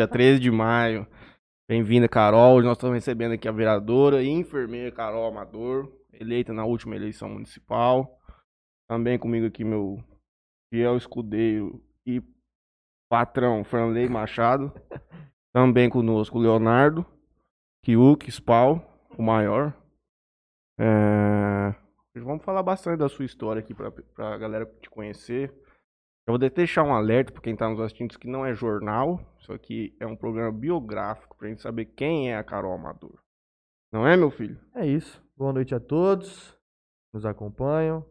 Dia 13 de maio. Bem-vinda, Carol. Hoje nós estamos recebendo aqui a vereadora e enfermeira Carol Amador, eleita na última eleição municipal. Também comigo aqui meu fiel escudeiro e patrão Franley Machado. Também conosco o Leonardo, Kiuk, Spal, o maior. É... Vamos falar bastante da sua história aqui para a galera te conhecer. Eu vou deixar um alerta para quem está nos assistindo que não é jornal. Isso aqui é um programa biográfico para a gente saber quem é a Carol Amador. Não é, meu filho? É isso. Boa noite a todos que nos acompanham.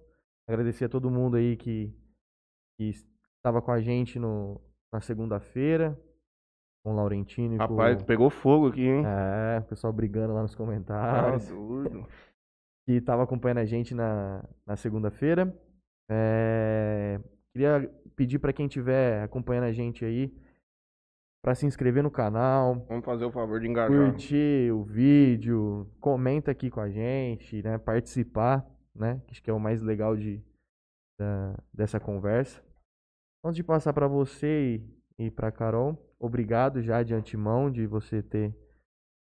Agradecer a todo mundo aí que, que estava com a gente no, na segunda-feira. Com o Laurentino e Rapaz, com... pegou fogo aqui, hein? É, o pessoal brigando lá nos comentários. Ah, doido. que estava acompanhando a gente na, na segunda-feira. É, queria pedir para quem estiver acompanhando a gente aí para se inscrever no canal, Vamos fazer o favor de engajar. curtir o vídeo, comenta aqui com a gente, né, participar, né, acho que é o mais legal de, da- dessa conversa. Antes de passar para você e, e para Carol, obrigado já de antemão de você ter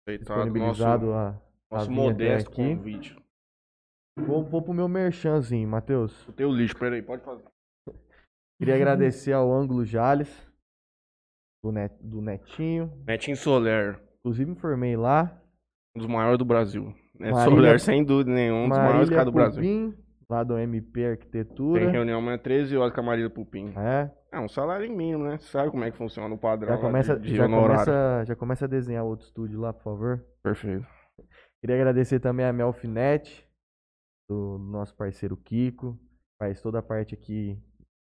Aceitado disponibilizado nosso, a, a nosso modesto aqui. convite. Vou, vou pro meu merchanzinho, Matheus. O teu lixo, peraí, pode fazer. Queria agradecer ao Ângulo Jales, do, Net, do Netinho. Netinho Soler, Inclusive, informei lá. um dos maiores do Brasil. Marília- Soler, sem dúvida nenhuma, um dos maiores caras do Brasil. Pupim, lá do MP Arquitetura. Tem reunião amanhã 13 horas com a Marília Pupim. É, É um salário mínimo, né? Sabe como é que funciona o padrão já começa, de, de já, honorário. começa, já começa a desenhar outro estúdio lá, por favor. Perfeito. Queria agradecer também a Melfinet, do nosso parceiro Kiko. Faz toda a parte aqui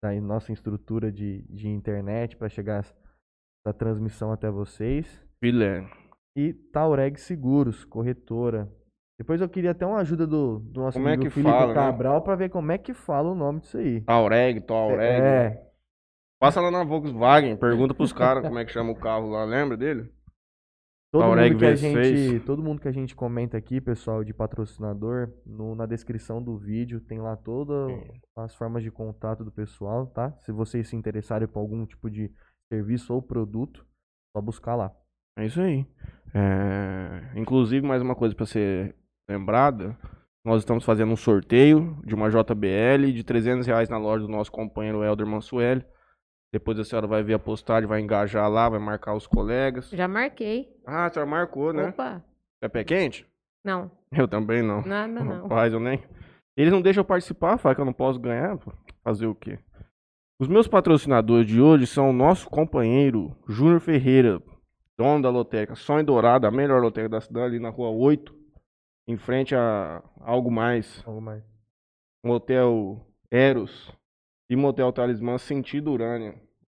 da nossa estrutura de, de internet para chegar essa transmissão até vocês. Filé. E Taureg Seguros, corretora. Depois eu queria até uma ajuda do, do nosso Como é amigo que Felipe fala, né? Cabral pra ver como é que fala o nome disso aí. Taureg, Taureg. É, Passa lá na Volkswagen, pergunta pros caras como é que chama o carro lá, lembra dele? Todo mundo, que a V6. gente, todo mundo que a gente comenta aqui, pessoal de patrocinador, no- na descrição do vídeo tem lá todas as formas de contato do pessoal, tá? Se vocês se interessarem por algum tipo de serviço ou produto, só buscar lá. É isso aí. É, Inclusive, mais uma coisa pra ser lembrada, nós estamos fazendo um sorteio de uma JBL de 300 reais na loja do nosso companheiro Helder Mansueli. Depois a senhora vai ver a postagem, vai engajar lá, vai marcar os colegas. Já marquei. Ah, a senhora marcou, né? Opa. É pé quente? Não, Eu também não. nada não. Rapaz, eu nem. Eles não deixam eu participar, fala que eu não posso ganhar. pô. Fazer o quê? Os meus patrocinadores de hoje são o nosso companheiro Júnior Ferreira, dono da lotérica Sonho Dourado, a melhor lotérica da cidade, ali na rua 8, em frente a Algo Mais, Algo mais. Motel Eros e Motel Talismã, sentido Urânia.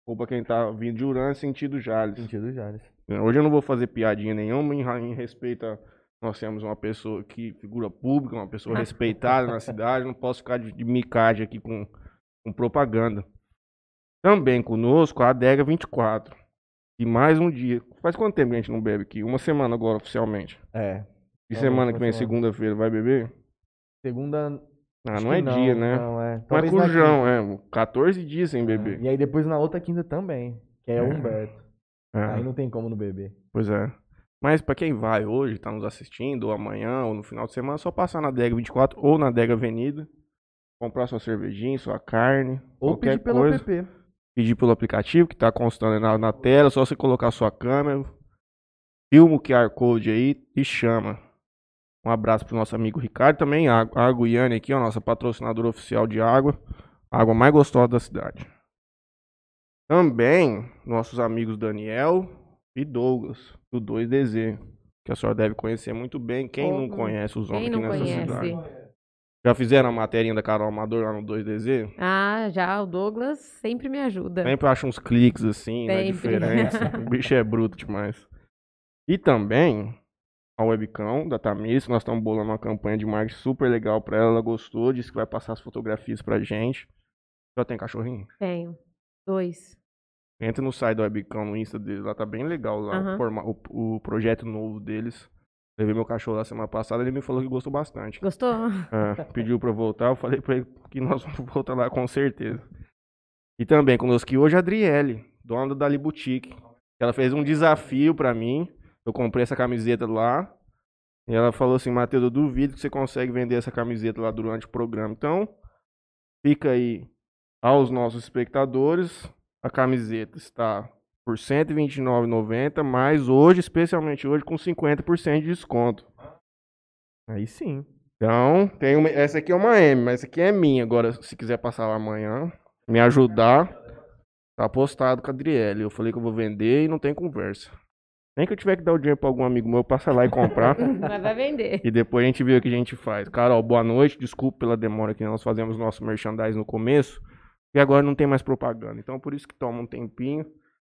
Ou pra quem tá vindo de Urânia, sentido Jales. Sentido Jales. Hoje eu não vou fazer piadinha nenhuma em, respeito a. Nós temos uma pessoa que figura pública, uma pessoa respeitada na cidade, não posso ficar de, de micagem aqui com, com propaganda. Também conosco a Adega 24. E mais um dia. Faz quanto tempo que a gente não bebe aqui? Uma semana agora oficialmente. É. E semana que vem, segunda-feira, vai beber? Segunda. Ah, acho não que é dia, né? Não, é. Não é Talvez cujão, é. 14 dias sem quinta. beber. E aí depois na outra quinta também, que é, É. o Humberto. É. Aí não tem como não beber. Pois é. Mas pra quem vai hoje, tá nos assistindo, ou amanhã, ou no final de semana, é só passar na Dega 24 ou na Dega Avenida, comprar sua cervejinha, sua carne, Ou qualquer pedir pelo coisa. app. Pedir pelo aplicativo que tá constando na, na tela, só você colocar sua câmera, filma o QR Code aí e chama. Um abraço pro nosso amigo Ricardo, também a a Aguiane aqui, ó, nossa patrocinadora oficial de água, a água mais gostosa da cidade. Também nossos amigos Daniel e Douglas, do 2DZ, que a senhora deve conhecer muito bem. Quem não Como? conhece os homens Quem não aqui nessa conhece? cidade? Já fizeram a matéria da Carol Amador lá no 2DZ? Ah, já o Douglas sempre me ajuda. Sempre acha uns cliques assim, né? Sempre. Diferentes. o bicho é bruto demais. E também a webcam da Tamis, nós estamos bolando uma campanha de marketing super legal pra ela. Ela gostou, disse que vai passar as fotografias pra gente. Já tem cachorrinho? Tenho. Dois. Entra no site da webcam no Insta deles, lá tá bem legal lá, o, Aham. forma- o, o projeto novo deles. Levei meu cachorro lá semana passada, ele me falou que gostou bastante. Gostou? É, pediu pra eu voltar, eu falei pra ele que nós vamos voltar lá com certeza. E também conosco hoje a Adriele, dona da Dali Boutique. Ela fez um desafio pra mim. Eu comprei essa camiseta lá. E ela falou assim, Matheus, eu duvido que você consegue vender essa camiseta lá durante o programa. Então, fica aí aos nossos espectadores. A camiseta está por R$ 129,90, mas hoje, especialmente hoje, com 50% de desconto. Aí sim. Então, tem uma, essa aqui é uma M, mas essa aqui é minha. Agora, se quiser passar lá amanhã, me ajudar, tá postado com a Adriele. Eu falei que eu vou vender e não tem conversa. Nem que eu tiver que dar o dinheiro pra algum amigo meu, passa lá e comprar. Mas vai vender. e depois a gente vê o que a gente faz. Carol, boa noite. Desculpa pela demora que nós fazemos nosso merchandising no começo. E agora não tem mais propaganda. Então, por isso que toma um tempinho.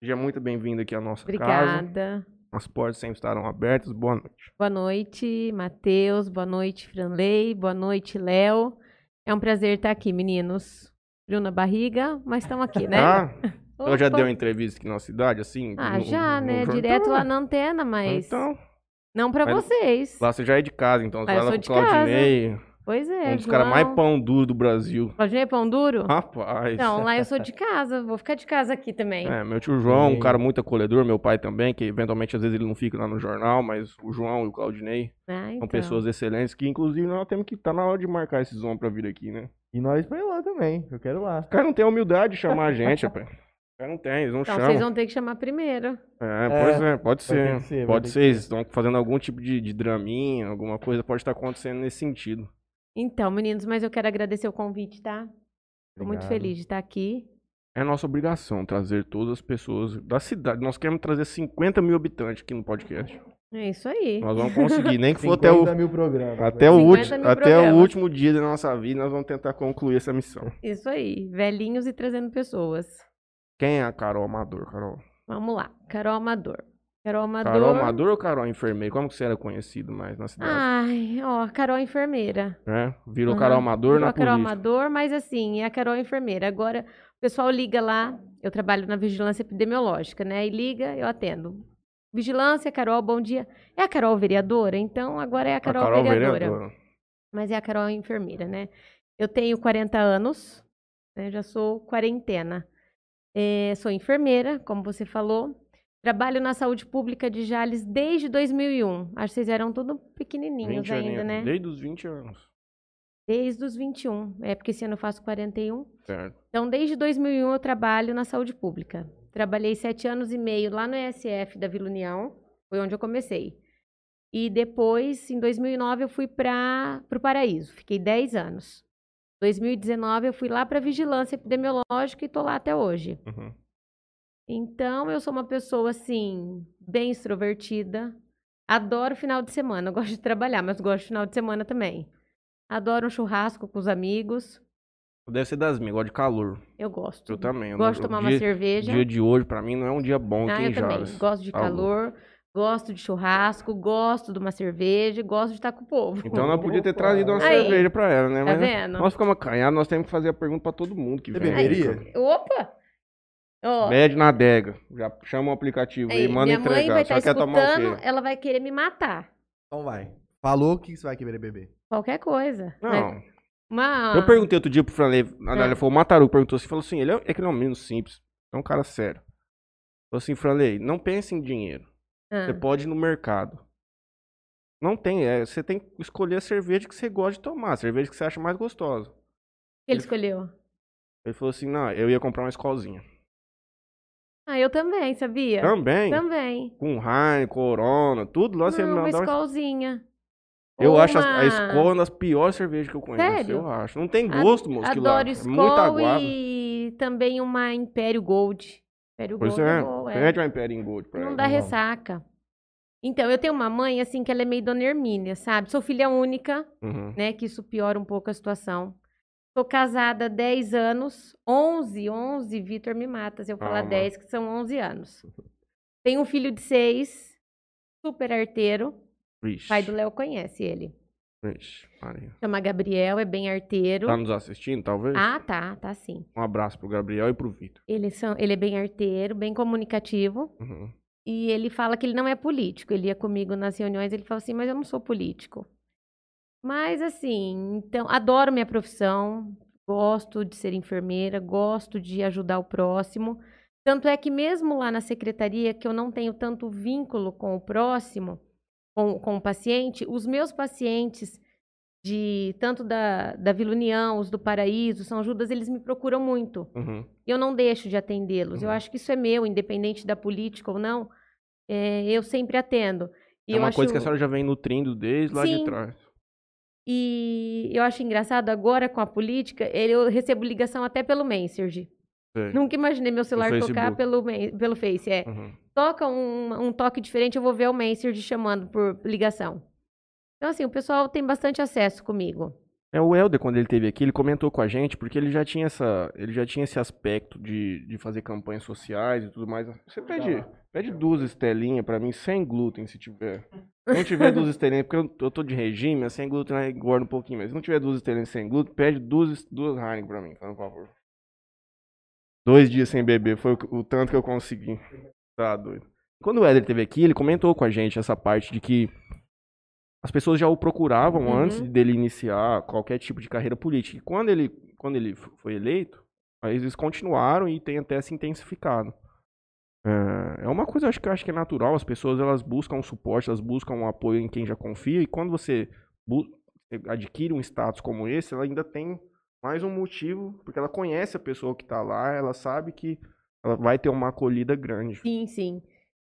Seja muito bem-vindo aqui à nossa casa. Obrigada. As portas sempre estarão abertas. Boa noite. Boa noite, Matheus. Boa noite, Franley. Boa noite, Léo. É um prazer estar aqui, meninos. Frio na barriga, mas estamos aqui, né? Ah, então já Opa. deu entrevista aqui na cidade, assim? Ah, no- já, no né? jornal? Direto lá na antena, mas Então, não pra mas- vocês. lá você já é de casa, então. Você Ah, eu vai lá sou pro de casa. Claudinei, Pois é, um dos caras mais pão duro do Brasil. Claudinei é pão duro? Rapaz. Não, lá eu sou de casa. Vou ficar de casa aqui também. É, meu tio João, um cara muito acolhedor, meu pai também, que eventualmente às vezes ele não fica lá no jornal, mas o João e o Claudinei Ah, são então. pessoas excelentes, que inclusive nós temos que estar na hora de marcar esses homens pra vir aqui, né? E nós pra ir lá também. Eu quero ir lá. Os caras não têm a humildade de chamar a gente, rapaz. Caras não têm, eles não Então chamam. vocês vão ter que chamar primeiro. É, pois é, pode ser. ser, pode ser, eles estão fazendo algum tipo de, de draminha, alguma coisa pode estar acontecendo nesse sentido. Então, meninos, mas eu quero agradecer o convite, tá? Tô muito feliz de estar aqui. É nossa obrigação trazer todas as pessoas da cidade. Nós queremos trazer 50 mil habitantes aqui no podcast. É isso aí. Nós vamos conseguir, nem que for até o, 50 mil programas. até o, 50 último, mil até o último dia da nossa vida, nós vamos tentar concluir essa missão. Isso aí. Velhinhos e trazendo pessoas. Quem é a Carol Amador, Carol? Vamos lá. Carol Amador. Carol Amador. Carol Amador ou Carol Enfermeiro? Como que você era conhecido mais na cidade? Ai, ó, Carol enfermeira. né? Virou Aham. Carol Amador Virou na a Carol política. Amador, mas assim, é a Carol enfermeira. Agora, o pessoal liga lá, eu trabalho na vigilância epidemiológica, né? E liga, eu atendo. Vigilância, Carol, bom dia. É a Carol vereadora? Então, agora é a A Carol, Carol vereadora. vereadora. Mas é a Carol enfermeira, né? Eu tenho 40 anos, né? já sou quarentena. É, sou enfermeira, como você falou. Trabalho na saúde pública de Jales desde 2001. Acho que vocês eram tudo pequenininhos 20 ainda, aninhos, né? Desde os 20 anos. Desde os 21. É porque esse ano eu faço 41. Certo. Então, desde 2001 eu trabalho na saúde pública. Trabalhei sete anos e meio lá no ESF da Vila União, foi onde eu comecei. E depois, em 2009, eu fui para o Paraíso, fiquei 10 anos. 2019 eu fui lá para Vigilância Epidemiológica e estou lá até hoje. Uhum. Então, eu sou uma pessoa, assim, bem extrovertida. Adoro final de semana. Eu gosto de trabalhar, mas gosto de final de semana também. Adoro um churrasco com os amigos. Deve ser das minhas, gosto de calor. Eu gosto. Eu também. eu Gosto de tomar o uma dia, cerveja. dia de hoje, pra mim, não é um dia bom Ah, aqui eu em também. Gosto de Tá louco. calor, gosto de churrasco, gosto de uma cerveja, e gosto de estar com o povo. Então nós podíamos ter trazido uma Aí. cerveja pra ela, né? Tá Mas vendo? nós ficamos acanhados, nós temos que fazer a pergunta pra todo mundo que Você vem. beberia? Opa! Ó, Mede na adega. Já chama o aplicativo aí, aí, manda minha mãe entregar. vai Só estar quer tomar o escutando, quê? ela vai querer me matar. Então vai. Falou o que você vai querer beber. Qualquer coisa. Não. Uma... Eu perguntei outro dia pro Franley, Ah. aliás, foi o Mataru perguntou assim, falou assim, ele é, é que ele é um menino simples, é um cara sério. Falou assim, Franley, não pense em dinheiro. Ah, Você pode ir no mercado. Não tem, é, você tem que escolher a cerveja que você gosta de tomar, a cerveja que você acha mais gostosa. que ele escolheu? Ele falou assim, não, eu ia comprar uma escolzinha. Ah, eu também, sabia? Também, Também. com Heineken, Corona, tudo lá você Não, uma mandar uma- escolzinha. Eu Ou acho a, uma- a Skol uma das piores cervejas que eu conheço, Sério? eu acho. Não tem gosto, moço. Adoro É Skol muito aguado. e também uma Império Gold. Império Pois Gold é, é, boa, é. pede uma Imperial Gold pra Não ela. dá Não. ressaca. Então, eu tenho uma mãe, assim, que ela é meio dona Hermínia, sabe? Sou filha única, Uhum. né? Que isso piora um pouco a situação. Sou casada há 10 anos, 11, 11, Vitor me mata se eu falar Calma. 10, que são 11 anos. Tenho um filho de 6, super arteiro. Vixe, Pai do Léo conhece ele. Maria. Chama Gabriel, é bem arteiro. Tá nos assistindo, talvez? Ah, tá, tá sim. Um abraço pro Gabriel e pro Vitor. Ele, são, ele é bem arteiro, bem comunicativo. Uhum. E ele fala que ele não é político. Ele ia comigo nas reuniões, ele fala assim, mas eu não sou político. Mas assim, então, adoro minha profissão, gosto de ser enfermeira, gosto de ajudar o próximo. Tanto é que mesmo lá na secretaria, que eu não tenho tanto vínculo com o próximo, com, com o paciente, os meus pacientes de tanto da, da Vila União, os do Paraíso, São Judas, eles me procuram muito. Uhum. Eu não deixo de atendê-los. Eu Uhum. acho que isso é meu, independente da política ou não. é, eu sempre atendo. E é eu uma coisa acho- que a senhora já vem nutrindo desde lá de Sim. trás. E eu acho engraçado agora com a política, ele- eu recebo ligação até pelo Messenger. Nunca imaginei meu celular tocar pelo, pelo Face. É. Uhum. Toca um, um toque diferente, eu vou ver o Messenger chamando por ligação. Então, assim, o pessoal tem bastante acesso comigo. É, o Helder, quando ele teve aqui, ele comentou com a gente, porque ele já tinha essa. Ele já tinha esse aspecto de, de fazer campanhas sociais e tudo mais. Você pede, pede duas estelinhas pra mim, sem glúten, se tiver. Se não tiver duas estelinhas, porque eu, eu tô de regime, sem glúten aí engorda um pouquinho, mas se não tiver duas estelinhas sem glúten, pede duas, duas Heineken pra mim, por favor. Dois dias sem beber, foi o, o tanto que eu consegui. Tá doido. Quando o Éder teve aqui, ele comentou com a gente essa parte de que as pessoas já o procuravam Uhum. antes dele iniciar qualquer tipo de carreira política. E quando ele, quando ele foi eleito, aí eles continuaram e tem até se intensificado. É, é uma coisa acho que acho que é natural, as pessoas elas buscam um suporte, elas buscam um apoio em quem já confia, e quando você adquire um status como esse, ela ainda tem mais um motivo, porque ela conhece a pessoa que está lá, ela sabe que ela vai ter uma acolhida grande. Sim, sim.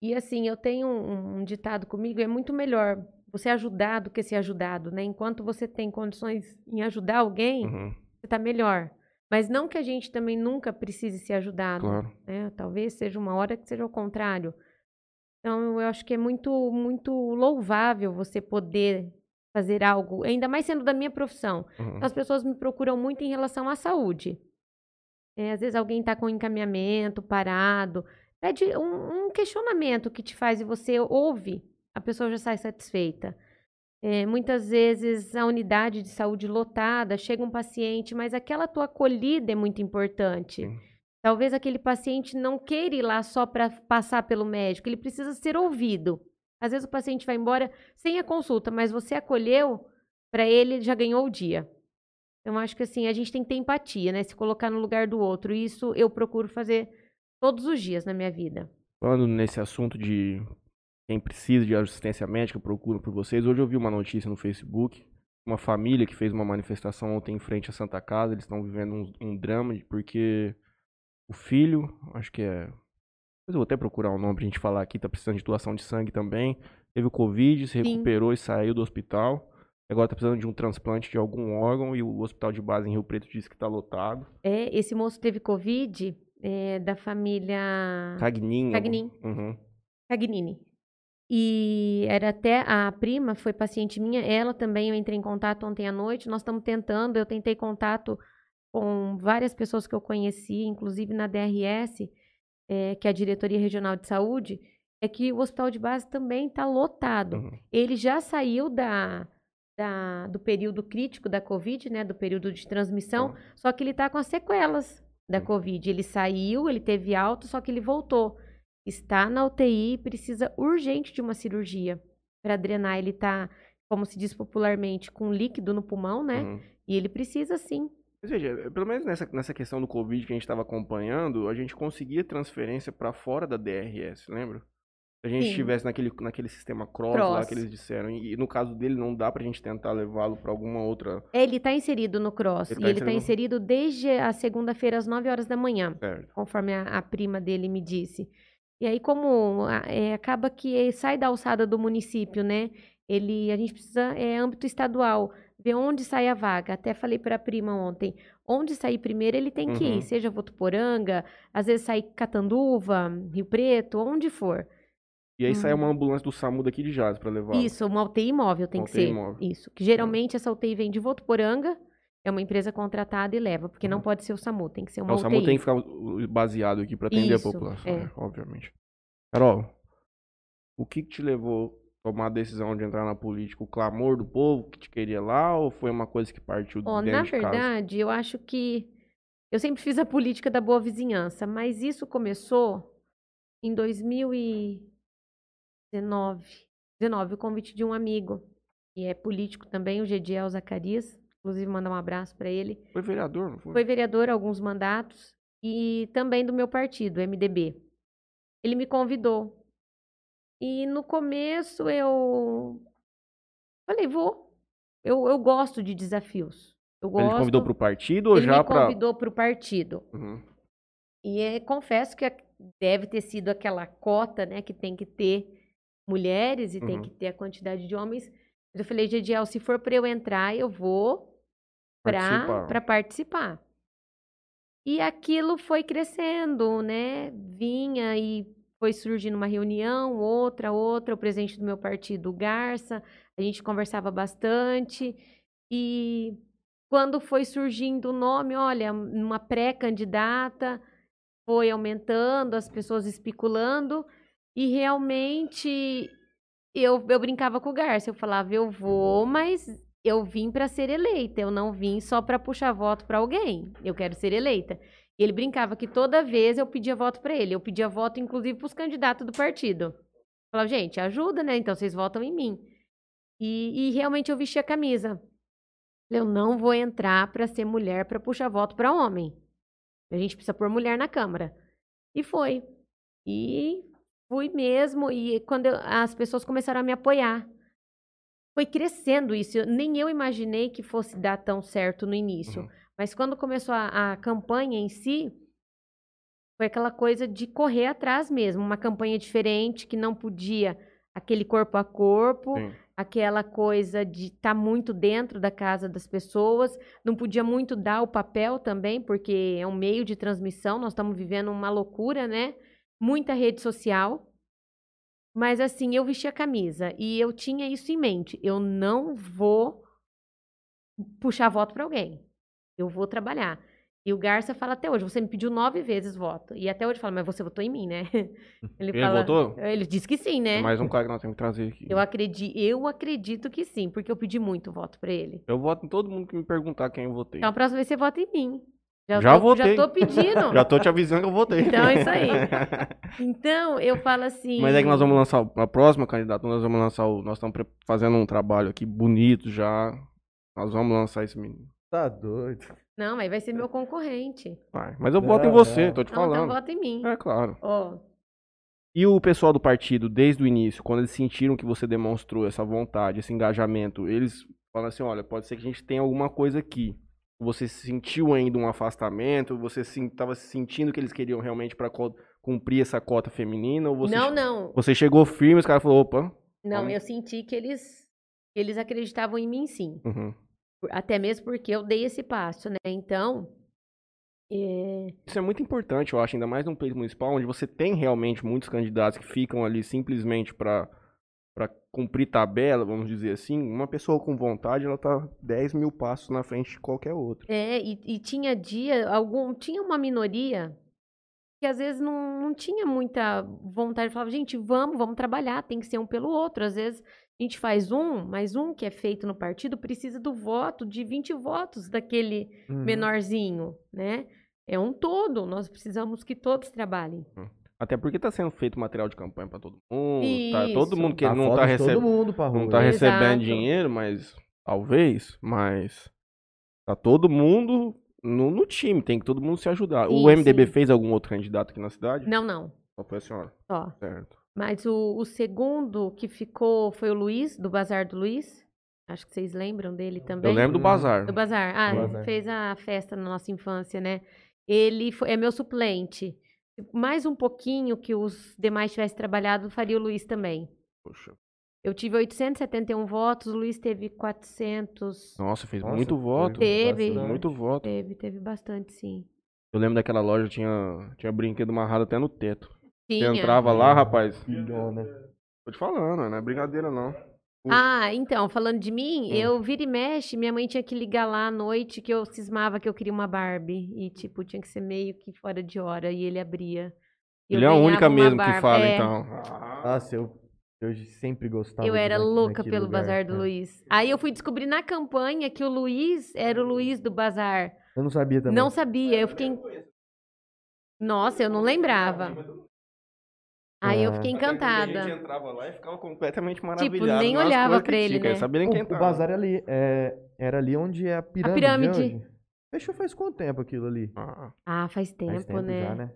E assim, eu tenho um, um ditado comigo, é muito melhor você ajudar do que ser ajudado, né? Enquanto você tem condições em ajudar alguém, Uhum, você tá melhor. Mas não que a gente também nunca precise ser ajudado, claro. né? Talvez seja uma hora que seja o contrário. Então, eu acho que é muito, muito louvável você poder fazer algo, ainda mais sendo da minha profissão. Uhum. As pessoas me procuram muito em relação à saúde. É, às vezes alguém está com encaminhamento, parado, pede um, um questionamento que te faz e você ouve, a pessoa já sai satisfeita. É, muitas vezes a unidade de saúde lotada, chega um paciente, mas aquela tua acolhida é muito importante. Sim. Talvez aquele paciente não queira ir lá só para passar pelo médico, ele precisa ser ouvido. Às vezes o paciente vai embora sem a consulta, mas você acolheu, para ele ele já ganhou o dia. Então, acho que assim, a gente tem que ter empatia, né? Se colocar no lugar do outro. E isso eu procuro fazer todos os dias na minha vida. Falando nesse assunto de quem precisa de assistência médica, procura por vocês. Hoje eu vi uma notícia no Facebook. Uma família que fez uma manifestação ontem em frente à Santa Casa. Eles estão vivendo um, um drama porque o filho, acho que é. Depois eu vou até procurar o nome pra gente falar aqui, tá precisando de doação de sangue também. Teve o Covid, se Sim. recuperou e saiu do hospital. Agora tá precisando de um transplante de algum órgão e o hospital de base em Rio Preto disse que tá lotado. É, esse moço teve Covid é, da família Cagninho. Cagnin. Uhum. Cagnini. E era até a prima, foi paciente minha, ela também eu entrei em contato ontem à noite. Nós estamos tentando, eu tentei contato com várias pessoas que eu conheci, inclusive na DRS, eh, que é a Diretoria Regional de Saúde, é que o hospital de base também está lotado. Uhum. Ele já saiu da, da- do período crítico da Covid, né, do período de transmissão, Uhum. só que ele está com as sequelas da Uhum. Covid. Ele saiu, ele teve alta, só que ele voltou. Está na UTI e precisa urgente de uma cirurgia para drenar. Ele está, como se diz popularmente, com líquido no pulmão, né? Uhum. E ele precisa sim. Ou seja, pelo menos nessa, nessa questão do Covid que a gente estava acompanhando, a gente conseguia transferência para fora da DRS, lembra? A gente estivesse naquele, naquele sistema cross, lá Cross. que eles disseram, e, e no caso dele não dá pra gente tentar levá-lo para alguma outra. Ele está inserido no CROSS. Ele e tá ele está inserido inserido desde a segunda-feira às 9 horas da manhã. Certo. conforme a, a prima dele me disse. E aí, como é, acaba que sai da alçada do município, né? Ele, a gente precisa, é âmbito estadual, ver onde sai a vaga. Até falei para a prima ontem, onde sair primeiro ele tem que Uhum. ir, seja Votuporanga, às vezes sai Catanduva, Rio Preto, onde for. E aí sai Hum. uma ambulância do SAMU daqui de Jazz para levar. Isso, uma UTI móvel tem Uma que UTI ser. móvel. Isso, que geralmente essa UTI vem de Votuporanga, é uma empresa contratada e leva, porque não Uhum. pode ser o SAMU, tem que ser uma Então, o SAMU UTI. tem que ficar uh, baseado aqui para atender Isso, a população, é. né? obviamente. Carol, o que, que te levou a tomar a decisão de entrar na política? O clamor do povo que te queria lá ou foi uma coisa que partiu Ó, dentro na de verdade, eu acho que eu sempre fiz a política da boa vizinhança, mas isso começou em 2019. 19, o convite de um amigo, que é político também, o Gediel Zacarias, inclusive mandar um abraço para ele. Foi vereador, não foi? Foi vereador alguns mandatos e também do meu partido, MDB. Ele me convidou. E no começo eu falei, vou. Eu, eu gosto de desafios. Eu gosto. Ele convidou pro partido ou Ele já me pra. convidou para o partido. Uhum. E é, confesso que deve ter sido aquela cota, né, que tem que ter mulheres e tem Uhum. que ter a quantidade de homens. Eu falei, Gediel, se for para eu entrar, eu vou Participar. para participar. E aquilo foi crescendo, né? Vinha e foi surgindo uma reunião, outra, outra, o presidente do meu partido, Garça, a gente conversava bastante. E quando foi surgindo o nome, olha, uma pré-candidata, foi aumentando, as pessoas especulando, e realmente eu, eu brincava com o Garça, eu falava, eu vou, mas eu vim para ser eleita, eu não vim só para puxar voto para alguém, eu quero ser eleita. E ele brincava que toda vez eu pedia voto para ele, eu pedia voto inclusive para os candidatos do partido. Falava, gente, ajuda, né? Então vocês votam em mim. E, e realmente eu vesti a camisa. Eu não vou entrar para ser mulher para puxar voto para homem. A gente precisa pôr mulher na Câmara. E foi. E fui mesmo. E quando eu- as pessoas começaram a me apoiar. Foi crescendo isso. Eu- nem eu imaginei que fosse dar tão certo no início. Uhum. Mas quando começou a, a campanha em si, foi aquela coisa de correr atrás mesmo. Uma campanha diferente, que não podia aquele corpo a corpo Sim. aquela coisa de estar muito dentro da casa das pessoas, não podia muito dar o papel também, porque é um meio de transmissão, nós estamos vivendo uma loucura, né? Muita rede social. Mas assim, eu vesti a camisa e eu tinha isso em mente. Eu não vou puxar voto para alguém. Eu vou trabalhar. E o Garça fala até hoje, você me pediu nove vezes voto. E até hoje fala, mas você votou em mim, né? Ele, Ele fala, votou? Ele disse que sim, né? Mais um cara que nós temos que trazer aqui. Eu acredito, eu acredito que sim, porque eu pedi muito voto pra ele. Eu voto em todo mundo que me perguntar quem eu votei. Então a próxima vez você vota em mim. Já, Já tô, votei. Já tô pedindo. Já tô te avisando que eu votei. Então é isso aí. Então, eu falo assim. Mas é que nós vamos lançar, a próxima candidata, nós vamos lançar o. Nós estamos fazendo um trabalho aqui bonito já. Nós vamos lançar esse menino. Tá doido. Não, mas vai ser meu concorrente. Vai. Mas eu Não, voto em você, não. tô te Não, então falando. vota em mim. É claro. Ó, E o pessoal do partido, desde o início, quando eles sentiram que você demonstrou essa vontade, esse engajamento, eles falam assim, olha, pode ser que a gente tenha alguma coisa aqui. Você sentiu ainda um afastamento? Você estava sentindo que eles queriam realmente para cumprir essa cota feminina? Ou você, não, não. você chegou firme e os caras falaram, opa. Não, Vamos. eu senti que eles, eles acreditavam em mim sim. uhum. Até mesmo porque eu dei esse passo, né? Então. é, Isso é muito importante, eu acho, ainda mais num pleito municipal, onde você tem realmente muitos candidatos que ficam ali simplesmente para para cumprir tabela, vamos dizer assim. Uma pessoa com vontade, ela tá 10 mil passos na frente de qualquer outra. É, e, e tinha dia, algum, tinha uma minoria que às vezes não, não tinha muita vontade, falava, gente, vamos, vamos trabalhar, tem que ser um pelo outro. Às vezes a gente faz um, mas um que é feito no partido precisa do voto, de 20 votos daquele Uhum. menorzinho, né? É um todo, nós precisamos que todos trabalhem. Até porque tá sendo feito material de campanha para todo mundo. Tá, todo mundo que Tá não tá, receb... mundo não tá Exato. recebendo dinheiro, mas talvez, mas tá todo mundo no, no time, tem que todo mundo se ajudar. o MDB sim. fez algum outro candidato aqui na cidade? Não, não, Só foi a senhora, só. certo. Mas o, o segundo que ficou foi o Luiz, do Bazar do Luiz. Acho que vocês lembram dele também. Eu lembro do Hum. Bazar. Do Bazar. Ah, Do Bazar. fez a festa na nossa infância, né? Ele foi, é meu suplente. Mais um pouquinho que os demais tivessem trabalhado, faria o Luiz também. Poxa. Eu tive 871 votos, o Luiz teve 400. Nossa, fez Nossa, muito voto. Teve. bastante. Muito voto. Teve, teve bastante, sim. Eu lembro daquela loja, tinha, tinha brinquedo amarrado até no teto. Você Tinha. entrava lá, rapaz. Filhona. Tô te falando, não é brincadeira não. Ah, então, falando de mim, Hum. eu vira e mexe, minha mãe tinha que ligar lá à noite que eu cismava que eu queria uma Barbie. E, tipo, tinha que ser meio que fora de hora. E ele abria. Eu Ele é a única mesmo que Barbie. fala, É, então. Nossa, eu, eu sempre gostava Eu era louca pelo lugar, Bazar do cara. Luiz. Aí eu fui descobrir na campanha que o Luiz era o Luiz do Bazar. Eu não sabia também. Não sabia, eu fiquei. Nossa, eu não lembrava. Aí eu Ah. fiquei A encantada. gente entrava lá e ficava completamente maravilhado. nem nas olhava pra ele, né? quem O, o bazar ali, é, era ali onde é a pirâmide. pirâmide. hoje. Fechou faz quanto tempo aquilo ali? Ah, Ah, faz tempo, faz tempo né? já, né?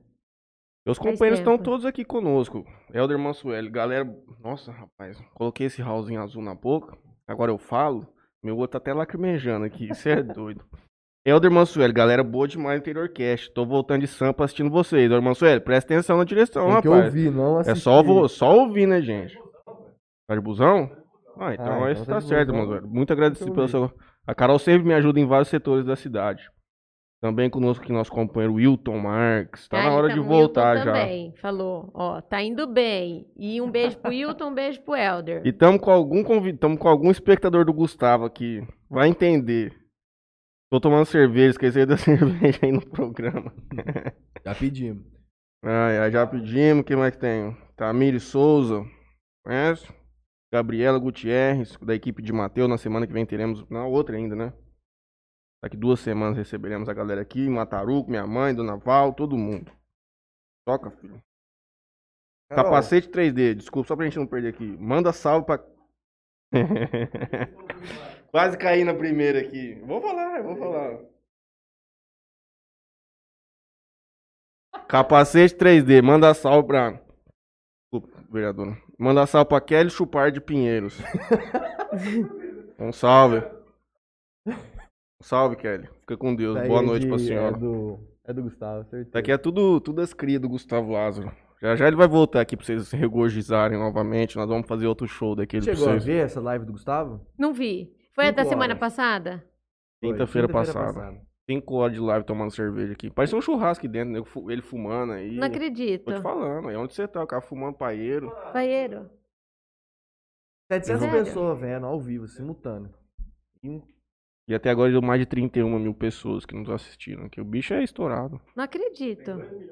Meus Faz companheiros estão todos aqui conosco. Elder Mansueli, galera. Nossa, rapaz, coloquei esse raulzinho azul na boca. Agora eu falo. Meu outro tá até lacrimejando aqui. Isso é doido. Elder Mansueli, galera boa demais no Interior Cast. Tô voltando de Sampa assistindo vocês. Elder Mansueli, presta atenção na direção, Tem que rapaz. ouvir, não É assistir. só, vo- só ouvir, né, gente? Tá de busão? Ah, então Ah, isso então tá tá de certo, mano. Muito agradecido pelo seu. A Carol sempre me ajuda em vários setores da cidade. Também conosco aqui nosso companheiro Wilton Marques. Tá Ah, na hora de então, voltar Wilton já. também falou, ó, tá indo bem. E um beijo pro Wilton, um beijo pro Elder. E estamos com algum convi- tamo com algum espectador do Gustavo aqui. Vai entender. Tô tomando cerveja, esqueci da cerveja aí no programa. Já pedimos. Ai, ai, já pedimos. Quem mais que tem? Tamiri Souza. Conhece? Gabriela Gutierrez, da equipe de Mateus. Na semana que vem teremos. Na outra ainda, né? Daqui duas semanas receberemos a galera aqui. Mataruco, minha mãe, Dona Val, todo mundo. Toca, filho. Carol, Capacete 3D, desculpa, só pra gente não perder aqui. Manda salve pra. Quase caí na primeira aqui. Vou falar, vou falar. Capacete 3D, manda salve pra. Desculpa, vereadora. Manda salve pra Kelly Chupar de Pinheiros. um salve. Um salve, Kelly. Fica com Deus. daí Boa é noite de- pra senhora. É do, é do Gustavo, certeza. Isso aqui é tudo, tudo as crias do Gustavo Lázaro. Já já ele vai voltar aqui pra vocês se regozizarem novamente. Nós vamos fazer outro show daquele pra Chegou a vocês. ver essa live do Gustavo? Não vi. Foi a Cinco da semana horas. passada? Quinta-feira passada. Cinco horas de live tomando cerveja aqui. Parece um churrasco aqui dentro, né? Ele fumando aí. Não acredito. Tô te falando, aí onde você tá? O cara fumando paeiro. Banheiro. 700 Sério? pessoas vendo ao vivo, simultâneo. E até agora deu mais de 31 mil pessoas que nos assistiram aqui. O bicho é estourado. Não acredito.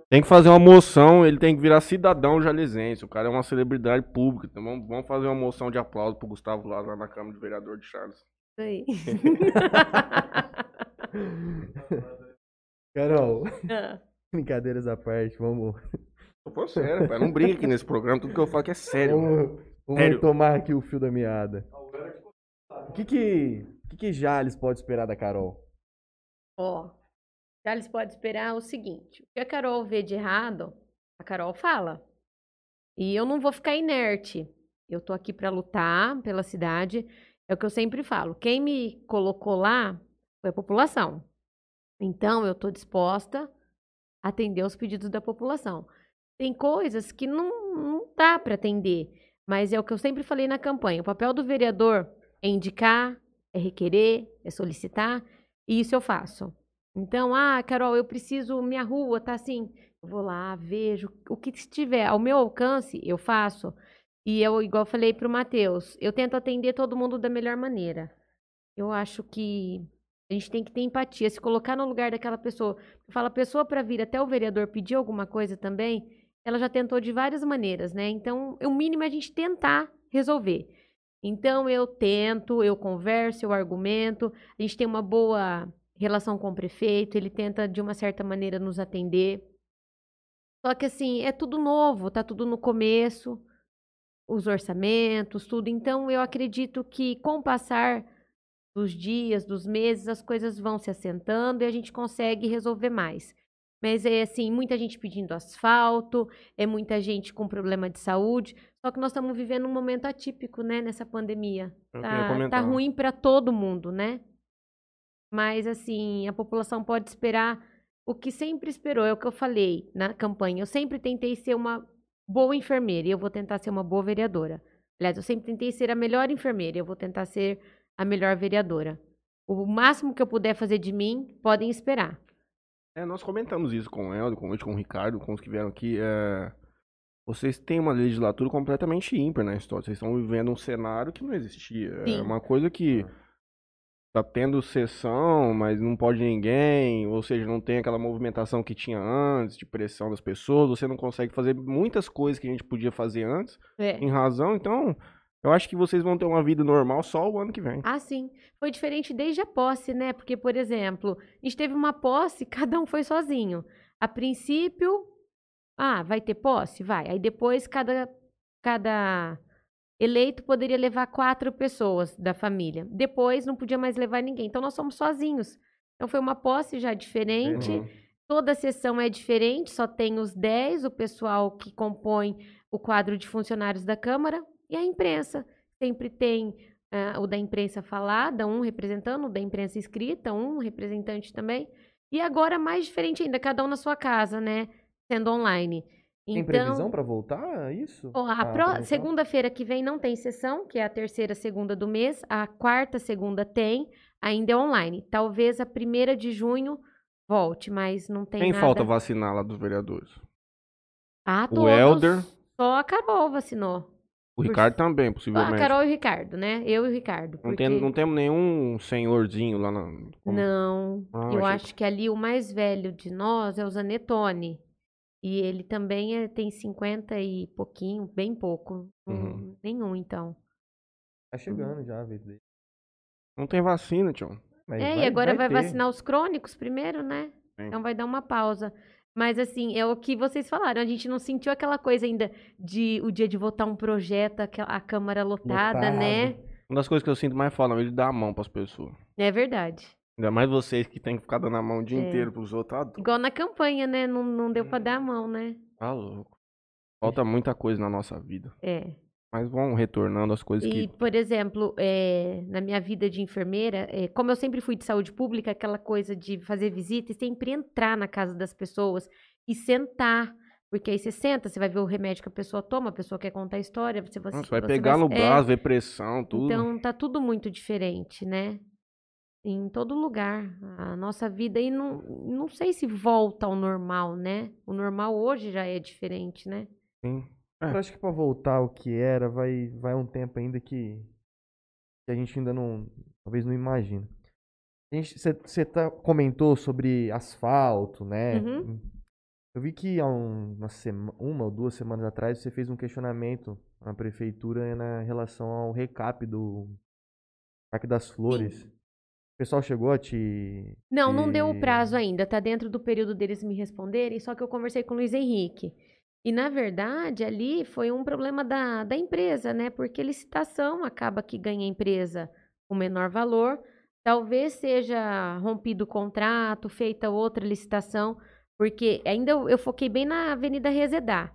Tem que fazer uma moção, ele tem que virar cidadão jalesense. O cara é uma celebridade pública. Então vamos, vamos fazer uma moção de aplauso pro Gustavo Lázaro lá na Câmara de Vereador de Charles. Isso aí. Carol, Ah, brincadeiras à parte, vamos, Tô falando sério, pai. Não brinca aqui nesse programa. Tudo que eu falo aqui é sério. vamos, vamos Sério. tomar aqui o fio da meada. O que que, o que que Jales pode esperar da Carol? Ó, já eles podem esperar o seguinte: o que a Carol vê de errado, a Carol fala. E eu não vou ficar inerte. Eu tô aqui para lutar pela cidade. É o que eu sempre falo. Quem me colocou lá foi a população. Então, eu tô disposta a atender os pedidos da população. Tem coisas que não, não dá para atender, mas é o que eu sempre falei na campanha. O papel do vereador é indicar, é requerer, é solicitar, e isso eu faço. Então, ah, Carol, eu preciso, minha rua tá assim. Eu vou lá, vejo o que estiver ao meu alcance, eu faço. E eu, igual falei pro Matheus, eu tento atender todo mundo da melhor maneira. Eu acho que a gente tem que ter empatia, se colocar no lugar daquela pessoa. Fala, a pessoa para vir até o vereador pedir alguma coisa também, ela já tentou de várias maneiras, né? Então, o mínimo é a gente tentar resolver. Então, eu tento, eu converso, eu argumento, a gente tem uma boa relação com o prefeito, ele tenta, de uma certa maneira, nos atender. Só que, assim, é tudo novo, tá tudo no começo, os orçamentos, tudo. Então, eu acredito que, com o passar dos dias, dos meses, as coisas vão se assentando e a gente consegue resolver mais. Mas é assim, muita gente pedindo asfalto, é muita gente com problema de saúde. Só que nós estamos vivendo um momento atípico, né, nessa pandemia. Queria Tá, tá ruim para todo mundo, né? Mas assim, a população pode esperar o que sempre esperou, é o que eu falei na campanha. Eu sempre tentei ser uma boa enfermeira e eu vou tentar ser uma boa vereadora. Aliás, eu sempre tentei ser a melhor enfermeira e eu vou tentar ser a melhor vereadora. O máximo que eu puder fazer de mim, podem esperar. É, nós comentamos isso com o Helder, com o com o Ricardo, com os que vieram aqui. É... Vocês têm uma legislatura completamente ímpar na história. Vocês estão vivendo um cenário que não existia. É Sim. uma coisa que tá tendo sessão, mas não pode ninguém, ou seja, não tem aquela movimentação que tinha antes, de pressão das pessoas, você não consegue fazer muitas coisas que a gente podia fazer antes, É. em razão, então, eu acho que vocês vão ter uma vida normal só o ano que vem. Ah, sim. Foi diferente desde a posse, né? Porque, por exemplo, a gente teve uma posse, cada um foi sozinho. A princípio, ah, vai ter posse? Vai. Aí depois, cada, cada eleito poderia levar quatro pessoas da família. Depois, não podia mais levar ninguém. Então, nós somos sozinhos. Então foi uma posse já diferente. Uhum. Toda sessão é diferente, só tem os 10, o pessoal que compõe o quadro de funcionários da Câmara e a imprensa. Sempre tem ah, o da imprensa falada, um representando, o da imprensa escrita, um representante também. E agora mais diferente ainda, cada um na sua casa, né? Sendo online. Tem previsão para voltar isso? Ó, a Ah, segunda-feira que vem não tem sessão, que é a terceira segunda do mês. A quarta segunda tem, ainda é online. Talvez a primeira de junho volte, mas não tem Quem nada. falta vacinar lá dos vereadores? Ah, O todos. Helder. Só a Carol vacinou. O Ricardo também, Só a possivelmente. Carol e o Ricardo, né? Eu e o Ricardo. Não, porque- tem, não temos nenhum senhorzinho lá na. como- Não, Ah, eu achei acho que ali o mais velho de nós é o Zanetone. E ele também é- tem 50 e pouquinho, bem pouco. Hum, Uhum. Nenhum, então. Tá chegando já a vez dele. Não tem vacina, tio. Mas é, e agora vai, ter. vacinar os crônicos primeiro, né? Sim. Então vai dar uma pausa. Mas assim, é o que vocês falaram, a gente não sentiu aquela coisa ainda de o dia de votar um projeto, a Câmara lotada, Lotado. né? Uma das coisas que eu sinto mais é ele dar a mão pras pessoas. É verdade. Ainda mais vocês que tem que ficar dando a mão o dia É. inteiro pros outros. Tá, Igual na campanha, né? Não, não deu Hum. pra dar a mão, né? tá louco. Falta muita coisa na nossa vida. É. Mas vão retornando as coisas E, que. por exemplo, eh, na minha vida de enfermeira, eh, como eu sempre fui de saúde pública, aquela coisa de fazer visita e sempre entrar na casa das pessoas e sentar. Porque aí você senta, você vai ver o remédio que a pessoa toma, a pessoa quer contar a história, você, vai- Nossa, vai você pegar no é, braço, ver pressão, tudo. Então tá tudo muito diferente, né? Em todo lugar. A nossa vida aí não, não sei se volta ao normal, né? O normal hoje já é diferente, né? Sim. É. Eu acho que pra voltar ao que era, vai, vai um tempo ainda que, que a gente ainda não. Talvez não imagina. Você tá, comentou sobre asfalto, né? Uhum. Eu vi que há um- uma, sema- uma ou duas semanas atrás você fez um questionamento na prefeitura na relação ao recap do Parque das Flores. O pessoal chegou a te. Não, não deu o prazo ainda. Tá dentro do período deles me responderem, só que eu conversei com o Luiz Henrique. E, na verdade, ali foi um problema da, da empresa, né? Porque licitação acaba que ganha a empresa com menor valor. Talvez seja rompido o contrato, feita outra licitação, porque ainda eu, eu foquei bem na Avenida Resedar.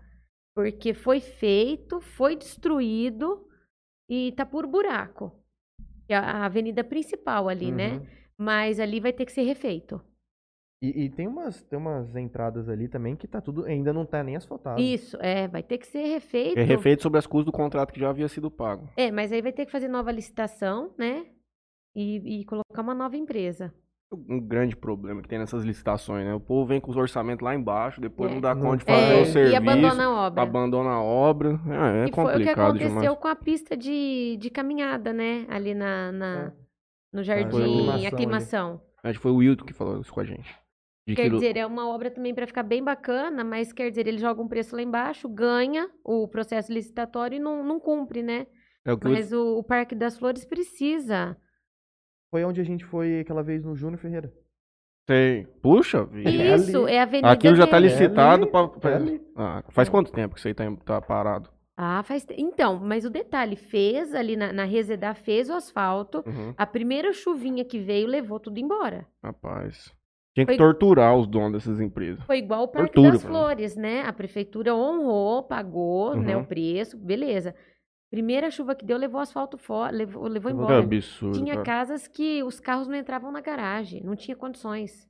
Porque foi feito, foi destruído e tá por buraco. Que é a avenida principal ali, né? Uhum. Mas ali vai ter que ser refeito. E, e tem, umas, tem umas entradas ali também que tá tudo. Ainda não tá nem asfaltado. Isso, é, vai ter que ser refeito. É refeito sobre as custas do contrato que já havia sido pago. É, mas aí vai ter que fazer nova licitação, né? E, e colocar uma nova empresa. Um grande problema que tem nessas licitações, né? O povo vem com os orçamentos lá embaixo, depois É. não dá Não conta de faz. fazer É, o serviço, e abandona a obra. abandona a obra. É, é e foi o que complicado aconteceu demais. com a pista de, de caminhada, né? Ali na, na- É. no jardim, aclimação aclimação. Acho que foi o Wilton que falou isso com a gente. De Quer que- dizer, é uma obra também para ficar bem bacana, mas quer dizer, ele joga um preço lá embaixo, ganha o processo licitatório e não, não cumpre, né? é o que o Mas o, o Parque das Flores precisa. Foi onde a gente foi aquela vez no Júnior Ferreira. sei. Puxa vida. É ali. Isso, é a avenida Aquilo já tá licitado ali, pra. é pra- ali. Ah, faz É. quanto tempo que isso aí tá, tá parado? Ah, faz. te- Então, mas o detalhe, fez ali na, na Resedar, fez o asfalto. Uhum. A primeira chuvinha que veio levou tudo embora. Rapaz. Tinha que Foi- torturar os donos dessas empresas. Foi igual o Parque Tortura, das pra mim. Flores, né? A prefeitura honrou, pagou né, Uhum. o preço, beleza. Primeira chuva que deu, levou o asfalto fora, levou, levou Que embora. absurdo. Tinha cara. casas que os carros não entravam na garagem, não tinha condições.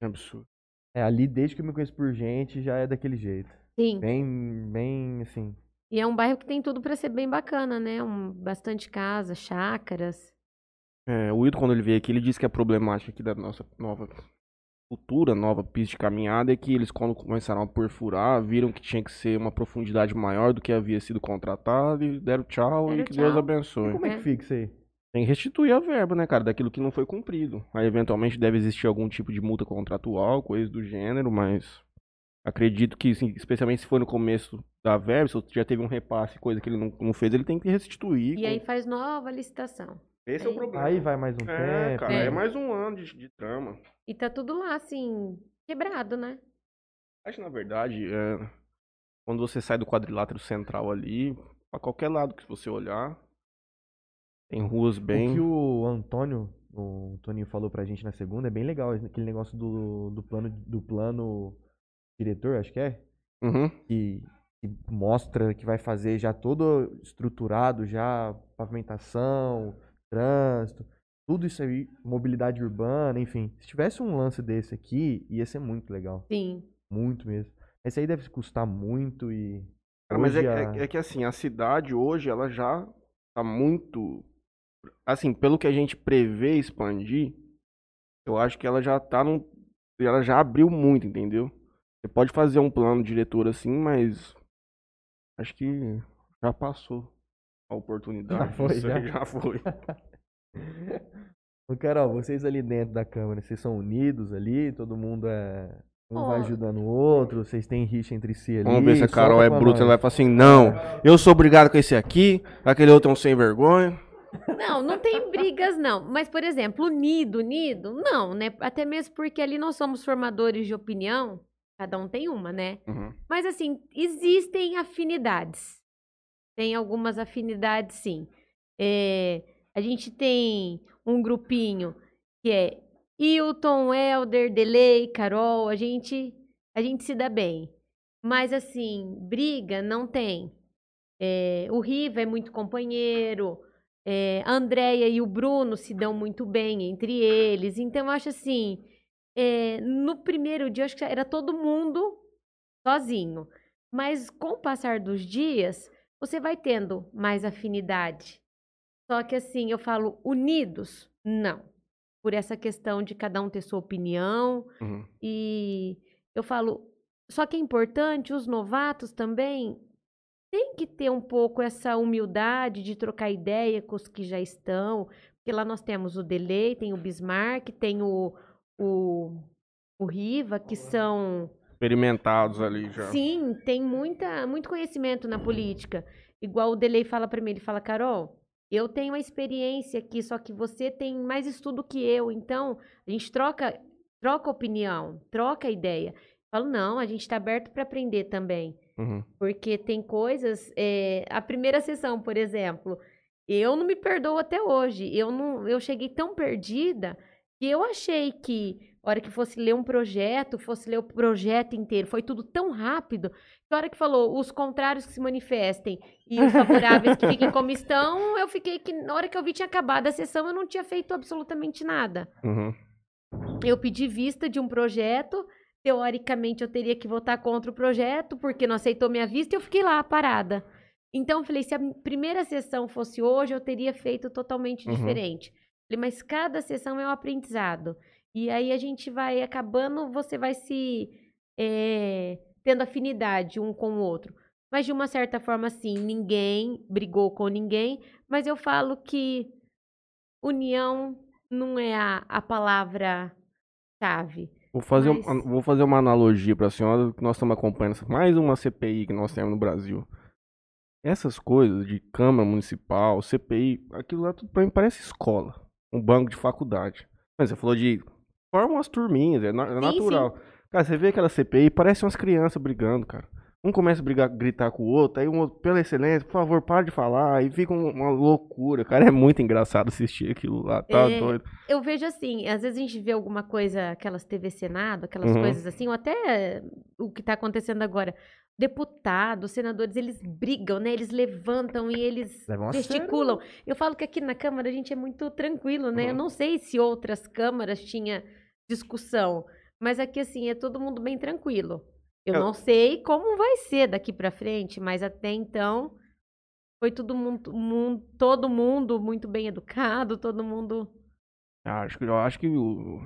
Que absurdo. É, ali desde que eu me conheço por gente já é daquele jeito. Sim. Bem, bem assim. E é um bairro que tem tudo para ser bem bacana, né? Um, bastante casa, chácaras. É, o Wilton, quando ele veio aqui, ele disse que a problemática aqui da nossa nova futura nova pista de caminhada é que eles, quando começaram a perfurar, viram que tinha que ser uma profundidade maior do que havia sido contratado e deram tchau Deram e que Deus tchau. abençoe. Como é É. que fica isso aí? Tem que restituir a verba, né, cara, daquilo que não foi cumprido. Aí, eventualmente, deve existir algum tipo de multa contratual, coisa do gênero, mas acredito que, assim, especialmente se for no começo da verba, se já teve um repasse, coisa que ele não, não fez, ele tem que restituir. E aí faz nova licitação. Esse é o aí- problema. Aí vai mais um É, tempo. cara, É. é mais um ano de, de trama. E tá tudo lá, assim, quebrado, né? Acho que, na verdade, é, quando você sai do quadrilátero central ali, pra qualquer lado que você olhar, tem ruas O que bem... o Antônio o Toninho falou pra gente na segunda, é bem legal. Aquele negócio do, do plano do plano diretor, acho que é. Uhum. Que, que mostra que vai fazer já todo estruturado, já pavimentação, trânsito, tudo isso aí, mobilidade urbana, enfim. Se tivesse um lance desse aqui, ia ser muito legal. Sim. Muito mesmo. Esse aí deve custar muito e. Cara, mas é, hoje é- a- é que assim, a cidade hoje, ela já tá muito. Assim, pelo que a gente prevê expandir, eu acho que ela já tá num. Ela já abriu muito, entendeu? Você pode fazer um plano diretor assim, mas. Acho que já passou a oportunidade. Já foi, já? já foi. Ô, Carol, vocês ali dentro da Câmara, vocês são unidos ali? Todo mundo é. Um vai Ó. ajudando o outro, vocês têm rixa entre si ali. Vamos ver se a Carol é bruta. Ela vai falar assim: não, eu sou obrigado com esse aqui, aquele outro é um sem vergonha. Não, não tem brigas, não. Mas, por exemplo, unido, unido, não, né? Até mesmo porque ali nós somos formadores de opinião, cada um tem uma, né? Uhum. Mas, assim, existem afinidades. Tem algumas afinidades, sim. É, a gente tem um grupinho que é Hilton, Elder, Delay, Carol, a gente, a gente se dá bem. Mas, assim, briga não tem. É, o Riva é muito companheiro, é, a Andréia e o Bruno se dão muito bem entre eles. Então, eu acho assim, é, no primeiro dia, acho que era todo mundo sozinho. Mas com o passar dos dias, você vai tendo mais afinidade. Só que assim, eu falo unidos? Não. Por essa questão de cada um ter sua opinião. Uhum. E eu falo, só que é importante, os novatos também têm que ter um pouco essa humildade de trocar ideia com os que já estão. Porque lá nós temos o Delay, tem o Bismarck, tem o, o, o Riva, que são Experimentados ali já. Sim, tem muita, muito conhecimento na política. Igual o Delay fala pra mim, ele fala, Carol, eu tenho uma experiência aqui, só que você tem mais estudo que eu, então a gente troca, troca opinião, troca ideia. Eu falo, não, a gente tá aberto para aprender também. Uhum. Porque tem coisas. é, a primeira sessão, por exemplo, eu não me perdoo até hoje. Eu não, eu cheguei tão perdida que eu achei que a hora que fosse ler um projeto, fosse ler o projeto inteiro, foi tudo tão rápido que a hora que falou os contrários que se manifestem e os favoráveis que fiquem como estão, eu fiquei que na hora que eu vi tinha acabado a sessão, eu não tinha feito absolutamente nada. Uhum. Eu pedi vista de um projeto. Teoricamente, eu teria que votar contra o projeto, porque não aceitou minha vista, e eu fiquei lá parada. Então, eu falei: se a primeira sessão fosse hoje, eu teria feito totalmente Uhum. diferente. Falei, mas cada sessão é um aprendizado. E aí a gente vai acabando, você vai se eh, tendo afinidade um com o outro. Mas de uma certa forma, sim, ninguém brigou com ninguém, mas eu falo que união não é a, a palavra-chave. Vou fazer, Mas- um- vou fazer uma analogia para a senhora que nós estamos acompanhando mais uma CPI que nós temos no Brasil. Essas coisas de Câmara Municipal, CPI, aquilo lá tudo pra mim parece escola, um banco de faculdade. Mas você falou de forma umas turminhas, é, é Sim, natural. Cara, você vê aquela CPI, parece umas crianças brigando, cara. Um começa a brigar, gritar com o outro, aí um outro, pela excelência, por favor, para de falar, aí fica um- uma loucura, cara. É muito engraçado assistir aquilo lá, tá É, doido. Eu vejo assim, às vezes a gente vê alguma coisa, aquelas TV Senado, aquelas Uhum. coisas assim, ou até o que está acontecendo agora. Deputados, senadores, eles brigam, né? Eles levantam e eles Levam gesticulam. Eu falo que aqui na Câmara a gente é muito tranquilo, né? Eu Uhum. não sei se outras câmaras tinha discussão, mas aqui assim é todo mundo bem tranquilo. Eu Eu- não sei como vai ser daqui para frente, mas até então foi todo mundo, mun- todo mundo muito bem educado, todo mundo Ah, Acho que, eu acho que o,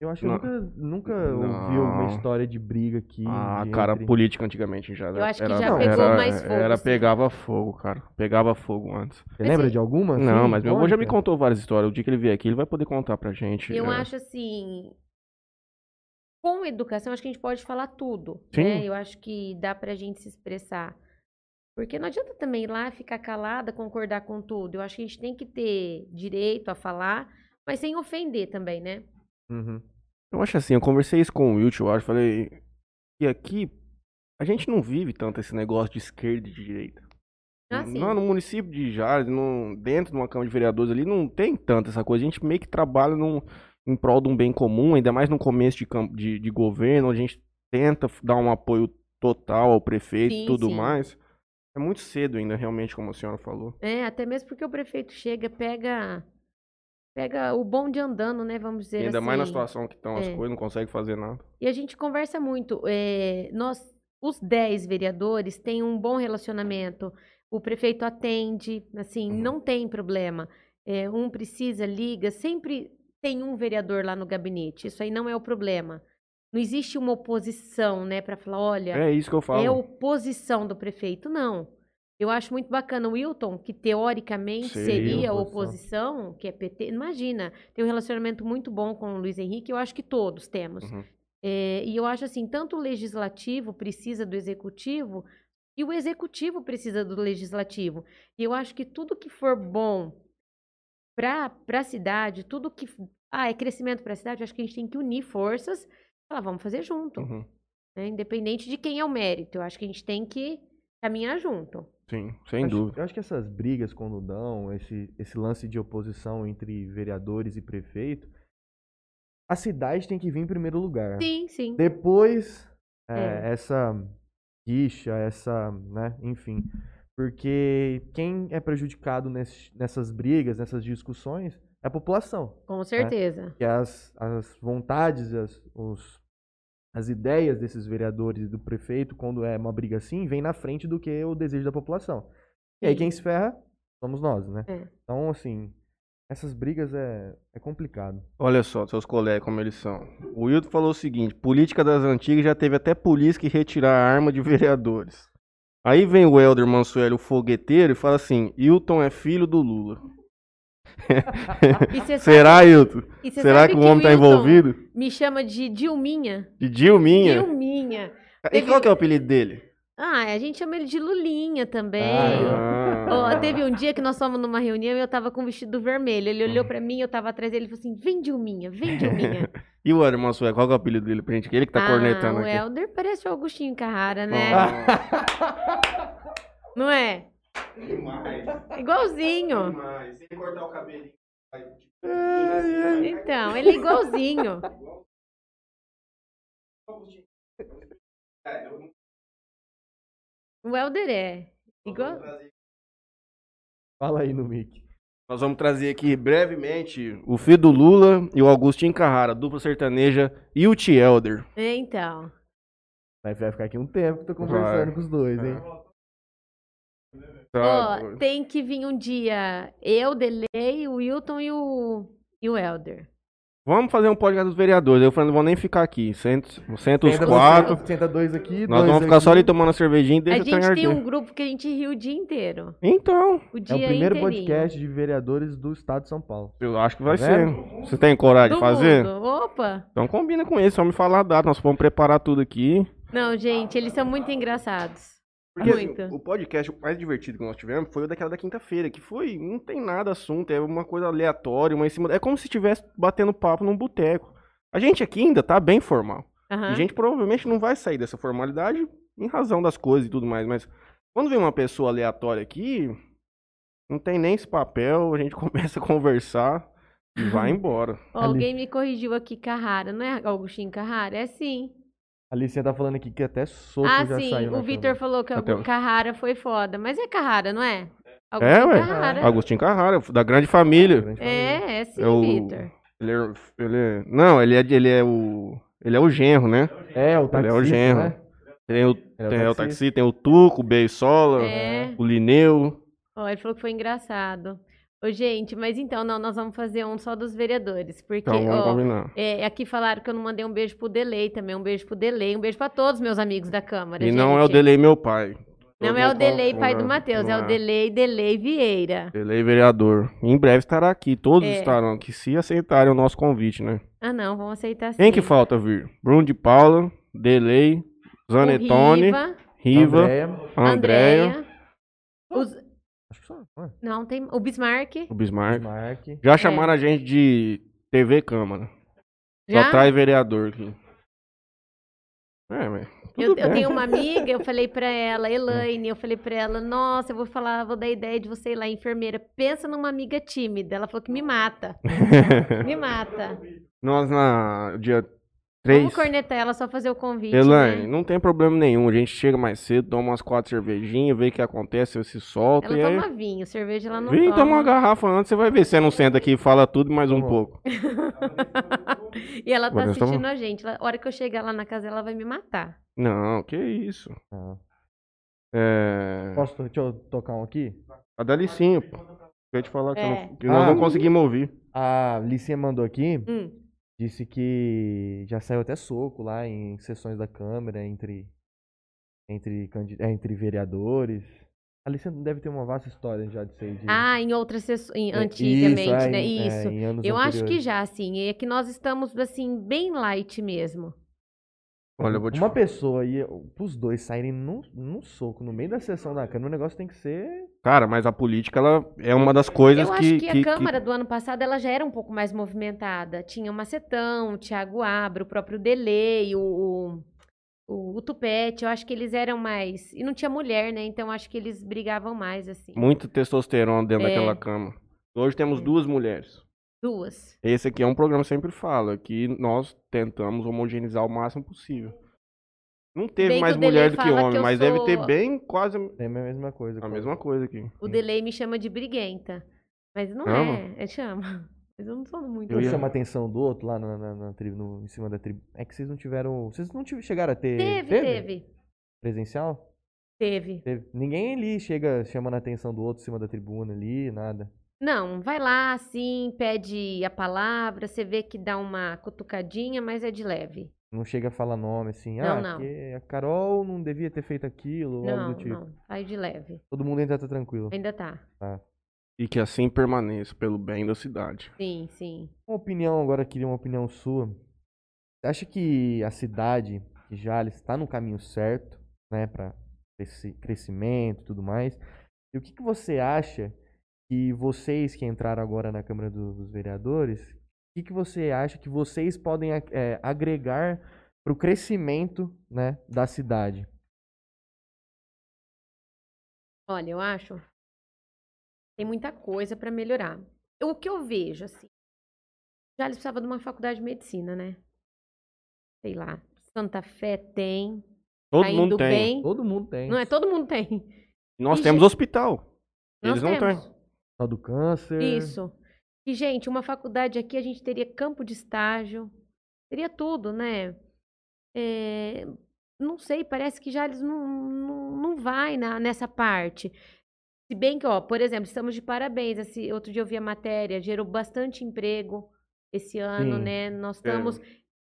Eu acho que eu Não. nunca, nunca ouvi alguma Não. história de briga aqui. Ah, de cara, entre- política antigamente já Eu acho que era, já pegou era, mais fogo, Era, sim. pegava fogo, cara. Pegava fogo antes. Você lembra Assim, de alguma? Não, assim, mas meu avô já me contou várias histórias. O dia que ele vier aqui, ele vai poder contar pra gente. Eu é. acho assim. Com educação, acho que a gente pode falar tudo. Sim. Né? Eu acho que dá pra gente se expressar. Porque não adianta também ir lá ficar calada, concordar com tudo. Eu acho que a gente tem que ter direito a falar, mas sem ofender também, né? Uhum. Eu acho assim, eu conversei isso com o Wilt, eu acho, falei. E aqui, a gente não vive tanto esse negócio de esquerda e de direita. Ah. Não, no município de Jales, no, dentro de uma Câmara de Vereadores ali, não tem tanto essa coisa. A gente meio que trabalha num, em prol de um bem comum, ainda mais no começo de, de, de governo, onde a gente tenta dar um apoio total ao prefeito e tudo sim. mais. É muito cedo ainda, realmente, como a senhora falou. É, até mesmo porque o prefeito chega, pega pega o bonde andando, né, vamos dizer E ainda assim. mais na situação que estão as é. coisas, não consegue fazer nada. E a gente conversa muito. é, nós, os 10 vereadores, têm um bom relacionamento. O prefeito atende, assim, Uhum. não tem problema. É, um precisa, liga. Sempre tem um vereador lá no gabinete. Isso aí não é o problema. Não existe uma oposição, né, para falar, olha, É isso que eu falo. é oposição do prefeito, não. Eu acho muito bacana o Wilton, que teoricamente Seria seria a oposição. oposição, que é PT. Imagina, tem um relacionamento muito bom com o Luiz Henrique, eu acho que todos temos. Uhum. É, e eu acho assim, tanto o legislativo precisa do executivo, e o executivo precisa do legislativo. E eu acho que tudo que for bom para a cidade, tudo que. Ah, é crescimento para a cidade, eu acho que a gente tem que unir forças e falar, vamos fazer junto Uhum. né? Independente de quem é o mérito. Eu acho que a gente tem que caminhar junto. Sim, sem acho, dúvida. Eu acho que essas brigas quando dão, esse, esse lance de oposição entre vereadores e prefeito, a cidade tem que vir em primeiro lugar. Sim, sim. Depois, é, É. essa rixa, essa, né, enfim. Porque quem é prejudicado ness- nessas brigas, nessas discussões, é a população. Com certeza. Que as, as vontades, as, os, as ideias desses vereadores e do prefeito, quando é uma briga assim, vem na frente do que o desejo da população. E aí quem se ferra somos nós, né? É. Então, assim, essas brigas é, é complicado. Olha só, seus colegas como eles são. O Wilton falou o seguinte: política das antigas já teve até polícia que retirar a arma de vereadores. Aí vem o Helder Mansueli, o fogueteiro, e fala assim: Hilton é filho do Lula. Será, Hilton? Será que o homem tá Wilton envolvido? Me chama de Dilminha. De Dilminha? Dilminha. E Teve- qual que é o apelido dele? Ah, a gente chama ele de Lulinha também. Ah, Ah, teve um dia que nós fomos numa reunião e eu tava com um vestido vermelho. Ele olhou pra mim, eu tava atrás dele e falou assim: vem Dilminha, vem Dilminha. E o Helder Mansueli, qual que é o apelido dele pra gente? Ele que tá cornetando ah, o aqui. Helder parece o Augustinho Carrara, né? Ah. Não é? Demais. Igualzinho. Demais. Sem cortar o cabelinho. Então, ele é igualzinho. O Helder é. Igual... Fala aí no mic. Nós vamos trazer aqui brevemente o filho do Lula e o Augustinho Carrara, dupla sertaneja, e o T. Elder. É, Então. Vai vai ficar aqui um tempo que tô conversando Vai. com os dois, hein? Tá, Ó, tem que vir um dia eu, Delay, o Wilton e o, e o Helder. Vamos fazer um podcast dos vereadores. Eu falei, não vou nem ficar aqui. Senta, senta os quatro. você, Senta dois aqui, Nós dois vamos ficar aqui. só ali tomando a cervejinha e deixa a gente tem um grupo que a gente ri o dia inteiro. Então, O É o primeiro inteirinho. podcast de vereadores do estado de São Paulo. eu acho que vai Tá ser. vendo? Você tem coragem Do de fazer? mundo. Opa! Então combina com esse, só me falar a data. Nós vamos preparar tudo aqui. Não, gente, eles são muito engraçados. Porque assim, o podcast mais divertido que nós tivemos foi o daquela da quinta-feira, que foi, não tem nada assunto, é uma coisa aleatória, uma em cima. É como se estivesse batendo papo num boteco. A gente aqui ainda tá bem formal. E a gente provavelmente não vai sair dessa formalidade em razão das coisas e tudo mais, mas quando vem uma pessoa aleatória aqui, não tem nem esse papel, a gente começa a conversar e vai embora. Alguém me corrigiu aqui, Carrara. Não é Augustinho Carrara? É sim. A Alicinha tá falando aqui que até soco ah, já sim. saiu na O Vitor falou que Até o o- Carrara foi foda. Mas é Carrara, não é? É, Augustinho ué. Carrara. Agostinho Carrara, da grande família. Grande família. É, é sim, É o- Vitor. Ele é, ele é- Não, ele é, ele é o. Ele é o genro, né? É, o Ele taxista, é o genro. né? Tem o, Ele é o tem o taxista. taxi, tem o Tuco, o Beisola, É. o Lineu. Ó, ele falou que foi engraçado. Ô, gente, mas então, não, nós vamos fazer um só dos vereadores. Porque, Então vamos ó, combinar. é, aqui falaram que eu não mandei um beijo pro Delay também. Um beijo pro Delay. Um beijo pra todos meus amigos da Câmara, E não é o gente. Delay meu pai. Não Todo é o Delay pai do? Matheus, é o Delay Delay Vieira. Delay vereador. Em breve estará aqui. Todos É. estarão aqui, se aceitarem o nosso convite, né? Ah, não, vamos aceitar sim. Quem que falta vir? Bruno de Paula, Delay, Zanetone, Riva, Riva, Andréia. Andréia, Andréia. Os- Acho que só. ué, Não, tem o Bismarck. o Bismarck. Mark. Já chamaram a gente de TV Câmara. Já? Só traz vereador aqui. É, mas Eu, eu tenho uma amiga, eu falei pra ela, Elaine, eu falei pra ela, nossa, eu vou falar, vou dar a ideia de você ir lá, enfermeira. Pensa numa amiga tímida. Ela falou que me mata. Me mata. Nós na dia 3. Vamos cornetar ela, só fazer o convite. Elaine, né? não tem problema nenhum. A gente chega mais cedo, toma umas quatro cervejinhas, vê o que acontece, se solta. Ela e aí... toma vinho, cerveja ela não Vem, toma toma. uma garrafa antes, você vai ver. Você não senta aqui e fala tudo mais um Tá bom. pouco. e ela tá Mas assistindo a gente. A hora que eu chegar lá na casa, ela vai me matar. Não, que isso. Ah. É. Posso, deixa eu tocar um aqui? A da Licinho. Eu ia te falar que, eu É. não- que nós Ah. não conseguimos ouvir. A Licinha mandou aqui, Hum. Disse que já saiu até soco lá em sessões da Câmara entre, entre, é, entre vereadores. A Licinha deve ter uma vasta história já de ser de... Ah, em outras sessões, é, antigamente, isso, é, né? em- é, Isso. anos eu acho que anteriores. já, assim. É que nós estamos, assim, bem light mesmo. Olha, eu vou te Uma pessoa e os dois saírem num, num soco no meio da sessão da Câmara, o negócio tem que ser... Cara, mas a política, ela é uma das coisas Eu que. acho que, que- a Câmara do ano passado ela já era um pouco mais movimentada. Tinha o Macetão, o Thiago Abra, o próprio Delay, o, o, o, o Tupete. Eu acho que eles eram mais. E não tinha mulher, né? Então eu acho que eles brigavam mais, assim. Muito testosterona dentro É. daquela cama. Hoje temos É. duas mulheres. Duas. Esse aqui é um programa que sempre fala que nós tentamos homogeneizar o máximo possível. Não teve Bem que mais Delay mulher do que fala que homem, eu mas deve sou- ter bem quase É a mesma coisa. a mesma coisa aqui. O Delay me chama de briguenta. Mas não Chama? é. É chama. Mas eu não sou muito. Eu Eu ia- chamo a atenção do outro lá na, na, na tri- no- em cima da tribo. É que vocês não tiveram. Vocês não tive- chegaram a ter. Teve, teve. Presencial? Teve. Teve. Ninguém ali chega chamando a atenção do outro em cima da tribuna ali, nada. Não, vai lá, assim, pede a palavra, você vê que dá uma cutucadinha, mas é de leve. Não chega a falar nome assim. Não, ah, não. porque a Carol não devia ter feito aquilo, ou algo Não, do tipo. não, vai de leve. Todo mundo ainda tá tranquilo. Ainda tá. E que assim permaneça pelo bem da cidade. Sim, sim. Uma opinião, agora queria uma opinião sua. Você acha que a cidade de Jales está no caminho certo, né, para esse crescimento e tudo mais? E o que, que você acha que vocês que entraram agora na Câmara do- dos Vereadores, o que, que você acha que vocês podem é, agregar para o crescimento, né, da cidade? Olha, eu acho tem muita coisa para melhorar. Eu- O que eu vejo, assim, já eles precisavam de uma faculdade de medicina, né? Sei lá, Santa Fé tem, Todo tá mundo indo tem. bem. Todo mundo tem. Não é? Todo mundo tem. Nós E, temos gente, hospital. Eles Nós não temos. têm. Só do câncer. Isso. E, gente, uma faculdade aqui, a gente teria campo de estágio, teria tudo, né? É, não sei, parece que já eles não, não, não vai na, nessa parte. Se bem que, ó, por exemplo, estamos de parabéns. Esse, outro dia eu vi a matéria, gerou bastante emprego esse ano, Sim. né? Nós estamos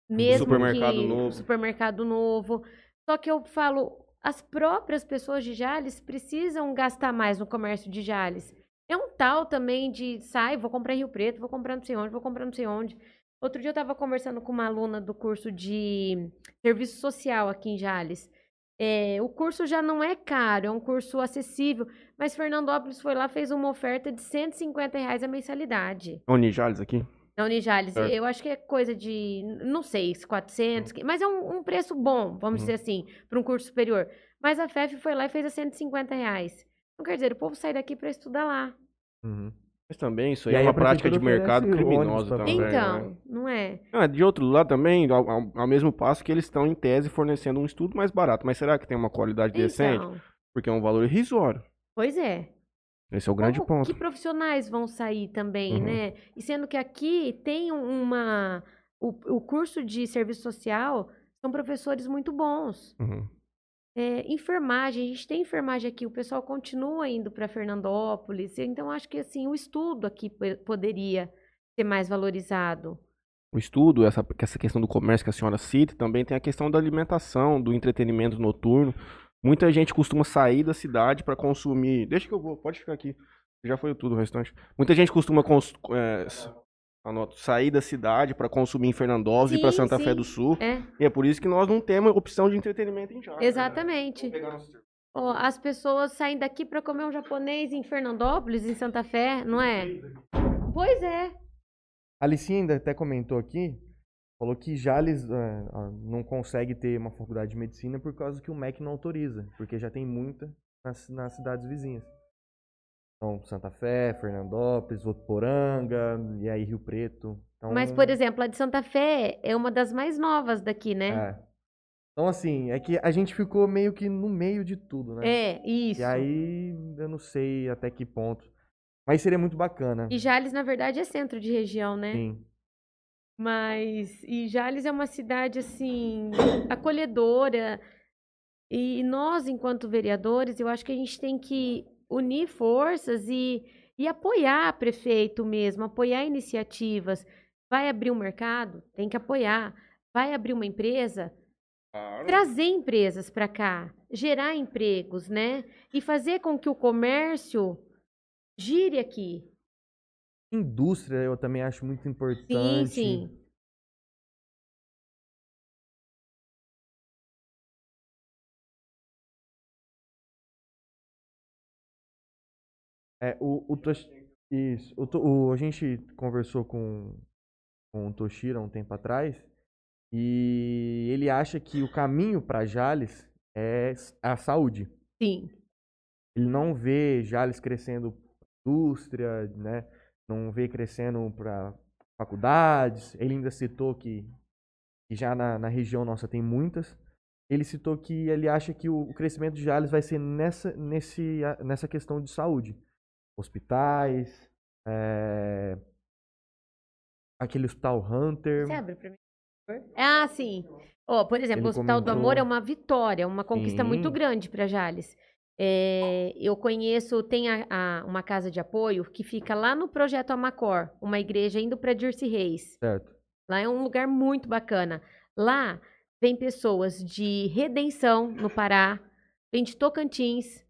mesmo É. Supermercado que novo. supermercado novo. Só que eu falo, as próprias pessoas de Jales precisam gastar mais no comércio de Jales. É um tal também de sai, vou comprar em Rio Preto, vou comprar não sei onde, vou comprar não sei onde. Outro dia eu estava conversando com uma aluna do curso de serviço social aqui em Jales. É, o curso já não é caro, é um curso acessível, mas Fernandópolis foi lá fez uma oferta de 150 reais a mensalidade. Unijales aqui. Na Unijales, Certo. eu acho que é coisa de, não sei, 400, mas é um, um preço bom, vamos Uhum. dizer assim, para um curso superior. Mas a FEF foi lá e fez a 150 reais. Então, quer dizer, o povo sai daqui para estudar lá. Uhum. Mas também isso aí E é aí uma a prática de prefeitura mercado oferece criminosa pra também. Também, então, né? não é? Ah, de outro lado também, ao, ao- ao mesmo passo que eles estão em tese fornecendo um estudo mais barato. Mas será que tem uma qualidade decente? Então, Porque é um valor irrisório. pois é. Esse é o grande Como ponto. Que profissionais vão sair também, Uhum. né? E sendo que aqui tem um, uma. O, o curso de serviço social são professores muito bons. Uhum. É, enfermagem, a gente tem enfermagem aqui, o pessoal continua indo para Fernandópolis, então acho que assim o estudo aqui po- poderia ser mais valorizado. O estudo, essa, essa questão do comércio que a senhora cita, também tem a questão da alimentação, do entretenimento noturno. Muita gente costuma sair da cidade para consumir. Deixa que eu vou, pode ficar aqui. Já foi tudo o restante. Muita gente costuma cons- é, anoto, sair da cidade para consumir em Fernandópolis e para Sim, Santa Fé sim. do Sul. É, E é por isso que nós não temos opção de entretenimento em Jales. exatamente. Vamos pegar nosso- Ó, as pessoas saem daqui para comer um japonês em Fernandópolis, em Santa Fé, não é? Pois é. A Alicinha ainda até comentou aqui falou que Jales é, ah, não consegue ter uma faculdade de medicina por causa que o MEC não autoriza, porque já tem muita nas, nas cidades vizinhas. Então, Santa Fé, Fernandópolis, Votuporanga, e aí Rio Preto. Então, Mas, por exemplo, a de Santa Fé é uma das mais novas daqui, né? é. Então, assim, é que a gente ficou meio que no meio de tudo, né? É, isso. E aí, eu não sei até que ponto. Mas seria muito bacana. E Jales, na verdade, é centro de região, né? Sim. Mas. E Jales é uma cidade, assim, acolhedora. E nós, enquanto vereadores, eu acho que a gente tem que unir forças e, e apoiar prefeito mesmo, apoiar iniciativas. Vai abrir um mercado? Tem que apoiar. Vai abrir uma empresa? Claro. trazer empresas para cá, gerar empregos, né? E fazer com que o comércio gire aqui. Indústria eu também acho muito Sim, importante. sim. É, o, o, Tosh- isso, o, o- a gente conversou com, com o Toshira um tempo atrás e ele acha que o caminho para Jales é a saúde. Sim. Ele não vê Jales crescendo indústria, né? Não vê crescendo para faculdades. Ele ainda citou que, que já na, na região nossa tem muitas. Ele citou que ele acha que o, o crescimento de Jales vai ser nessa, nesse, nessa questão de saúde. Hospitais, é, aquele hospital Hunter. Você abre pra mim, por favor? Ah, sim. Ó, por exemplo, Ele o Hospital do comentou. Amor é uma vitória, uma conquista muito Sim. grande para Jales. É, eu conheço, tem a- a- uma casa de apoio que fica lá no Projeto Amacor, uma igreja indo para Dirce Reis. Certo. Lá é um lugar muito bacana. Lá vem pessoas de Redenção, no Pará, vem de Tocantins,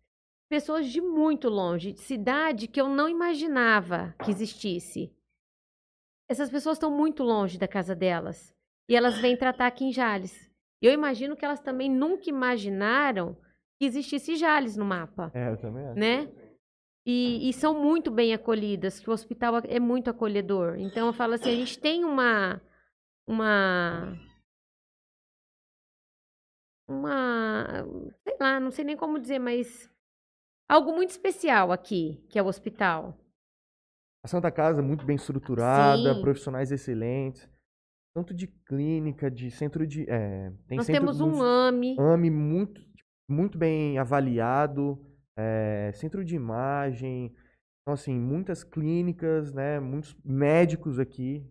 pessoas de muito longe, de cidade que eu não imaginava que existisse. Essas pessoas estão muito longe da casa delas e elas vêm tratar aqui em Jales. Eu imagino que elas também nunca imaginaram que existisse Jales no mapa É, eu também acho. né? E, e são muito bem acolhidas, que o hospital é muito acolhedor. Então eu falo assim, a gente tem uma uma uma, sei lá, não sei nem como dizer, mas algo muito especial aqui, que é o hospital. A Santa Casa é muito bem estruturada, Sim. profissionais excelentes, tanto de clínica, de centro de. é, tem Nós centro temos um muito- AME, AME muito, muito bem avaliado, é, centro de imagem, então assim, muitas clínicas, né, muitos médicos aqui.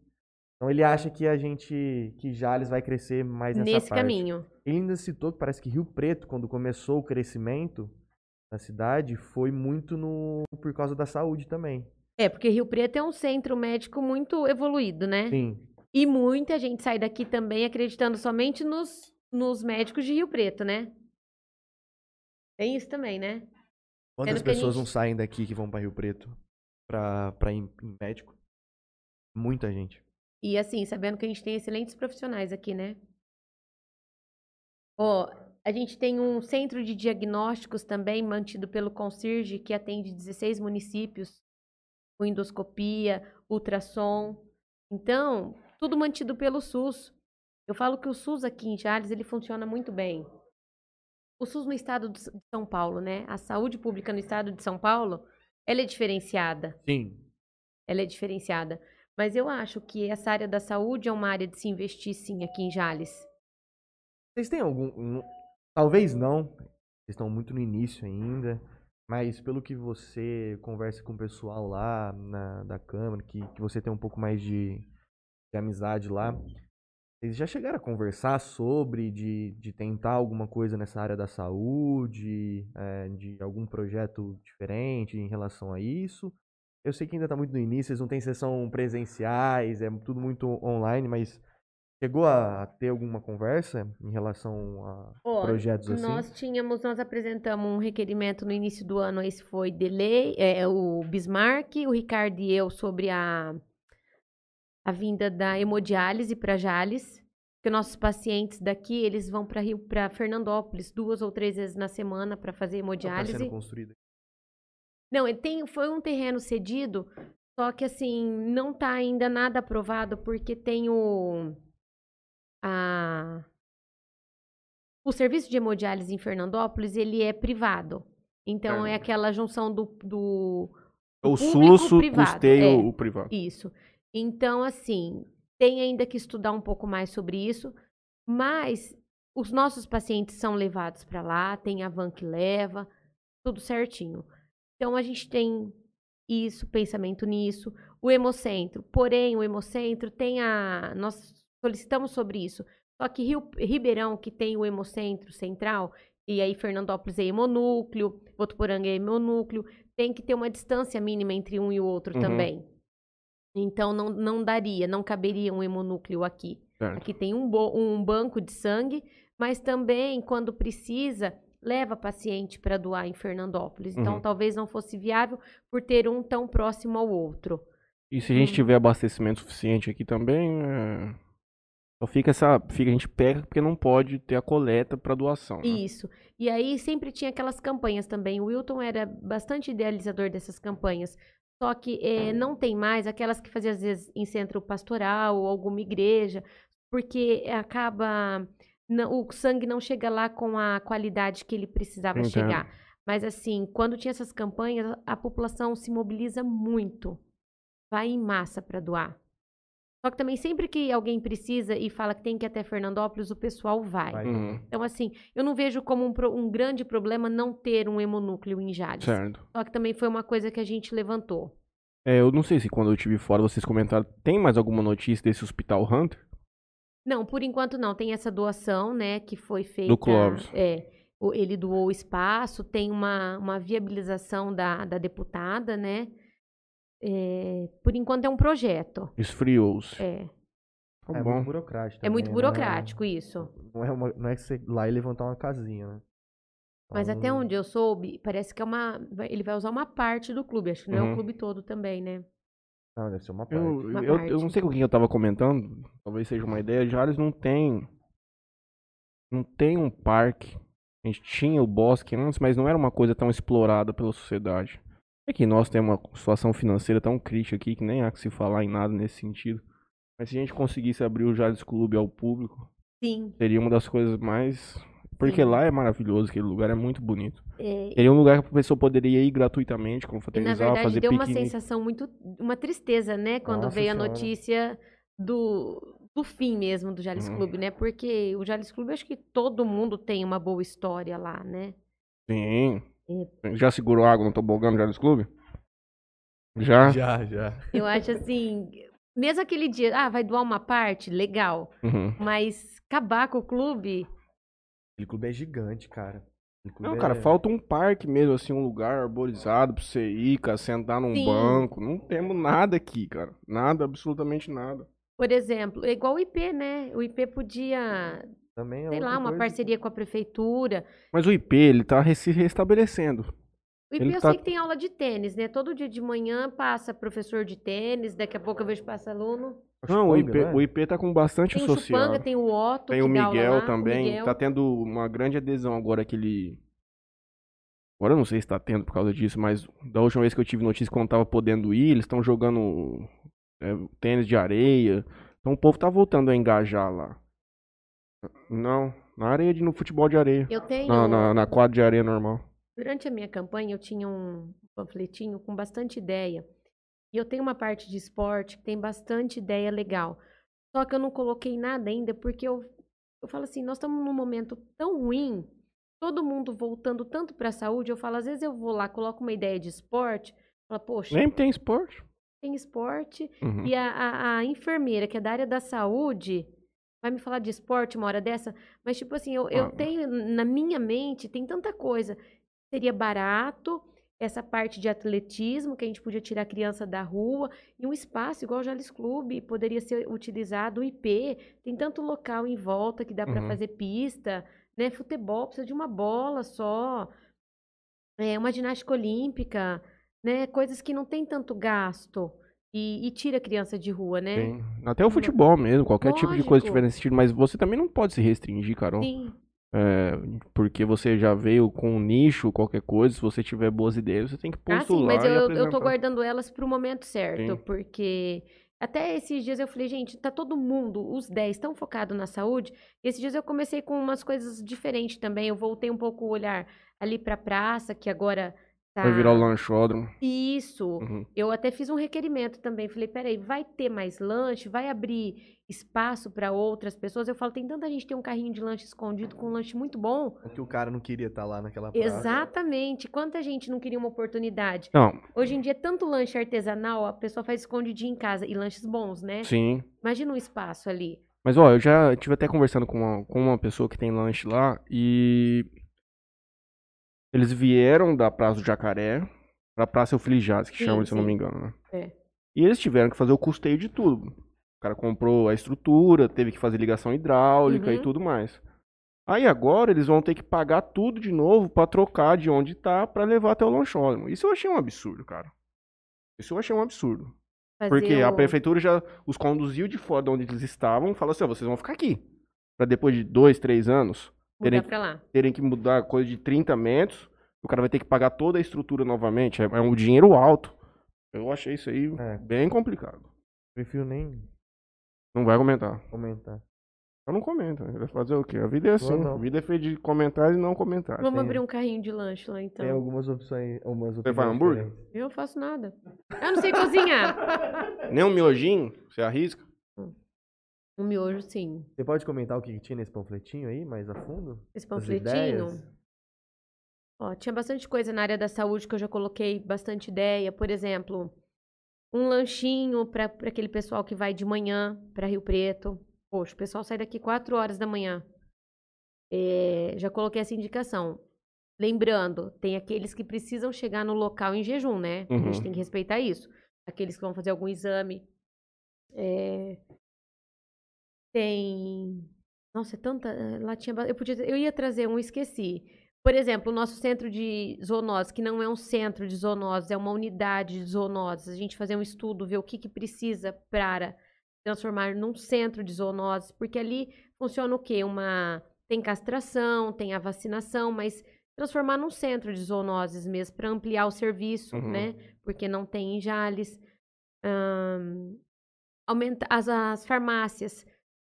Então ele acha que a gente, que Jales vai crescer mais nessa nesse parte. caminho. Ele ainda citou que parece que Rio Preto, quando começou o crescimento da cidade, foi muito no por causa da saúde também. É, porque Rio Preto é um centro médico muito evoluído, né? Sim, E muita gente sai daqui também acreditando somente nos, nos médicos de Rio Preto, né? Tem isso também, né? Quantas Sendo pessoas não gente- saem daqui que vão para Rio Preto pra, pra ir em médico? Muita gente. E assim, sabendo que a gente tem excelentes profissionais aqui, né? Ó, a gente tem um centro de diagnósticos também mantido pelo Concirge, que atende 16 municípios, com endoscopia, ultrassom. Então, tudo mantido pelo SUS. Eu falo que o SUS aqui em Jales, ele funciona muito bem. O SUS no estado de São Paulo, né? A saúde pública no estado de São Paulo, ela é diferenciada Sim. ela é diferenciada. Mas eu acho que essa área da saúde é uma área de se investir sim aqui em Jales. Vocês têm algum. Talvez não. Vocês estão muito no início ainda. Mas pelo que você conversa com o pessoal lá na, da Câmara, que, que você tem um pouco mais de, de amizade lá, vocês já chegaram a conversar sobre de, de tentar alguma coisa nessa área da saúde, é, de algum projeto diferente em relação a isso? Eu sei que ainda está muito no início, vocês não têm sessão presenciais, é tudo muito online, mas chegou a ter alguma conversa em relação a Ó, projetos assim? Nós tínhamos, nós apresentamos um requerimento no início do ano, esse foi delay, é, o Bismarck, o Ricardo e eu sobre a, a vinda da hemodiálise para Jales, que nossos pacientes daqui, eles vão para Rio, para Fernandópolis duas ou três vezes na semana para fazer está hemodiálise. sendo construído. Não, ele tem, foi um terreno cedido, só que assim, não tá ainda nada aprovado, porque tem o. a... o serviço de hemodiálise em Fernandópolis, ele é privado. Então, é Certo. aquela junção do, do O SUS custeia é. o privado. Isso. Então, assim, tem ainda que estudar um pouco mais sobre isso, mas os nossos pacientes são levados para lá, tem a van que leva, tudo certinho. Então, a gente tem isso, pensamento nisso. O Hemocentro, porém, o Hemocentro tem a. Nós solicitamos sobre isso. Só que Rio, Ribeirão, que tem o Hemocentro Central, e aí Fernandópolis é hemonúcleo, Votuporanga é hemonúcleo, tem que ter uma distância mínima entre um e o outro Uhum. também. Então não, não daria, não caberia um hemonúcleo aqui. Certo. Aqui tem um, bo- um banco de sangue, mas também, quando precisa, leva paciente para doar em Fernandópolis. Então Uhum. talvez não fosse viável por ter um tão próximo ao outro. E se a gente Hum. tiver abastecimento suficiente aqui também, é, só fica essa. Fica, a gente pega porque não pode ter a coleta para doação. né? Isso. E aí sempre tinha aquelas campanhas também. O Wilton era bastante idealizador dessas campanhas. Só que eh, não tem mais aquelas que fazia às vezes em centro pastoral ou alguma igreja, porque acaba não- o sangue não chega lá com a qualidade que ele precisava Entendo. chegar. Mas assim, quando tinha essas campanhas, a população se mobiliza muito. Vai em massa para doar. Só que também sempre que alguém precisa e fala que tem que ir até Fernandópolis, o pessoal vai. Vai. Uhum, Então, assim, eu não vejo como um, pro- um grande problema não ter um hemonúcleo em Jales. certo. Só que também foi uma coisa que a gente levantou. É, eu não sei se quando eu estive fora vocês comentaram. Tem mais alguma notícia desse Hospital Hunter? Não, por enquanto não. Tem essa doação, né, que foi feita. Do Clóvis. É, ele doou o espaço, tem uma, uma viabilização da, da deputada, né? É, por enquanto é um projeto. Esfriou-se. É, Tá É bom. muito burocrático. é muito né? burocrático isso. Não é, uma- não é que você ir lá e levantar uma casinha, né? Mas Então, até onde eu soube, parece que é uma. Ele vai usar uma parte do clube. Acho que não é Uhum. o clube todo também, né? Não, deve ser uma parte. Eu, Uma eu, eu parte. não sei com quem eu tava comentando, talvez seja uma ideia. Jales não tem. Não tem um parque. A gente tinha o bosque antes, mas não era uma coisa tão explorada pela sociedade. É que nós temos uma situação financeira tão crítica aqui que nem há que se falar em nada nesse sentido. Mas se a gente conseguisse abrir o Jales Clube ao público, Sim. seria uma das coisas mais. Porque Sim. lá é maravilhoso, aquele lugar é muito bonito. É, Seria um lugar que a pessoa poderia ir gratuitamente, E na confraternizar, verdade fazer deu uma piquenique. sensação muito, uma tristeza, né, quando Nossa veio a Senhora. notícia do, do fim mesmo do Jales Uhum. Clube, né? Porque o Jales Clube, acho que todo mundo tem uma boa história lá, né? Sim. É. Já segurou água no tobogã no Jales Clube? Já? Já, já. Eu acho assim, mesmo aquele dia, ah, vai doar uma parte, legal, Uhum. mas acabar com o clube, Aquele clube é gigante, cara. Não, é- cara, falta um parque mesmo, assim, um lugar arborizado pra você ir, cara, sentar num Sim. banco. Não temos nada aqui, cara. Nada, absolutamente nada. por exemplo, é igual o IP, né? O IP podia, Também é sei lá, uma coisa. parceria com a prefeitura. Mas o IP, ele tá se restabelecendo. O IP Ele eu tá- sei que tem aula de tênis, né? Todo dia de manhã passa professor de tênis, daqui a pouco eu vejo passa aluno. Não, o Chupanga, IP, né? o IP tá com bastante Tem o social. Chupanga, tem o Otto, Tem o que dá aula Miguel lá, o também. Miguel. Tá tendo uma grande adesão agora aquele. Agora eu não sei se tá tendo por causa disso, mas da última vez que eu tive notícia quando tava podendo ir, eles estão jogando é, tênis de areia. Então o povo tá voltando a engajar lá. Não, na areia, de, no futebol de areia. Eu tenho. Na, na, na quadra de areia normal. Durante a minha campanha, eu tinha um panfletinho com bastante ideia. E eu tenho uma parte de esporte que tem bastante ideia legal. Só que eu não coloquei nada ainda, porque eu, eu falo assim, nós estamos num momento tão ruim, todo mundo voltando tanto para a saúde, eu falo, às vezes eu vou lá, coloco uma ideia de esporte, falo, poxa, Nem tem esporte. tem esporte, Uhum. E a, a- a enfermeira, que é da área da saúde, vai me falar de esporte uma hora dessa, mas tipo assim, eu, eu Ah. tenho na minha mente, tem tanta coisa. Seria barato, essa parte de atletismo, que a gente podia tirar a criança da rua, e um espaço igual o Jales Clube, poderia ser utilizado, o IP, tem tanto local em volta que dá para Uhum. fazer pista, né? Futebol precisa de uma bola só, é, uma ginástica olímpica, né? Coisas que não tem tanto gasto. E, e tira a criança de rua, né? Tem. Até o futebol mesmo, qualquer tipo de coisa que Lógico. tiver nesse sentido. Mas você também não pode se restringir, Carol. Sim, É, porque você já veio com um nicho, qualquer coisa. Se você tiver boas ideias, você tem que ah, postular sim, mas eu, eu tô guardando elas pro momento certo, Sim. porque Até esses dias eu falei, gente, tá todo mundo, os 10, tão focado na saúde. E esses dias eu comecei com umas coisas diferentes também. Eu voltei um pouco o olhar ali pra praça, que agora tá. Vai virar o lanchódromo. Isso. Uhum. Eu até fiz um requerimento também. Falei, peraí, vai ter mais lanche? Vai abrir espaço para outras pessoas? Eu falo, tem tanta gente que tem um carrinho de lanche escondido com um lanche muito bom. Que o cara não queria estar lá naquela praça. Exatamente. Quanta gente não queria uma oportunidade? Não, Hoje em dia, tanto lanche artesanal, a pessoa faz escondidinho em casa. E lanches bons, né? sim. Imagina um espaço ali. Mas, ó, eu já tive até conversando com uma, com uma pessoa que tem lanche lá e eles vieram da Praça do Jacaré pra Praça Eufilijaz, que Sim, chama, se eu não sim. me engano, né? É. E eles tiveram que fazer o custeio de tudo. O cara comprou a estrutura, teve que fazer ligação hidráulica e Uhum. tudo mais. Aí agora eles vão ter que pagar tudo de novo pra trocar de onde tá pra levar até o lanchódromo. Isso eu achei um absurdo, cara. Isso eu achei um absurdo. Fazer Porque a o- prefeitura já os conduziu de fora de onde eles estavam, falou assim, ó, vocês vão ficar aqui. Pra depois de dois, três anos, terem, pra lá. terem que mudar coisa de 30 metros, o cara vai ter que pagar toda a estrutura novamente. É, é um dinheiro alto. Eu achei isso aí É. bem complicado. Prefiro nem Não vai comentar. comentar. Eu não comento. Vai fazer o quê? A vida é assim. não. A vida é feita de comentários e não comentários. Vamos tem- abrir um carrinho de lanche lá, então. Tem algumas opções. Umas Você faz opiniões hambúrguer? Eu não faço nada. Eu não sei cozinhar. Nem um miojinho, você arrisca? Um miojo, sim. Você pode comentar o que tinha nesse panfletinho aí, mais a fundo? Esse panfletinho. Ó, tinha bastante coisa na área da saúde que eu já coloquei bastante ideia. Por exemplo, um lanchinho para aquele pessoal que vai de manhã para Rio Preto. Poxa, o pessoal sai daqui 4 horas da manhã. É, já coloquei essa indicação. Lembrando, tem aqueles que precisam chegar no local em jejum, né? A gente Uhum. tem que respeitar isso. Aqueles que vão fazer algum exame. É, Tem. Nossa, é tanta. eh, Lá tinha. Eu, podia... eu ia trazer um, esqueci. Por exemplo, o nosso centro de zoonose, que não é um centro de zoonose, é uma unidade de zoonose. A gente fazer um estudo, ver o que, que precisa para transformar num centro de zoonose, porque ali funciona o quê? Uma tem castração, tem a vacinação, mas transformar num centro de zoonoses mesmo para ampliar o serviço, Uhum. né? Porque não tem em Jales. Ahn, aumenta as, as farmácias.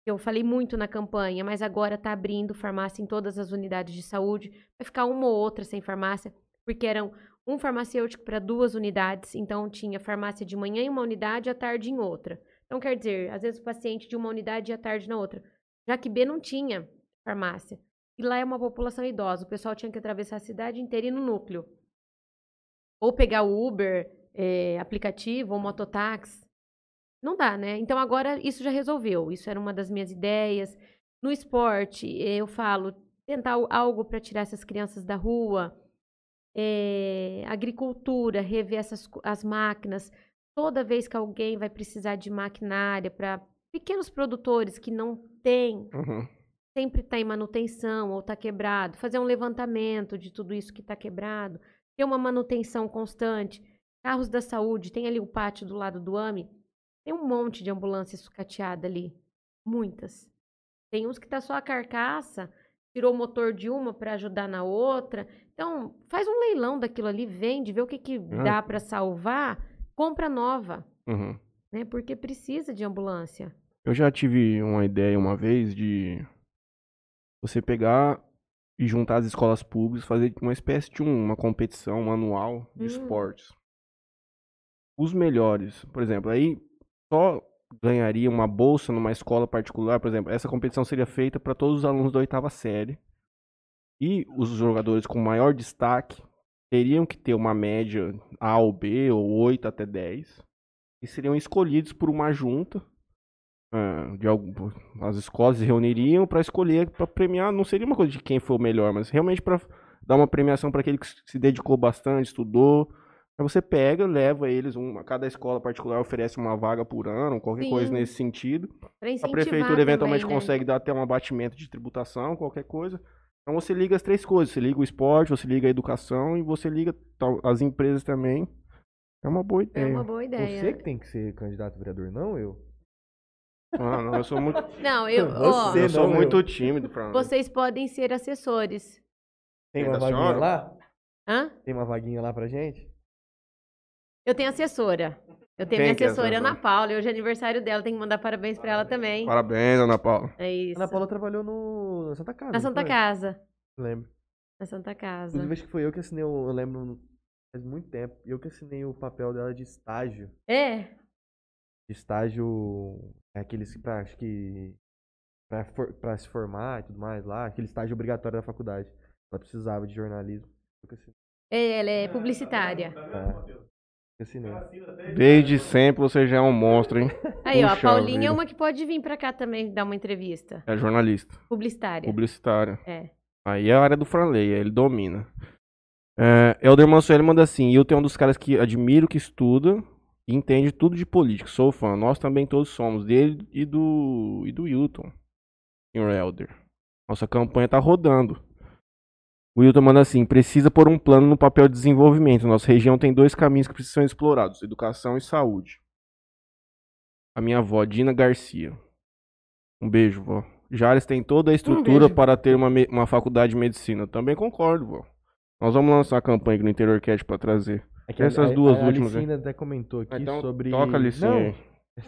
Eu falei muito na campanha, mas agora está abrindo farmácia em todas as unidades de saúde. Vai ficar uma ou outra sem farmácia, porque eram um farmacêutico para duas unidades, então tinha farmácia de manhã em uma unidade e à tarde em outra. Então, quer dizer, às vezes o paciente de uma unidade e à tarde na outra. Já que B não tinha farmácia. E lá é uma população idosa. O pessoal tinha que atravessar a cidade inteira e no núcleo. Ou pegar o Uber, eh, aplicativo, ou mototáxi. Não dá, né? Então agora isso já resolveu. Isso era uma das minhas ideias. No esporte, eu falo, tentar al- algo para tirar essas crianças da rua. Eh, agricultura, rever essas, as máquinas. Toda vez que alguém vai precisar de maquinária para pequenos produtores que não têm Uhum. sempre está em manutenção ou está quebrado, fazer um levantamento de tudo isso que está quebrado, ter uma manutenção constante. Carros da saúde, tem ali o pátio do lado do AME, tem um monte de ambulância sucateada ali, muitas. Tem uns que tá só a carcaça, tirou o motor de uma para ajudar na outra. Então, faz um leilão daquilo ali, vende, vê o que, que dá para salvar, compra nova, Uhum. né? Porque precisa de ambulância. Eu já tive uma ideia uma vez de você pegar e juntar as escolas públicas, fazer uma espécie de um- uma competição anual de Hum. esportes. Os melhores, por exemplo, aí só ganharia uma bolsa numa escola particular, por exemplo, essa competição seria feita para todos os alunos da oitava série. E os jogadores com maior destaque teriam que ter uma média A ou B, ou 8 até 10, e seriam escolhidos por uma junta de algum, as escolas se reuniriam para escolher, para premiar, não seria uma coisa de quem foi o melhor, mas realmente para dar uma premiação para aquele que se dedicou bastante, estudou. Aí você pega, leva eles, uma, cada escola particular oferece uma vaga por ano, qualquer coisa Sim. nesse sentido. A prefeitura eventualmente também, né? consegue dar até um abatimento de tributação, qualquer coisa. Então você liga as três coisas, você liga o esporte, você liga a educação e você liga as empresas também. É uma boa É ideia. uma boa ideia. Você que tem que ser candidato a vereador, não eu. Ah, não, eu sou muito, Não, eu, ó, Você eu sou não, muito eu. tímido pra. vocês podem ser assessores. Tem uma vaguinha lá? Hã? Tem uma vaguinha lá pra gente? Eu tenho assessora. Eu tenho Quem minha é assessora, Ana? Paula, e hoje é aniversário dela, tem que mandar parabéns pra ela também. Parabéns, Ana Paula. É isso. Ana Paula trabalhou no, na Santa Casa. Na Santa foi? Casa. Lembro. Na Santa Casa. Inclusive, acho que foi eu que assinei, o- eu lembro, faz muito tempo, eu que assinei o papel dela de estágio. É. De estágio, é aqueles que, pra, acho que, pra, for- pra se formar e tudo mais lá, aquele estágio obrigatório da faculdade. Ela precisava de jornalismo. Eu que assinei. É, Ela é publicitária. É. Desde sempre você já é um monstro, hein? Aí, ó, a Puxa Paulinha é vida. uma que pode vir pra cá também dar uma entrevista. É jornalista, Publicitária. publicitária. É. Aí é a área do Franley, ele domina. É, Elder Mansueli manda assim, eu tenho um dos caras que admiro que estuda e entende tudo de política. Sou fã. Nós também todos somos, dele e do, e do Wilton. Senhor Elder. Nossa campanha tá rodando. O Wilton manda assim, precisa pôr um plano no papel de desenvolvimento. Nossa região tem dois caminhos que precisam ser explorados, educação e saúde. A minha avó, Dina Garcia. Um beijo, vó. Jales tem toda a estrutura beijo. para ter uma, uma faculdade de medicina. Também concordo, vó. Nós vamos lançar uma campanha aqui no Interior Cat pra trazer. É que Essas a, duas a, a últimas, Alicina até comentou aqui Então, sobre... toca a licinha Não, aí.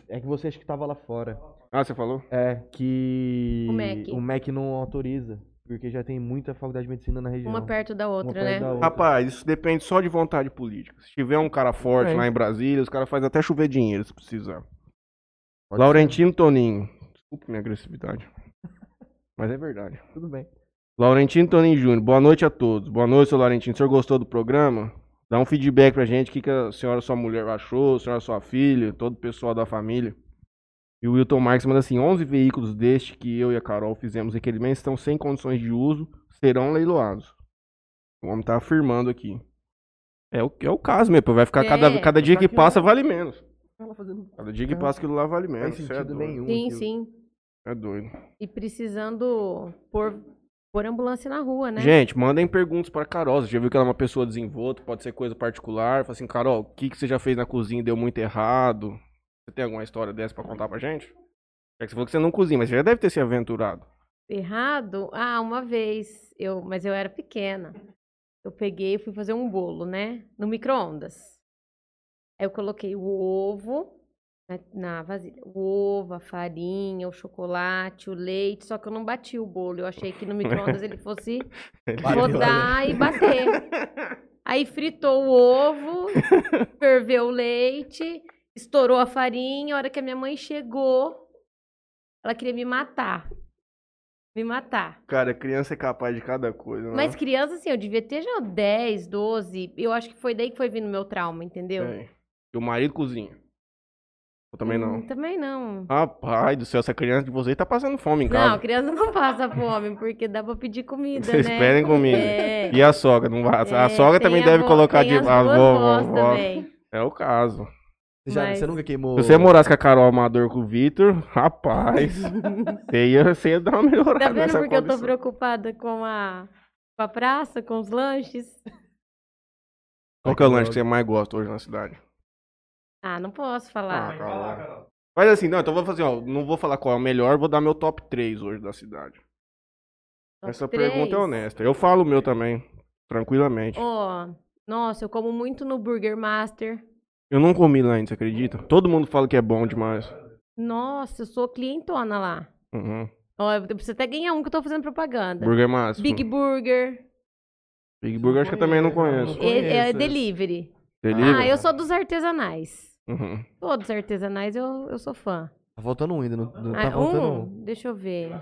é que você acha que tava lá fora. Ah, você falou? É, que O MEC. o MEC não autoriza, porque já tem muita faculdade de medicina na região. Uma perto da outra, perto né? da outra. Rapaz, isso depende só de vontade política. Se tiver um cara forte É. lá em Brasília, os caras fazem até chover dinheiro se precisar. Pode Laurentino Toninho. Desculpa minha agressividade. Mas é verdade. ser, Tudo bem. Laurentino Toninho Júnior, boa noite a todos. Boa noite, seu Laurentino. O senhor gostou do programa? Dá um feedback pra gente, o que, que a senhora sua mulher achou, a senhora sua filha, todo o pessoal da família. E o Wilton Marques manda assim, 11 veículos deste que eu e a Carol fizemos requerimentos estão sem condições de uso, serão leiloados. O homem tá afirmando aqui. É o, é o caso mesmo, vai ficar cada, É, cada dia que que passa vale menos. Cada dia que passa aquilo lá vale não menos. faz Cê é sentido doido. nenhum. Sim, aquilo. sim. É doido. E precisando pôr, pôr ambulância na rua, né? Gente, mandem perguntas pra Carol. Você já viu que ela é uma pessoa desenvolta, pode ser coisa particular. Fala assim, Carol, o que, que você já fez na cozinha deu muito errado? Você tem alguma história dessa pra contar pra gente? É que você falou que você não cozinha, mas você já deve ter se aventurado. Errado? Ah, uma vez, eu, mas eu era pequena. Eu peguei e fui fazer um bolo, né? No micro-ondas. Aí eu coloquei o ovo na, na vasilha. O ovo, a farinha, o chocolate, o leite. Só que eu não bati o bolo. Eu achei que no micro-ondas ele fosse rodar e bater. Aí fritou o ovo, ferveu o leite, estourou a farinha. A hora que a minha mãe chegou, ela queria me matar. Me matar. Cara, criança é capaz de cada coisa, né? Mas criança, assim, eu devia ter já 10, 12. Eu acho que foi daí que foi vindo meu trauma, entendeu? Tem. E o marido cozinha. Eu também não. Hum, também não. Rapaz do céu, essa criança de vocês tá passando fome em Não, criança não passa fome, porque dá pra pedir comida, Vocês né? pedem comida. É. E a sogra? Não vai... É, A sogra também a deve avó- colocar de. as A duas vó, vós vó, vó. também. É o caso. Você, já, Mas- você nunca queimou... Se você morasse com a Carol Amador com o Vitor, rapaz, você ia, você ia dar uma melhorada Tá vendo nessa porque eu tô condição. preocupada com a, com a praça, com os lanches? Qual que é o lanche que você mais gosta hoje na cidade? Ah, não posso Ah, falar. Carol. Mas assim, não, então vou fazer, ó, não vou falar qual é o melhor, vou dar meu top 3 hoje da cidade. Top Essa pergunta é honesta. Eu falo o meu também, tranquilamente. Ó, nossa, eu como muito no Burger Master. Eu não comi lá ainda, você acredita? Todo mundo fala que é bom demais. Nossa, eu sou clientona lá. Uhum. Ó, eu preciso até ganhar um que eu tô fazendo propaganda. Burger Máximo. Big Burger. Big Burger acho que eu também não conheço. Não É, é conheço. delivery. Delivery? Ah, eu sou dos artesanais. Uhum. Todos artesanais eu, eu sou fã. Tá faltando um ainda, não, não Ah, tá faltando um. um? Deixa eu ver.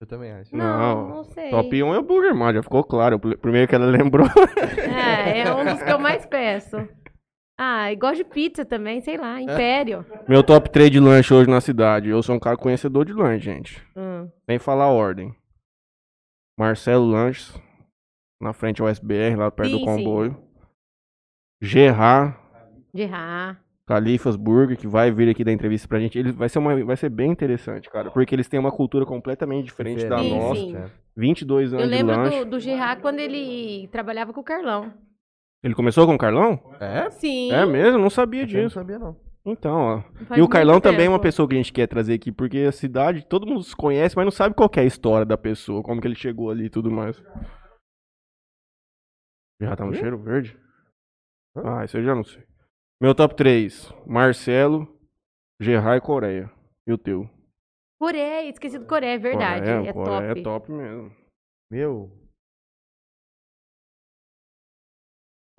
Eu também acho. Não, Não, não sei. Top 1 é o Burger Man, já ficou claro. O pr- primeiro que ela lembrou. É, é um dos que eu mais peço. Ah, e gosto de pizza também, sei lá, Império. Meu top 3 de lanche hoje na cidade. Eu sou um cara conhecedor de lanche, gente. Hum. Sem falar a ordem. Marcelo Lanches. Na frente ao SBR, lá perto Sim, do sim. comboio. Gerard. Rá. Califas Burger, que vai vir aqui dar entrevista pra gente. Ele vai ser, uma, vai ser bem interessante, cara. Porque eles têm uma cultura completamente diferente da Sim, nossa. sim. 22 Eu anos de lembro lanche. do, do Gerard quando ele trabalhava com o Carlão. Ele começou com o Carlão? É? Sim. É mesmo? Não sabia não disso. sabia, não. Então, ó. faz E o muito Carlão também é uma tempo. pessoa que a gente quer trazer aqui, porque a cidade, todo mundo se conhece, mas não sabe qual que é a história da pessoa, como que ele chegou ali e tudo mais. Já tá no Hum? cheiro verde? Ah, isso eu já não sei. Meu top 3, Marcelo, Gerard e Coreia. E o teu? Coreia, esqueci do Coreia, é verdade. Coreia, é Coreia top. é top mesmo. Meu.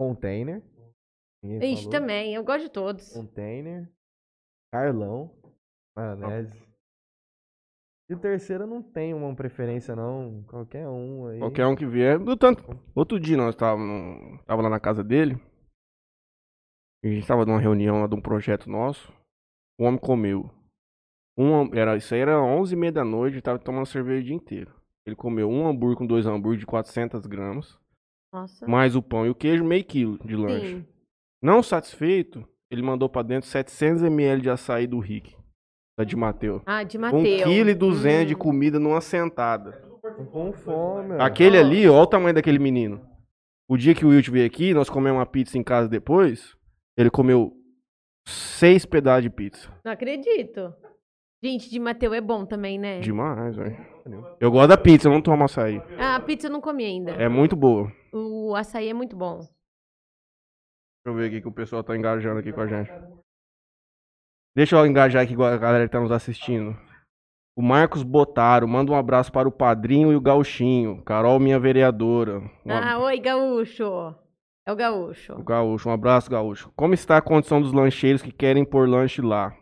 Container. Ixi, falou. também, eu gosto de todos. Container. Carlão. Maionese. E o terceiro não tenho uma preferência, não. Qualquer um aí. Qualquer um que vier. Do tanto, outro dia nós estávamos tava lá na casa dele. E a gente tava numa reunião lá de um projeto nosso. O homem comeu. Um, era, isso aí era 11 e meia da noite, tava tomando cerveja o dia inteiro. Ele comeu um hambúrguer com dois hambúrgueres de 400 gramas. Nossa. Mais o pão e o queijo, meio quilo de lanche. Sim. Não satisfeito, ele mandou pra dentro 700 ml de açaí do Rick. Da de Mateu. Ah, de 1 Mateus. kg e 200 de Hum. comida numa sentada. Com fome. Aquele ali, ó, olha o tamanho daquele menino. O dia que o Wilt veio aqui, nós comemos uma pizza em casa depois. Ele comeu seis pedaços de pizza. Não acredito. Gente, de Mateu é bom também, né? Demais, velho. Eu gosto da pizza, eu não tomo açaí. Ah, a pizza eu não comi ainda. É muito boa. O açaí é muito bom. Deixa eu ver aqui que o pessoal tá engajando aqui com a gente. Deixa eu engajar aqui com a galera que tá nos assistindo. O Marcos Botaro, manda um abraço para o Padrinho e o Gauchinho. Carol, minha vereadora. Um Ah, oi, gaúcho. É o gaúcho. O Gaúcho, um abraço, Gaúcho. Como está a condição dos lancheiros que querem pôr lanche lá?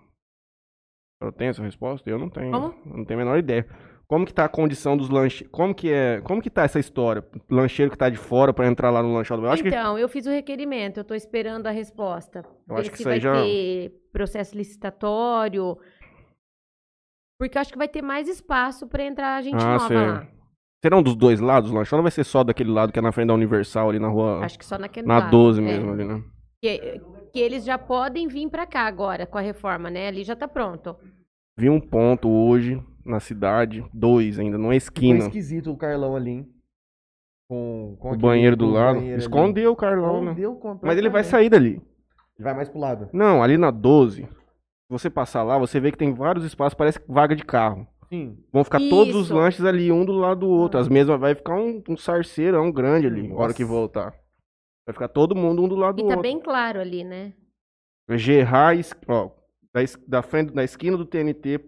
Eu tenho essa resposta? Eu não tenho. Como? Eu não tenho a menor ideia. Como que tá a condição dos lanches? Como que é? Como que tá essa história? Lancheiro que tá de fora pra entrar lá no lanchador. Eu acho que então, eu fiz o requerimento, eu tô esperando a resposta. Eu acho que isso vai já- ter processo licitatório. Porque eu acho que vai ter mais espaço pra entrar gente Ah, nova sei. lá. serão dos dois lados o lanche ou não vai ser só daquele lado que é na frente da Universal ali na rua Acho que só naquele na lado. 12 é. mesmo ali, né? Que, que eles já podem vir pra cá agora com a reforma, né? Ali já tá pronto. Vi um ponto hoje na cidade, dois ainda, numa Ficou esquina. esquisito o Carlão ali, hein? Com, com O aquele- banheiro do lado. banheiro ali. Escondeu o Carlão, né? Escondeu Mas ele vai sair dali. Ele vai mais pro lado. Não, ali na 12, se você passar lá, você vê que tem vários espaços, parece vaga de carro. Sim. Vão ficar todos os Isso. lanches ali, um do lado do outro. As mesmas, vai ficar um, um sarceirão grande ali, na hora que Nossa. voltar. Vai ficar todo mundo um do lado E do tá outro. bem claro ali, né? Gerard, es- ó, da, da frente, da esquina do TNT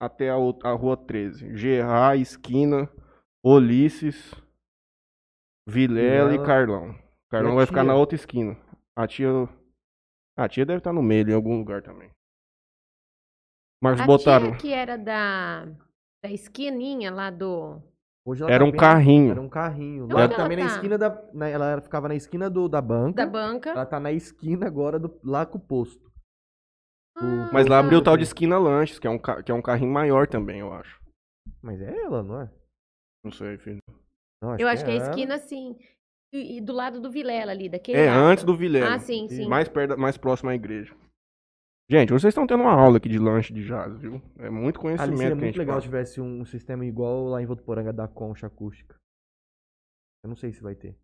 até a, a rua 13. Gerard, esquina, Ulisses, Vilela e. Carlão. Carlão vai ficar tia? na outra esquina. A tia. A tia deve estar no meio, em algum lugar também. Marcos A botaram. tia que era da, da esquininha lá do... Hoje ela Era tá um bem- carrinho. Era um carrinho. Lá ela também na tá? esquina da. na- ela ficava na esquina do, da banca. Da banca. Ela tá na esquina agora do, lá com o posto. Ah, Mas lá abriu o tal de esquina lanches, que é um, ca- que é um carrinho maior também, eu acho. Mas é ela, não é? Não sei, filho. Não, Eu acho que é a ela. esquina, assim. E, e do lado do Vilela ali, daquele É, lado. antes do Vilela. Ah, sim, sim. Mais perto, mais próximo à igreja. Gente, vocês estão tendo uma aula aqui de lanche de jazz, viu? É muito Ali conhecimento seria que a muito gente legal se tivesse um sistema igual lá em Votuporanga da concha acústica. Eu não sei se vai ter.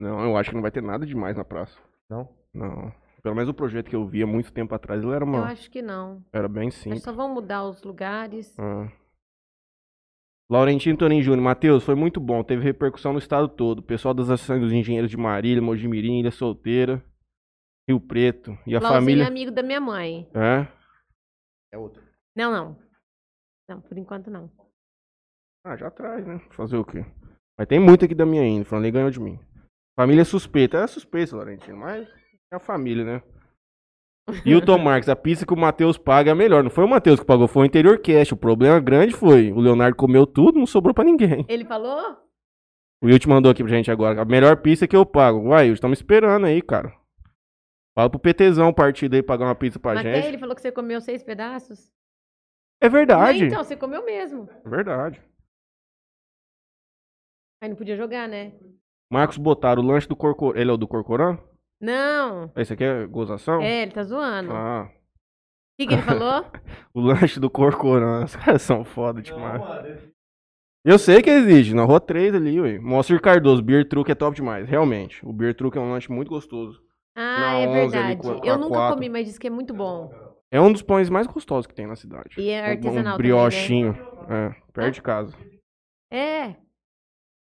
Não, eu acho que não vai ter nada demais na praça. Não? Não. Pelo menos o projeto que eu vi há muito tempo atrás, ele era Eu uma. acho que não. Era bem simples. só vão mudar os lugares. Ah. Laurentino Tonin Júnior, Matheus, foi muito bom. Teve repercussão no estado todo. O pessoal das associações dos engenheiros de Marília, Mojimirim, Ilha Solteira, Rio Preto. E a Lauzinho família. é amigo da minha mãe. É? É outro. Não, não. Não, por enquanto não. Ah, já atrás, né? Fazer o quê? Mas tem muito aqui da minha ainda. Falando ganhou de mim. Família suspeita. É suspeita, Laurentino, mas é a família, né? E o Tom Marques, a pizza que o Matheus paga é a melhor. Não foi o Matheus que pagou, foi o Interior Cash. O problema grande foi: o Leonardo comeu tudo, não sobrou pra ninguém. Ele falou? O Will te mandou aqui pra gente agora. A melhor pizza que eu pago. Uai, Will, estamos esperando aí, cara. Fala pro PTzão partido aí pagar uma pizza pra Até gente. ele falou que você comeu seis pedaços? É verdade. Então, você comeu mesmo. É verdade. Aí não podia jogar, né? Marcos botaram o lanche do Corcoran. Ele é o do Corcoran? Não. Esse aqui é gozação? É, ele tá zoando. O Ah. que, que ele falou? O lanche do Corcoran. Os caras são foda demais. Eu sei que existe, na rua 3 ali, ué. Mostra Cardoso, Beer Truck é top demais, realmente. O Beer Truck é um lanche muito gostoso. Ah, Na é 11 ali verdade. com a- com Eu nunca quatro. comi, mas disse que é muito bom. É um dos pães mais gostosos que tem na cidade. E é Um- artesanal Um também, né? briochinho, é, perto de casa. É.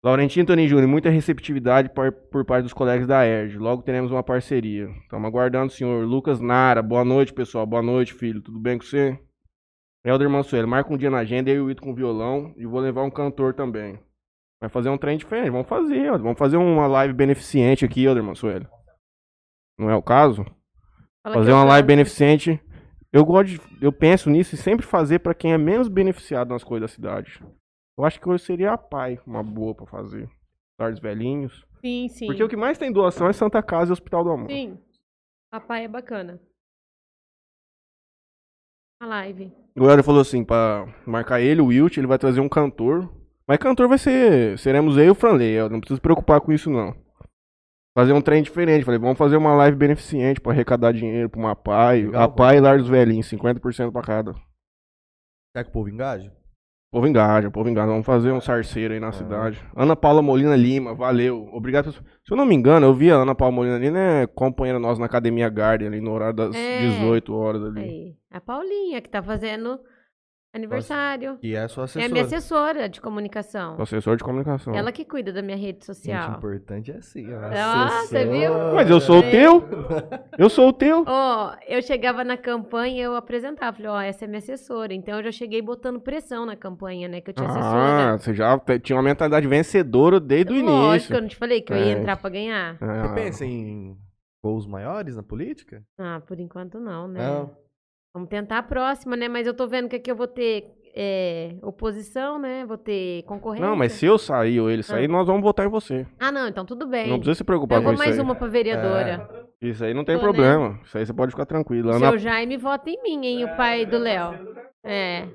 Laurentino Tony Júnior, muita receptividade por, por parte dos colegas da ERJ. Logo teremos uma parceria. Estamos aguardando o senhor. Lucas Nara, boa noite, pessoal. Boa noite, filho. Tudo bem com você? Helder Mansuelo, marca um dia na agenda, eu e o Ito com violão e vou levar um cantor também. Vai fazer um trem diferente. Vamos fazer, ó. vamos fazer uma live beneficente aqui, Helder Mansuelo. Não é o caso? Fala Fazer uma live beneficente. Eu gosto de, eu penso nisso e sempre fazer pra quem é menos beneficiado nas coisas da cidade. Eu acho que hoje seria a PAI uma boa pra fazer. Lar dos velhinhos. Sim, sim. Porque o que mais tem doação é Santa Casa e Hospital do Amor. Sim. A pai é bacana. A live. O Helder falou assim, pra marcar ele, o Wilt, ele vai trazer um cantor. Mas cantor vai ser. Seremos eu e o Franley, Helder. Não precisa se preocupar com isso, não. Fazer um trem diferente. Falei, vamos fazer uma live beneficente pra arrecadar dinheiro pra uma PAI. Legal, a PAI e Lar dos Velhinhos, 50% pra cada. Será que o povo engaja? Povo engaja, povo engaja. Vamos fazer um sarceiro aí na cidade. Ana Paula Molina Lima, valeu. Obrigado. Se eu não me engano, eu vi a Ana Paula Molina Lima, é companheira nossa na Academia Garden, ali no horário das É. 18 horas ali. Aí. A Paulinha, que tá fazendo aniversário. Que é a sua É a assessora. minha assessora de comunicação. Sou assessor de comunicação. Ela que cuida da minha rede Gente, social. importante é assim. ó. Ah, você Assessora. viu? Mas eu sou o É. teu. Eu sou o teu. Ó, eu chegava na campanha e eu apresentava. Falei, ó, essa é minha assessora. Então eu já cheguei botando pressão na campanha, né? Que eu tinha Ah, assessora. você já tinha uma mentalidade vencedora desde o Lógico, início. eu não te falei que eu ia É. entrar pra ganhar. Você Ah, pensa em gols maiores na política? Ah, por enquanto não, né? Não. Vamos tentar a próxima, né? Mas eu tô vendo que aqui eu vou ter é, oposição, né? Vou ter concorrência. Não, mas se eu sair ou ele sair, nós vamos votar em você. Ah, não, então tudo bem. Não precisa se preocupar eu com vou isso mais aí. uma pra vereadora. Isso aí não tem Tô, né? problema. Isso aí você pode ficar tranquilo. O Ana seu Jaime vota em mim, hein? O pai do Léo. É.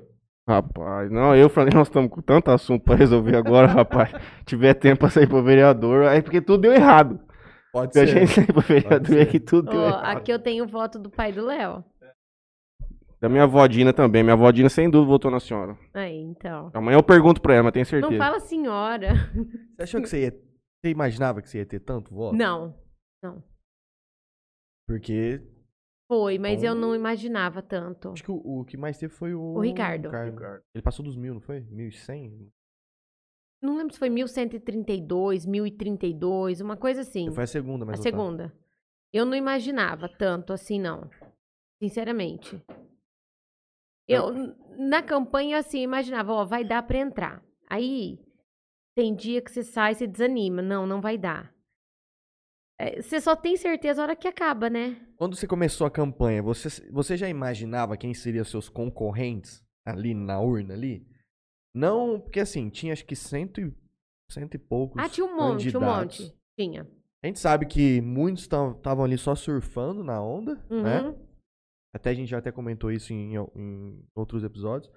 Rapaz, não, eu falei, nós estamos com tanto assunto pra resolver agora, rapaz. Tiver tempo pra sair pro vereador, aí porque tudo deu errado. Pode Se a ser. gente sair pro vereador ser. é que tudo deu Ó, errado. aqui eu tenho o voto do pai do Léo. Da minha avó Dina também. Minha avó Dina sem dúvida votou na senhora. Aí, então. Amanhã eu pergunto pra ela, mas tenho certeza. Não fala senhora. Você achou que você ia. Você imaginava que você ia ter tanto voto? Não. Porque Foi, mas eu Então- não imaginava tanto. acho que o, o que mais teve foi o. O Ricardo. Ele passou dos mil, não foi? 1.100? Não lembro se foi 1132, 1032, uma coisa assim. Foi a segunda, mas A segunda. Eu não imaginava tanto assim, não. Sinceramente. Eu, na campanha, assim, imaginava, ó, vai dar pra entrar. Aí, tem dia que você sai e você desanima. Não, não vai dar. É, Você só tem certeza na hora que acaba, né? Quando você começou a campanha, você, você já imaginava quem seriam seus concorrentes ali na urna ali? Não, porque assim, tinha acho que cento e, cento e poucos Ah, tinha um monte, um candidatos. monte. Tinha. A gente sabe que muitos estavam ali só surfando na onda, né? Uhum. Até a gente já até comentou isso em, em outros episódios.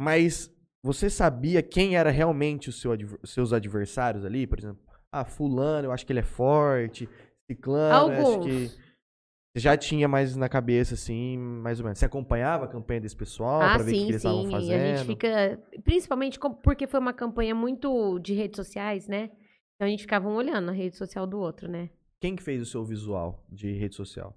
Mas você sabia quem era realmente os seu adver- seus adversários ali? Por exemplo, ah, fulano, eu acho que ele é forte. Ciclano, eu acho Alguns. que... Você já tinha mais na cabeça, assim, mais ou menos. Você acompanhava a campanha desse pessoal Ah, pra ver o que, sim, eles estavam sim. E fazendo? a gente fica. Principalmente porque foi uma campanha muito de redes sociais, né? Então a gente ficava um olhando a rede social do outro, né? Quem que fez o seu visual de rede social?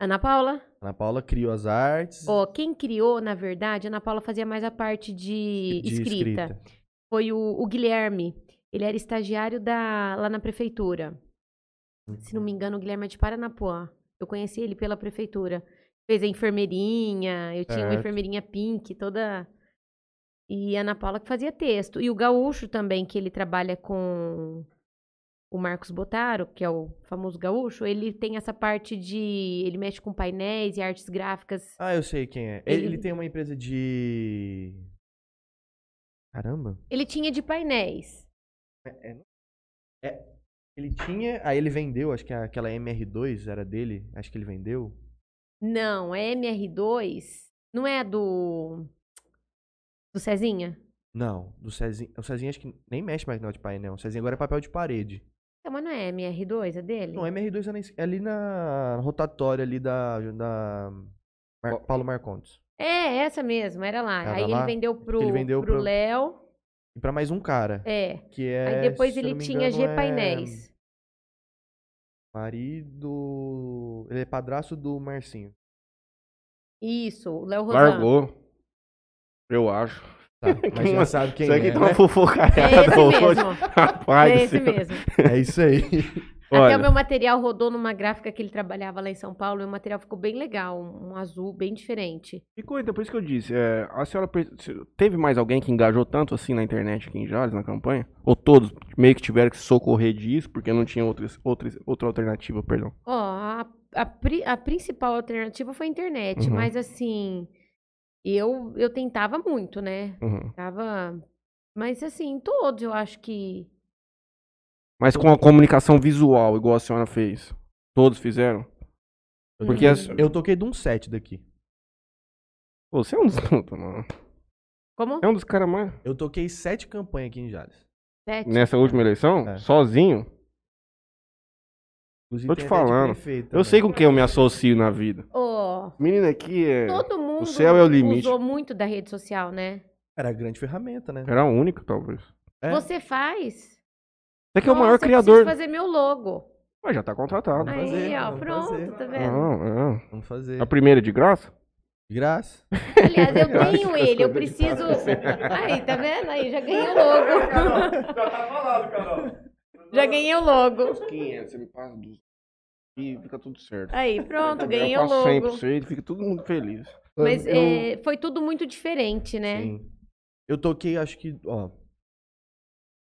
Ana Paula? Ana Paula criou as artes Ó, quem criou, na verdade, a Ana Paula fazia mais a parte de, de escrita. Foi o, o Guilherme. Ele era estagiário da, lá na prefeitura. Se não me engano, o Guilherme é de Paranapuã. Eu conheci ele pela prefeitura. Fez a enfermeirinha, eu tinha uma enfermeirinha pink, toda. E a Ana Paula que fazia texto. E o Gaúcho também, que ele trabalha com o Marcos Botaro, que é o famoso Gaúcho, ele tem essa parte de. Ele mexe com painéis e artes gráficas. Ah, eu sei quem é. Ele, Ele- tem uma empresa de. Caramba. Ele tinha de painéis. É, é- é- ele tinha. Aí ele vendeu, acho que aquela MR2 era dele. Acho que ele vendeu. Não, é MR2. Não é do. Do Cezinha? Não, do Cezinho. O Cezinho acho que nem mexe mais no de painel. O Cezinho agora é papel de parede. Não, mas não é MR2, é dele? Não, MR2 é na é ali na rotatória ali da. da Mar-. Paulo Marcondes. É, essa mesmo, era lá. Era Aí ele lá? vendeu pro, ele vendeu pro pro- Léo. E pra mais um cara. É. Que é. Aí depois ele tinha engano, G Painéis. É marido. Ele é padrasto do Marcinho. Isso, o Léo Rosano. Largou. Eu acho. Tá, mas já sabe quem Isso aqui é, tá uma né? fofocaiada É esse mesmo. Rapaz, É esse mesmo. É isso aí. Até Olha, o meu material rodou numa gráfica que ele trabalhava lá em São Paulo e o material ficou bem legal, um azul bem diferente. ficou então, por isso que eu disse. é, a senhora teve mais alguém que engajou tanto assim na internet aqui em Jales, na campanha? Ou todos meio que tiveram que se socorrer disso porque não tinha outras, outras, outra alternativa, perdão? Ó, a, a, pri- a principal alternativa foi a internet, Uhum. mas assim, eu, eu tentava muito, né? Uhum. Tava. Mas assim, todos eu acho que. Mas com a comunicação visual, igual a senhora fez. Todos fizeram? Porque Uhum. as- Eu toquei de um set daqui. Pô, você é um dos. Mano. Como? É um dos caras mais. Eu toquei sete campanhas aqui em Jales. Sete. Nessa última eleição? É. Sozinho? Inclusive, Tô te falando. Eu também. sei com quem eu me associo na vida. Ó, Menina aqui é. todo mundo céu é o limite. usou muito da rede social, né? Era a grande ferramenta, né? Era a única, talvez. É. Você faz? Você que é o Nossa, maior eu preciso criador. fazer meu logo. Mas já tá contratado. Vamos Aí, fazer, ó, vamos pronto, fazer. tá vendo? Não, não. Vamos fazer. A primeira é de graça? De graça. Aliás, eu Eu tenho ele, eu preciso. Aí, tá vendo? Aí, já ganhei o logo. Já tá falado, Carol. Já ganhei o logo. 500, você me passa dos. E fica tudo certo. Aí, pronto, ganhei eu o passo 100 pra logo. você e fica todo mundo feliz. Mas eu, é, foi tudo muito diferente, né? Sim. Eu toquei, acho que, ó,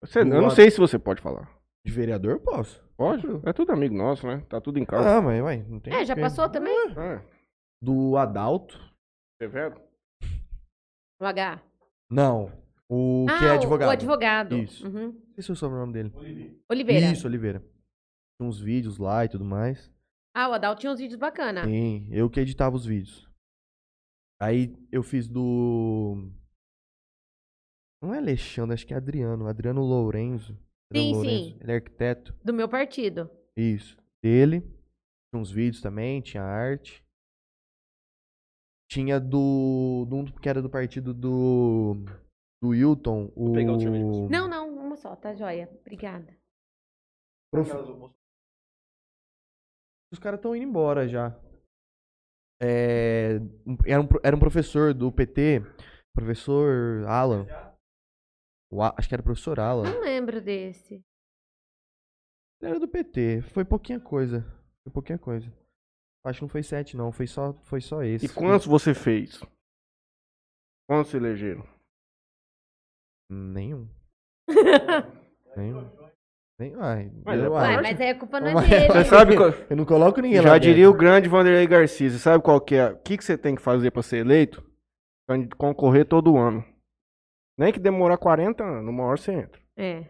Você, eu não sei se você pode falar. de vereador, posso. Pode? É tudo amigo nosso, né? Tá tudo em casa. Ah, mas, ué, não tem É, já passou também? É. Do Adalto? Severo? O H. Não. O ah, que é o- advogado. O advogado. Isso. Uhum. Não sei se é o sobrenome dele. Oliveira. Isso, Oliveira. Tinha uns vídeos lá e tudo mais. Ah, o Adalto tinha uns vídeos bacanas. Sim, eu que editava os vídeos. Aí eu fiz do. Não é Alexandre, acho que é Adriano. Adriano Lourenço. Adriano Sim, Lourenço. sim. Ele é arquiteto. Do meu partido. Isso. Dele. Tinha uns vídeos também, tinha arte. Tinha do. do um que era do partido do. Do Wilton. O. pegar o você. Não, não, uma só, tá joia. Obrigada. Prof- Os caras estão indo embora já. É, era, um, era um professor do PT, professor Alan. O acho que era o professor Alan. Não lembro desse. Ele era do PT, foi pouquinha coisa. Foi pouquinha coisa. Acho que não foi sete, não. Foi só, foi só esse. E quantos você fez? Quantos se elegeram? Nenhum. Nenhum. Nem, ai, Mas eu é Uai, acho. mas aí a culpa não é dele. Você sabe qual... Eu não coloco ninguém lá Já dentro. diria o grande Vanderlei Garcia. Você sabe qual que é? O que, que você tem que fazer pra ser eleito? Pra concorrer todo ano. Nem que demorar 40 anos, uma hora você entra. É.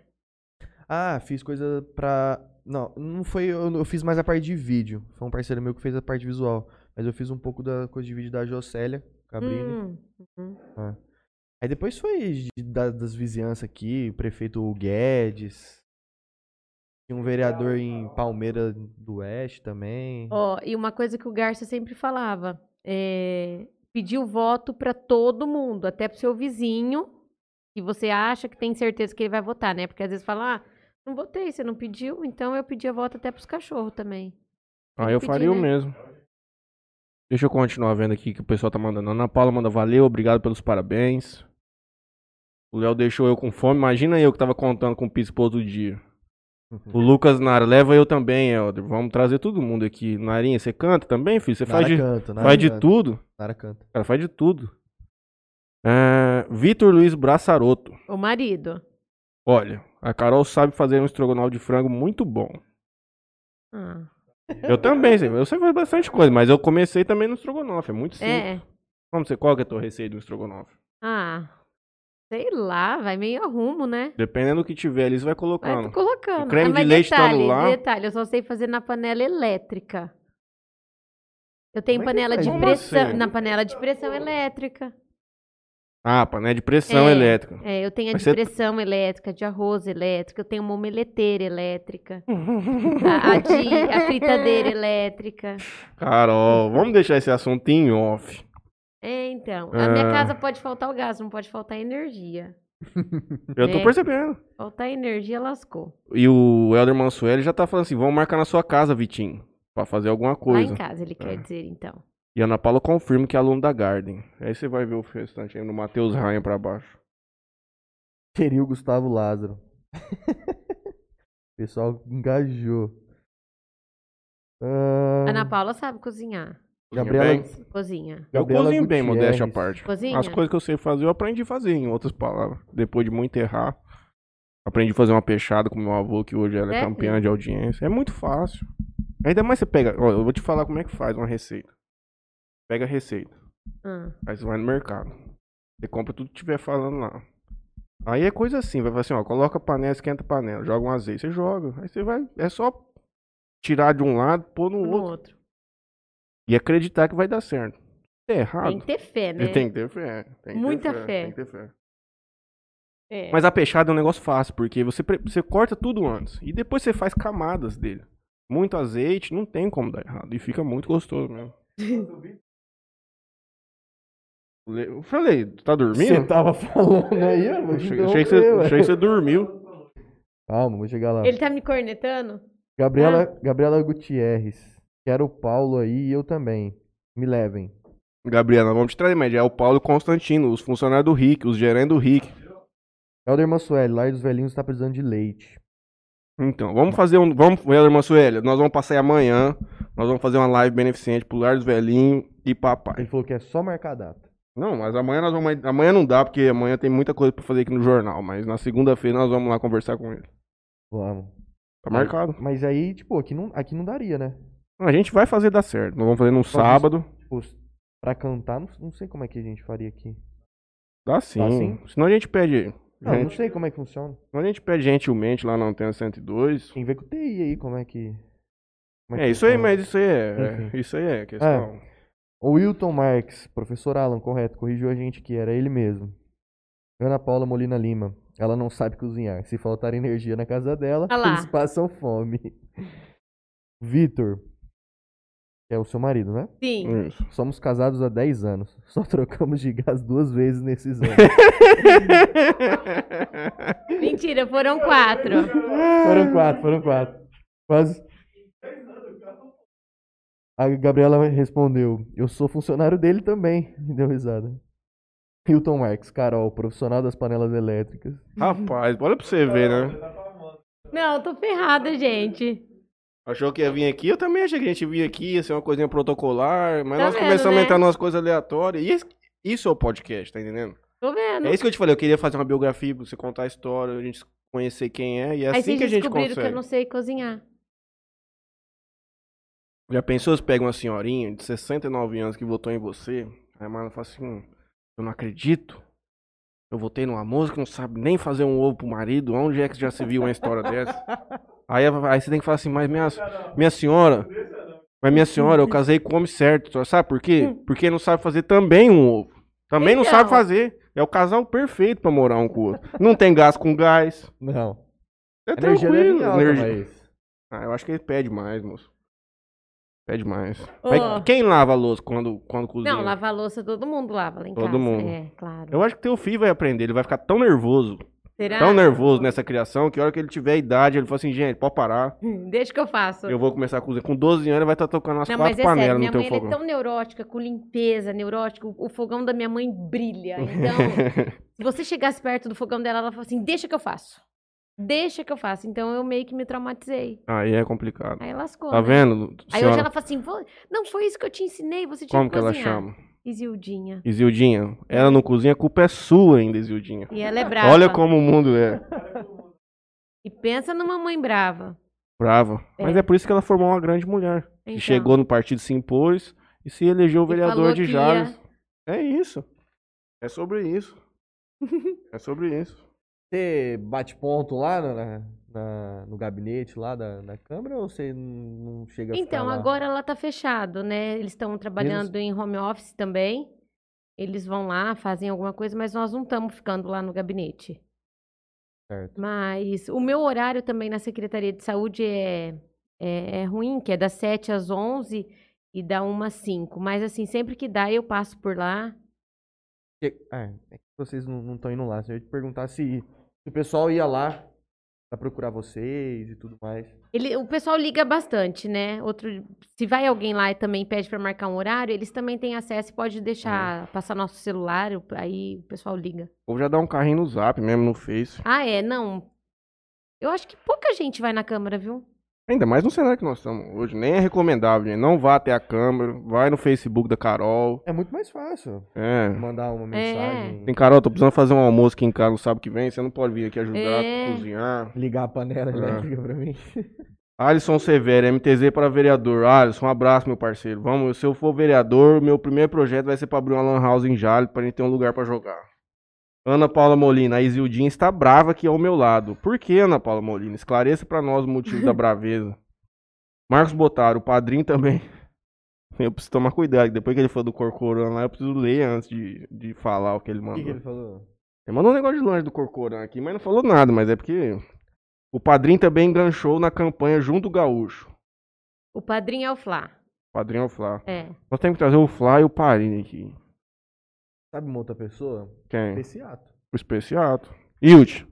Ah, fiz coisa pra. Não, não foi. Eu, eu fiz mais a parte de vídeo. Foi um parceiro meu que fez a parte visual. Mas eu fiz um pouco da coisa de vídeo da Jocélia Cabrini. Hum, uhum. Aí depois foi de- da- das vizinhanças aqui, o prefeito Guedes. Tinha um vereador em Palmeira do Oeste também. Ó, e uma coisa que o Garcia sempre falava, é pedir o voto pra todo mundo, até pro seu vizinho, que você acha que tem certeza que ele vai votar, né? Porque às vezes fala, ah, não votei, você não pediu, então eu pedi a voto até pros cachorros também. Tem que eu pedir, faria o né? mesmo. Deixa eu continuar vendo aqui que o pessoal tá mandando. Ana Paula manda valeu, obrigado pelos parabéns. O Léo deixou eu com fome. Imagina eu que tava contando com o pizza pro outro dia. O Lucas Nara, leva eu também, Helder. Vamos trazer todo mundo aqui. Narinha, você canta também, filho? Você faz Nara de, canta, Nara faz de canta, tudo? Nara canta. Cara, faz de tudo. É, Vitor Luiz Braçaroto. O marido. Olha, a Carol sabe fazer um estrogonofe de frango muito bom. Ah, Eu também, sei. Eu sei fazer bastante coisa, mas eu comecei também no estrogonofe. É muito simples. é. Como você, qual que é a tua receita do estrogonofe? Ah, sei lá, vai meio a rumo, né? Dependendo do que tiver ali, você vai Vai colocando. colocando. O creme Ah, de leite tá detalhe, no lá. detalhe, eu só sei fazer na panela elétrica. Eu tenho Como é panela faz de pressão, assim? na panela de pressão elétrica. Ah, panela de pressão É. elétrica. É, eu tenho a Mas de você- pressão elétrica, de arroz elétrica, eu tenho uma omeleteira elétrica, a, a de, a fritadeira elétrica. Carol, vamos deixar esse assunto em off. É, então. Na minha Ah. casa pode faltar o gás, não pode faltar energia. Eu tô É. percebendo. Faltar energia, lascou. E o Helder Mansueli já tá falando assim: vamos marcar na sua casa, Vitinho. Pra fazer alguma Lá coisa. em casa, ele quer É. dizer, então. E a Ana Paula confirma que é aluno da Garden. Aí você vai ver o restante aí no Matheus Rainha pra baixo. Seria o Gustavo Lázaro. o pessoal engajou. Ah, Ana Paula sabe cozinhar. Cozinha Gabriela, bem? Cozinha. Eu Gabriela cozinho bem, modéstia à parte. Cozinha? As coisas que eu sei fazer, eu aprendi a fazer, em outras palavras. Depois de muito errar. Aprendi a fazer uma peixada com meu avô, que hoje ela é Sério? campeã de audiência. É muito fácil. Ainda mais você pega. Ó, eu vou te falar como é que faz uma receita. Pega a receita. Ah, Aí você vai no mercado. Você compra tudo que tiver falando lá. Aí é coisa assim, vai falar assim, ó, coloca a panela, esquenta a panela, joga um azeite, você joga. Aí você vai, é só tirar de um lado, pôr no no outro. outro. E acreditar que vai dar certo. Der errado, Tem que ter fé, né? tem que ter fé. Tem que ter Muita fé, fé. Tem que ter fé. É. Mas a peixada é um negócio fácil, porque você, você corta tudo antes. E depois você faz camadas dele. Muito azeite, não tem como dar errado. E fica muito gostoso mesmo. Eu falei, tu tá dormindo? Você tava falando aí, eu Achei, achei que você, achei que você dormiu. Calma, vou chegar lá. Ele tá me cornetando? Gabriela, Ah. Gabriela Gutierrez. Quero o Paulo aí e eu também. Me levem. Gabriela, vamos te trazer, mas é o Paulo Constantino, os funcionários do RIC, os gerentes do RIC. Helder Mansueli, Lar dos Velhinhos tá precisando de leite. Então, vamos fazer um. Vamos, Helder Mansueli, nós vamos passar aí amanhã. Nós vamos fazer uma live beneficente pro Lar dos Velhinhos e Ele papai. falou que é só marcar a data. Não, mas amanhã nós vamos. Amanhã não dá, porque amanhã tem muita coisa pra fazer aqui no jornal. Mas na segunda-feira nós vamos lá conversar com ele. Vamos. Tá marcado. Mas aí, tipo, aqui não, aqui não daria, né? A gente vai fazer dar certo. Nós vamos fazer num sábado. Tipo, pra cantar, não, não sei como é que a gente faria aqui. Dá sim. Dá sim? Senão a gente pede. Não, não gente, sei como é que funciona. senão a gente pede gentilmente lá na Antena 102. Tem que ver com o TI aí, como é que. como É, que isso aí, funciona. mas isso aí é. Enfim. Isso aí é questão. O Wilton Marques, professor Alan, correto, corrigiu a gente que era ele mesmo. Ana Paula Molina Lima, ela não sabe cozinhar. Se faltar energia na casa dela, Ah lá. eles passam fome. Vitor, que é o seu marido, né? Sim. Isso. Somos casados há 10 anos. Só trocamos de gás duas vezes nesses anos. Mentira, foram quatro. foram quatro, foram quatro. Quase. A Gabriela respondeu: Eu sou funcionário dele também. E deu risada. Hilton Marques, Carol, profissional das panelas elétricas. Rapaz, olha pra você ver, né? Não, tô ferrada, gente. Achou que ia vir aqui? Eu também achei que a gente vinha aqui, ia ser uma coisinha protocolar, mas Tá nós vendo, começamos né? a entrar nas coisas aleatórias. E esse- isso é o podcast, tá entendendo? Tô vendo. É isso que eu te falei, eu queria fazer uma biografia pra você contar a história, a gente conhecer quem é, e é Aí assim que a gente descobriram consegue. que eu não sei cozinhar. Já pensou se pega uma senhorinha de 69 anos que votou em você, aí a mano fala assim, "Hum, eu não acredito, eu votei numa moça que não sabe nem fazer um ovo pro marido, onde é que já se viu uma história dessa? Aí, aí você tem que falar assim, mas minha, minha senhora, mas minha senhora, eu casei com o homem certo, só sabe por quê? Porque não sabe fazer também um ovo. Também não Então. sabe fazer. É o casal perfeito pra morar um com o outro. Não tem gás com gás. Não. É A energia tranquilo. alta, energia- mas... Ah, eu acho que ele pede mais, moço. Pede mais. Ô. Mas quem lava a louça quando, quando cozinha? Não, lavar louça todo mundo lava lá em Todo casa. mundo. É, claro. Eu acho que teu filho vai aprender. Ele vai ficar tão nervoso, Será? tão nervoso nessa criação, que a hora que ele tiver idade, ele fala assim, gente, pode parar. Deixa que eu faço. Eu vou começar a cozinhar. Com 12 anos, ele vai estar tocando as Não, mas quatro é sério, panelas minha no teu mãe ela é fogão. tão neurótica, com limpeza, neurótica. O, o fogão da minha mãe brilha. Então, se você chegasse perto do fogão dela, ela fala assim, deixa que eu faço. Deixa que eu faço. Então, eu meio que me traumatizei. Aí é complicado. Aí lascou, Tá né? vendo? Aí senhora? hoje ela fala assim, "Vou- não, foi isso que eu te ensinei, você tinha Como que ela cozinhar." chama? Isildinha. Isildinha. Ela não cozinha, a culpa é sua ainda, Isildinha. E ela é brava. Olha como o mundo é. E pensa numa mãe brava. Brava. Mas É. é por isso que ela formou uma grande mulher. Então, Que chegou no partido, se impôs e se elegeu E vereador de Jales. É isso. É sobre isso. é sobre isso. Você bate ponto lá na, na- no gabinete lá da, Câmara ou você não chega a Então, lá? agora ela tá fechado, né? Eles estão trabalhando em home office também. Eles vão lá, fazem alguma coisa, mas nós não estamos ficando lá no gabinete. Certo. Mas o meu horário também na Secretaria de Saúde é, é, é ruim, que é das 7 às 11 e da 1 às 5. Mas, assim, sempre que dá, eu passo por lá. Ah, é que vocês não estão indo lá. Se eu te perguntar se, se o pessoal ia lá Pra procurar vocês e tudo mais. Ele, o pessoal liga bastante, né? Outro, se vai alguém lá e também pede pra marcar um horário, eles também têm acesso e pode deixar passar nosso celular, aí o pessoal liga. Ou já dá um carrinho no zap mesmo, no Face. Ah, é? Não. Eu acho que pouca gente vai na câmara, viu? Ainda mais no cenário que nós estamos hoje. Nem é recomendável, gente. Não vá até a câmera. Vai no Facebook da Carol. É muito mais fácil É. mandar uma mensagem. Tem Carol, tô precisando fazer um almoço aqui em casa no sábado que vem. Você não pode vir aqui ajudar É. cozinhar. Ligar a panela É. elétrica pra mim. Alisson Severo, MTZ para vereador. Alisson, um abraço, meu parceiro. Vamos, se eu for vereador, meu primeiro projeto vai ser pra abrir uma lan house em Jale pra gente ter um lugar pra jogar. Ana Paula Molina, a Isildinha está brava aqui ao meu lado. Por que, Ana Paula Molina? Esclareça pra nós o motivo da braveza. Marcos Botaro, o padrinho também. Eu preciso tomar cuidado, depois que ele falou do Corcoran lá, eu preciso ler antes de, de falar o que ele O mandou. que, que ele falou? Ele mandou um negócio de lanche do Corcoran aqui, mas não falou nada, mas é porque o padrinho também enganchou na campanha junto o Gaúcho. O padrinho é o Flá. Padrinho é o Flá. É. Nós temos que trazer o Flá e o Parini aqui. Sabe uma outra pessoa? Quem? Especiato. O Especiato. Ilde,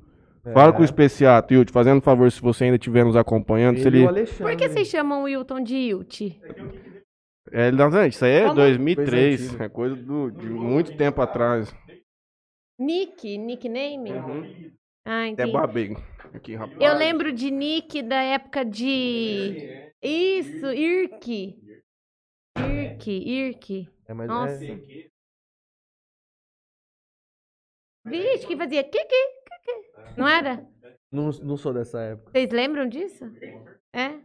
É. fala com o Especiato, Ilde, fazendo um favor, se você ainda estiver nos acompanhando, se Ele e ele... o Alexandre. Por que vocês chamam o Wilton de Ilti? É, não, isso aí é Como? 2003, Coisa antiga. é coisa do- de muito tempo atrás. Nick? Nickname? Uhum. Ah, Até entendi. babei aqui, rapaz. Eu lembro de Nick da época de. Isso, Irk. Irk, Irk. É, mas Nossa. é- Vixe, que fazia que que que que. Não era? não, não sou dessa época. Vocês lembram disso? É?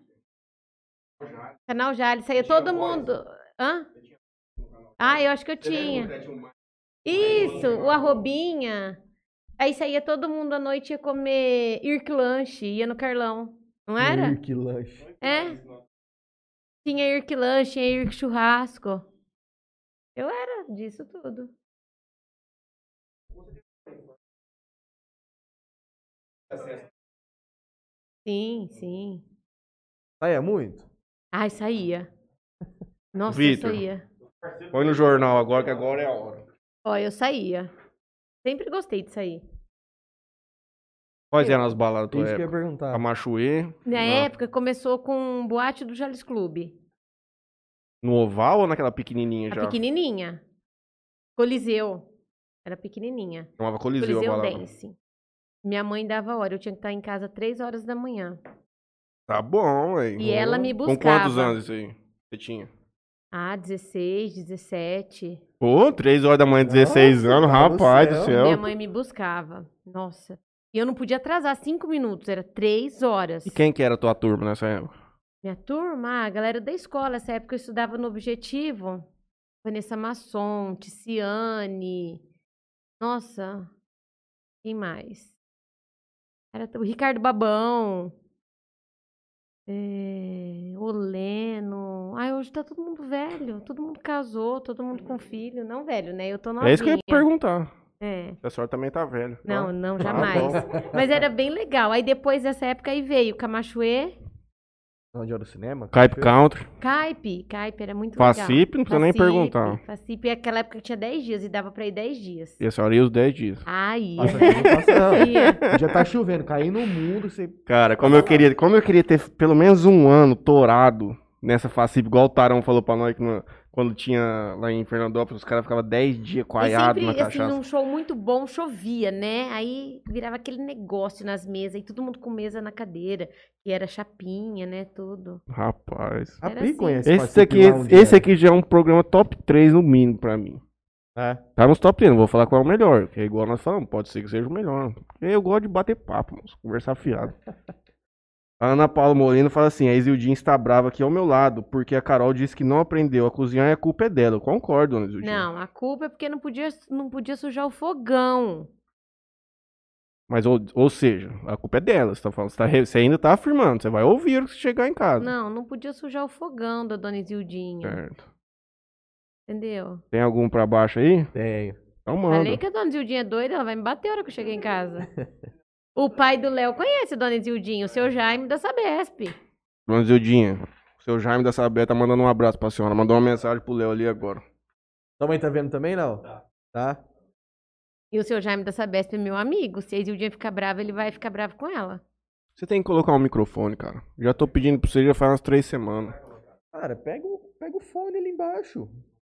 Canal Jale, saía todo mundo. Hã? Ah, eu acho que eu tinha. Isso, o arrobinha. Aí saía todo mundo à noite ia comer Irk Lanche, ia no Carlão. Não era? Ih, que lanche. É? Tinha Irk Lanche, tinha Irk Churrasco. Eu era disso tudo. Sim, sim. Ah, é muito? Ai, saía. Nossa, Vitor. eu saía. Põe no jornal agora, que agora é a hora. Ó, eu saía. Sempre gostei de sair. Quais eram as baladas da tua Isso que eu ia época? perguntar. A Machuê, Na Ah. época começou com boate do Jales Clube. no oval ou naquela pequenininha A já? pequenininha. Coliseu. Era pequenininha. Chamava Coliseu, Coliseu a balada. Dance. Minha mãe dava hora. Eu tinha que estar em casa três horas da manhã. Tá bom, velho. E ela me Com buscava. quantos anos isso aí? Você tinha? Ah, 16, 17. Pô, 3 horas da manhã, 16 Nossa, anos, do rapaz do céu. Minha mãe me buscava. Nossa. E eu não podia atrasar cinco minutos. Era três horas. E quem que era a tua turma nessa época? Minha turma, a galera da escola, essa época eu estudava no Objetivo. Vanessa Masson, Ticiane. Nossa, quem mais? Era o Ricardo Babão. É, Oleno. Ai, hoje tá todo mundo velho. Todo mundo casou, todo mundo com filho. Não velho, né? Eu tô novinha. É isso que eu ia perguntar. É. A senhora também tá velha. Não, Ah, não, tá jamais. bom. Mas era bem legal. Aí depois dessa época aí veio Camachuê, Onde era o cinema? Caip Country. Caipe. Caipe era muito legal. Facipe, não precisa nem perguntar. Facipe, aquela época que tinha 10 dias e dava pra ir 10 dias. E a senhora ia os 10 dias. Não passa não. ia. Já tá chovendo, cair no mundo, você... Cara, como eu queria, como eu queria ter pelo menos um ano torado nessa Facipe, igual o Tarão falou pra nós que no- quando tinha lá em Fernandópolis, os caras ficavam 10 dias E coaiados na sempre, assim, cachaça. num show muito bom, chovia, né? Aí virava aquele negócio nas mesas, e todo mundo com mesa na cadeira, que era chapinha, né? Tudo. Rapaz. Era assim. conhece Esse aqui, esse é. aqui já é um programa top 3 no mínimo pra mim. É. Tá nos top 3, não vou falar qual é o melhor, que é igual nós falamos, pode ser que seja o melhor. Porque Eu gosto de bater papo, conversar fiado. A Ana Paula Molina fala assim, a Isildinha está brava aqui ao meu lado, porque a Carol disse que não aprendeu a cozinhar e a culpa é dela. Eu concordo, dona Isildinha. Não, a culpa é porque não podia, não podia sujar o fogão. Mas, ou, ou seja, a culpa é dela. Você, tá falando, você, tá você ainda tá afirmando, você vai ouvir o que chegar em casa. Não, não podia sujar o fogão da dona Isildinha. Certo. Entendeu? Tem algum pra baixo aí? Tenho. Então manda. Falei que a dona Zildinha é doida, ela vai me bater a hora que eu cheguei em casa. o pai do Léo conhece a dona Zildinha, o seu Jaime da Sabesp. Dona Isildinha, o seu Jaime da Sabé tá mandando um abraço pra senhora. Mandou uma mensagem pro Léo ali agora. Sua mãe tá vendo também, não? Tá. E o seu Jaime da Sabesp é meu amigo. Se a Zildinha ficar brava, ele vai ficar bravo com ela. Você tem que colocar um microfone, cara. Já tô pedindo pra você já faz umas três semanas. Cara, pega o, pega o fone ali embaixo.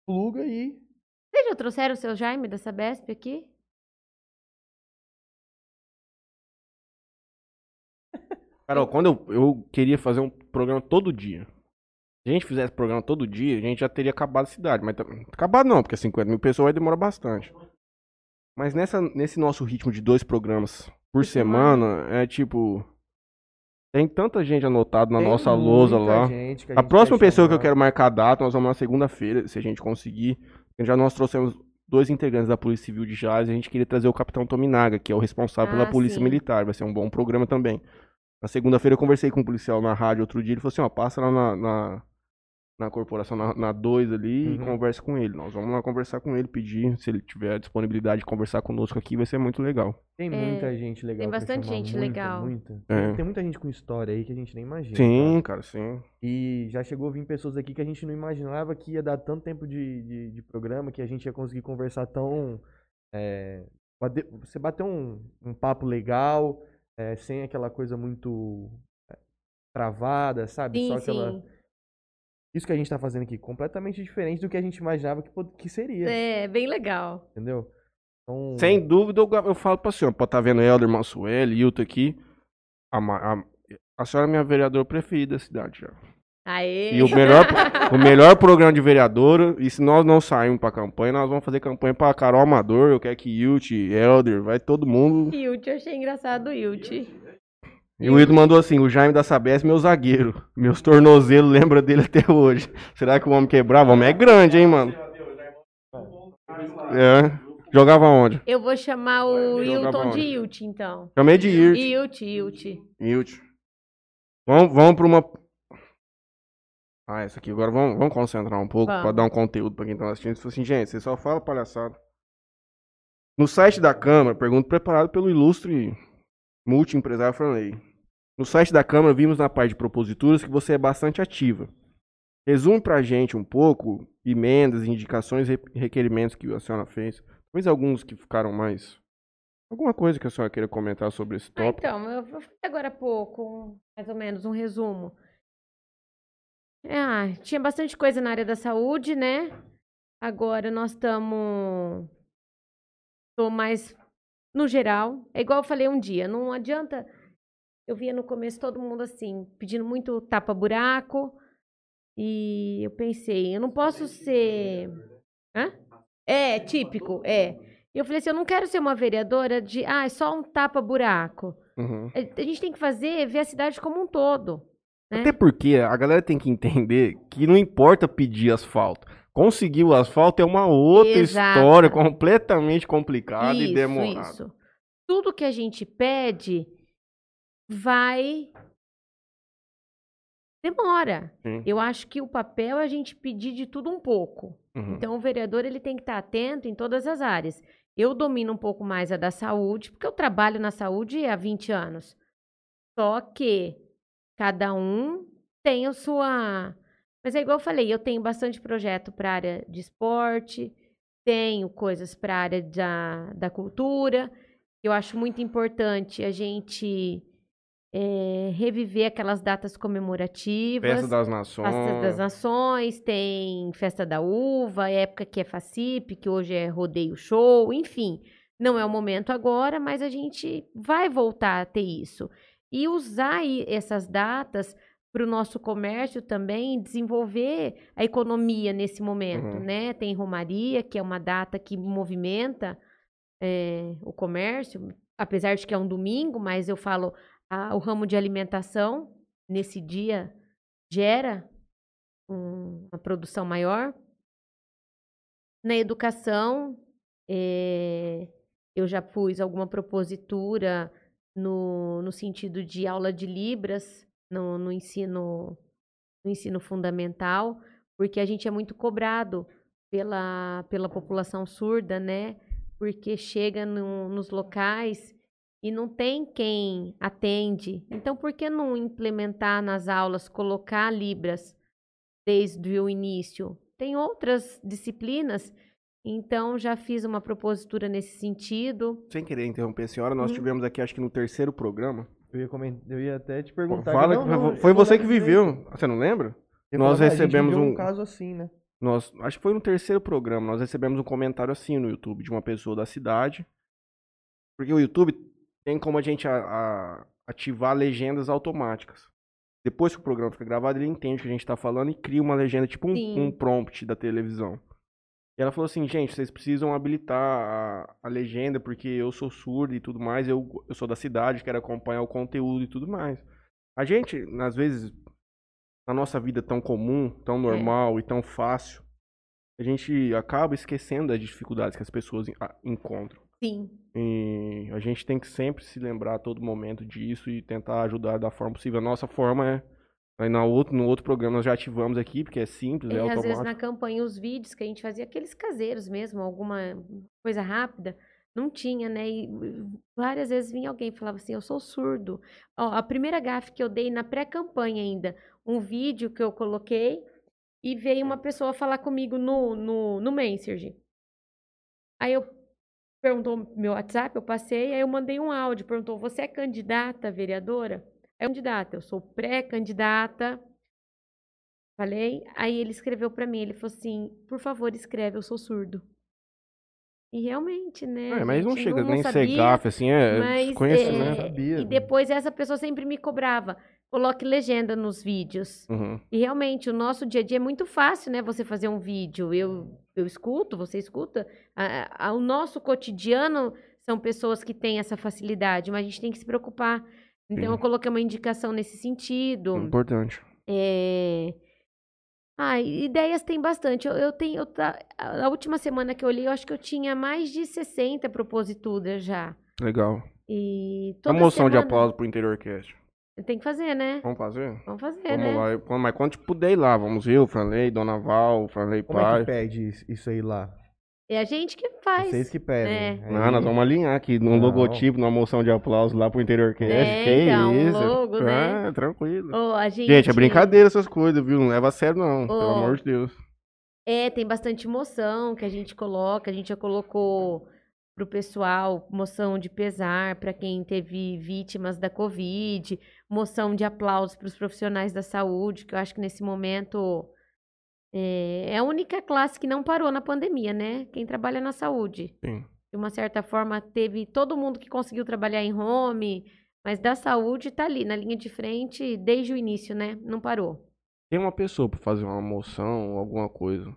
Pluga aí. Vocês já trouxeram o seu Jaime da Sabesp aqui? Carol, quando eu, eu queria fazer um programa todo dia. Se a gente fizesse programa todo dia, a gente já teria acabado a cidade. Mas tá- acabado não, porque 50 mil pessoas vai demorar bastante. Mas nessa, nesse nosso ritmo de dois programas por semana, é tipo. Tem tanta gente anotada na Tem nossa lousa lá. A gente próxima pessoa que eu chamar. quero marcar a data, nós vamos na segunda-feira, se a gente conseguir. Já nós trouxemos dois integrantes da Polícia Civil de Jales e a gente queria trazer o Capitão Tominaga, que é o responsável pela Ah, Polícia sim. Militar. Vai ser um bom programa também. Na segunda-feira eu conversei com um policial na rádio outro dia, ele falou assim, ó, passa lá na, na, na corporação, na 2 ali, e Uhum. conversa com ele. Nós vamos lá conversar com ele, pedir, se ele tiver a disponibilidade de conversar conosco aqui, vai ser muito legal. Tem É, muita gente legal. tem bastante chamar, gente muita, legal. Muita. É. Tem muita gente com história aí que a gente nem imagina. Sim, cara. cara, sim. E já chegou a vir pessoas aqui que a gente não imaginava que ia dar tanto tempo de, de, de programa, que a gente ia conseguir conversar tão. é, você bateu um, um papo legal, é, sem aquela coisa muito é, travada, sabe? Sim, Só aquela. sim. Isso que a gente tá fazendo aqui, completamente diferente do que a gente imaginava que, que seria. É, bem legal. Entendeu? Então, Sem dúvida, eu, eu falo pra senhora, pode estar vendo Helder Mansueli, Hilton aqui. A, a, a senhora é minha vereadora preferida da cidade já. Aê! E o melhor, o melhor programa de vereadora, e se nós não sairmos pra campanha, nós vamos fazer campanha pra Carol Amador, eu quero que Hilt, Helder, vai todo mundo. Yult, eu achei engraçado o Yult. E o Hilton mandou assim, o Jaime da Sabes, meu zagueiro. Meus tornozelos lembram dele até hoje. Será que o homem quebrava? O homem é grande, hein, mano? É. Jogava onde? Eu vou chamar o Hilton de? Yult, então. Chamei de Hirt. Yult, Yult. Hilt. Vamos, vamos pra uma. Ah, essa aqui. Agora vamos, vamos concentrar um pouco Vamos. pra dar um conteúdo pra quem tá assistindo. Falou assim, gente, você só fala palhaçada. No site da Câmara, pergunta preparado pelo ilustre multi-empresário Franley. No site da Câmara, vimos na parte de proposituras que você é bastante ativa. Resume pra gente um pouco emendas, indicações requerimentos que a senhora fez. Talvez alguns que ficaram mais. Alguma coisa que a senhora queira comentar sobre esse Ah, tópico. então, eu vou fazer agora há pouco, um- mais ou menos, um resumo. Ah, tinha bastante coisa na área da saúde, né? Agora nós estamos. Tô mais no geral. É igual eu falei um dia, não adianta. Eu via no começo todo mundo assim, pedindo muito tapa-buraco. E eu pensei, eu não posso ser. Hã? É, típico, é. E eu falei assim, eu não quero ser uma vereadora de, ah, é só um tapa-buraco. Uhum. A a gente tem que fazer, ver a cidade como um todo. Né? Até porque a galera tem que entender que não importa pedir asfalto. Conseguir o asfalto é uma outra Exato. história completamente complicada e Isso, demorada. isso. Tudo que a gente pede vai. Demora. Sim. Eu acho que o papel é a gente pedir de tudo um pouco. Uhum. Então, o vereador ele tem que estar atento em todas as áreas. Eu domino um pouco mais a da saúde, porque eu trabalho na saúde há 20 anos. Só que cada um tem a sua. Mas é igual eu falei, eu tenho bastante projeto para a área de esporte, tenho coisas para a área da, da cultura. Eu acho muito importante a gente eh, reviver aquelas datas comemorativas. Festa das Nações. Festa das Nações, tem Festa da Uva, época que é FACIP, que hoje é Rodeio Show, enfim. Não é o momento agora, mas a gente vai voltar a ter isso. E usar essas datas para o nosso comércio também desenvolver a economia nesse momento, Uhum. né? Tem Romaria, que é uma data que movimenta eh, o comércio, apesar de que é um domingo, mas eu falo, ah, o ramo de alimentação, nesse dia, gera um- uma produção maior. Na educação, eh, eu já pus alguma propositura no, no sentido de aula de Libras no, no ensino, no ensino fundamental, porque a gente é muito cobrado pela, pela população surda, né? Porque chega no- nos locais e não tem quem atende. Então, por que não implementar nas aulas, colocar Libras desde o início? Tem outras disciplinas, então já fiz uma propositura nesse sentido. Sem querer interromper a senhora, nós Uhum. tivemos aqui, acho que no terceiro programa, Eu ia, comentar, eu ia até te perguntar. Fala Não, que não, foi eu você que viveu. Você não lembra? Eu Nós falava, "Ah, a gente recebemos viveu um- caso assim, né? Nós, acho que foi no terceiro programa, nós recebemos um comentário assim no YouTube de uma pessoa da cidade. Porque o YouTube tem como a gente a- a- ativar legendas automáticas. Depois que o programa fica gravado, ele entende o que a gente tá falando e cria uma legenda, tipo um, um prompt da televisão. E ela falou assim, gente, vocês precisam habilitar a, a legenda, porque eu sou surdo e tudo mais, eu, eu sou da cidade, quero acompanhar o conteúdo e tudo mais. A gente, às vezes, na nossa vida tão comum, tão normal e tão fácil, a gente acaba esquecendo das dificuldades que as pessoas encontram. Sim. E a gente tem que sempre se lembrar a todo momento disso e tentar ajudar da forma possível. A nossa forma é. Aí na outro, no outro programa nós já ativamos aqui, porque é simples, é, É, às automático. vezes na campanha, os vídeos que a gente fazia, aqueles caseiros mesmo, alguma coisa rápida, não tinha, né? E várias vezes vinha alguém e falava assim, eu sou surdo. Ó, a primeira gafe que eu dei na pré-campanha ainda, um vídeo que eu coloquei e veio uma pessoa falar comigo no, no, no Messenger. Aí eu perguntou meu WhatsApp, eu passei, aí eu mandei um áudio, perguntou, você é candidata vereadora? É candidata, eu sou pré-candidata. Falei, aí ele escreveu pra mim, ele falou assim, por favor, escreve, eu sou surdo. E realmente, né? É, mas não chega nem ser sabia, gafe, assim, é mas, conhecimento. é, Sabia, E né? depois essa pessoa sempre me cobrava, coloque legenda nos vídeos. Uhum. E realmente, o nosso dia a dia é muito fácil, né? Você fazer um vídeo. Eu, eu escuto, você escuta. A- a- o nosso cotidiano são pessoas que têm essa facilidade, mas a gente tem que se preocupar. Então, Sim. eu coloquei uma indicação nesse sentido. Importante. É... Ah, ideias tem bastante. Eu, eu tenho. eu tá- a última semana que eu olhei, eu acho que eu tinha mais de 60 proposituras já. Legal. E A toda moção de semana- aplauso pro Interiorcast. Tem que fazer, né? Vamos fazer? Vamos fazer, Vamos né? lá. Eu- quando- Mas quando puder ir lá, vamos eu, Franley, Dona Val, Franley Como é Pai. que pede isso- isso aí lá? É a gente que faz. Vocês que pedem. É. Não, nós vamos alinhar aqui no Não. logotipo, numa moção de aplauso lá pro Interiorcast. É, que então, isso? logo, né? É, tranquilo. Ô, a gente... Gente, é brincadeira essas coisas, viu? Não leva a sério, não. Pelo Ô. amor de Deus. É, tem bastante moção que a gente coloca. A gente já colocou pro pessoal moção de pesar para quem teve vítimas da Covid, moção de aplausos para os profissionais da saúde, que eu acho que nesse momento é, é a única classe que não parou na pandemia, né? Quem trabalha na saúde. Sim. De uma certa forma, teve todo mundo que conseguiu trabalhar em home, mas da saúde tá ali, na linha de frente, desde o início, né? Não parou. Tem uma pessoa pra fazer uma moção ou alguma coisa.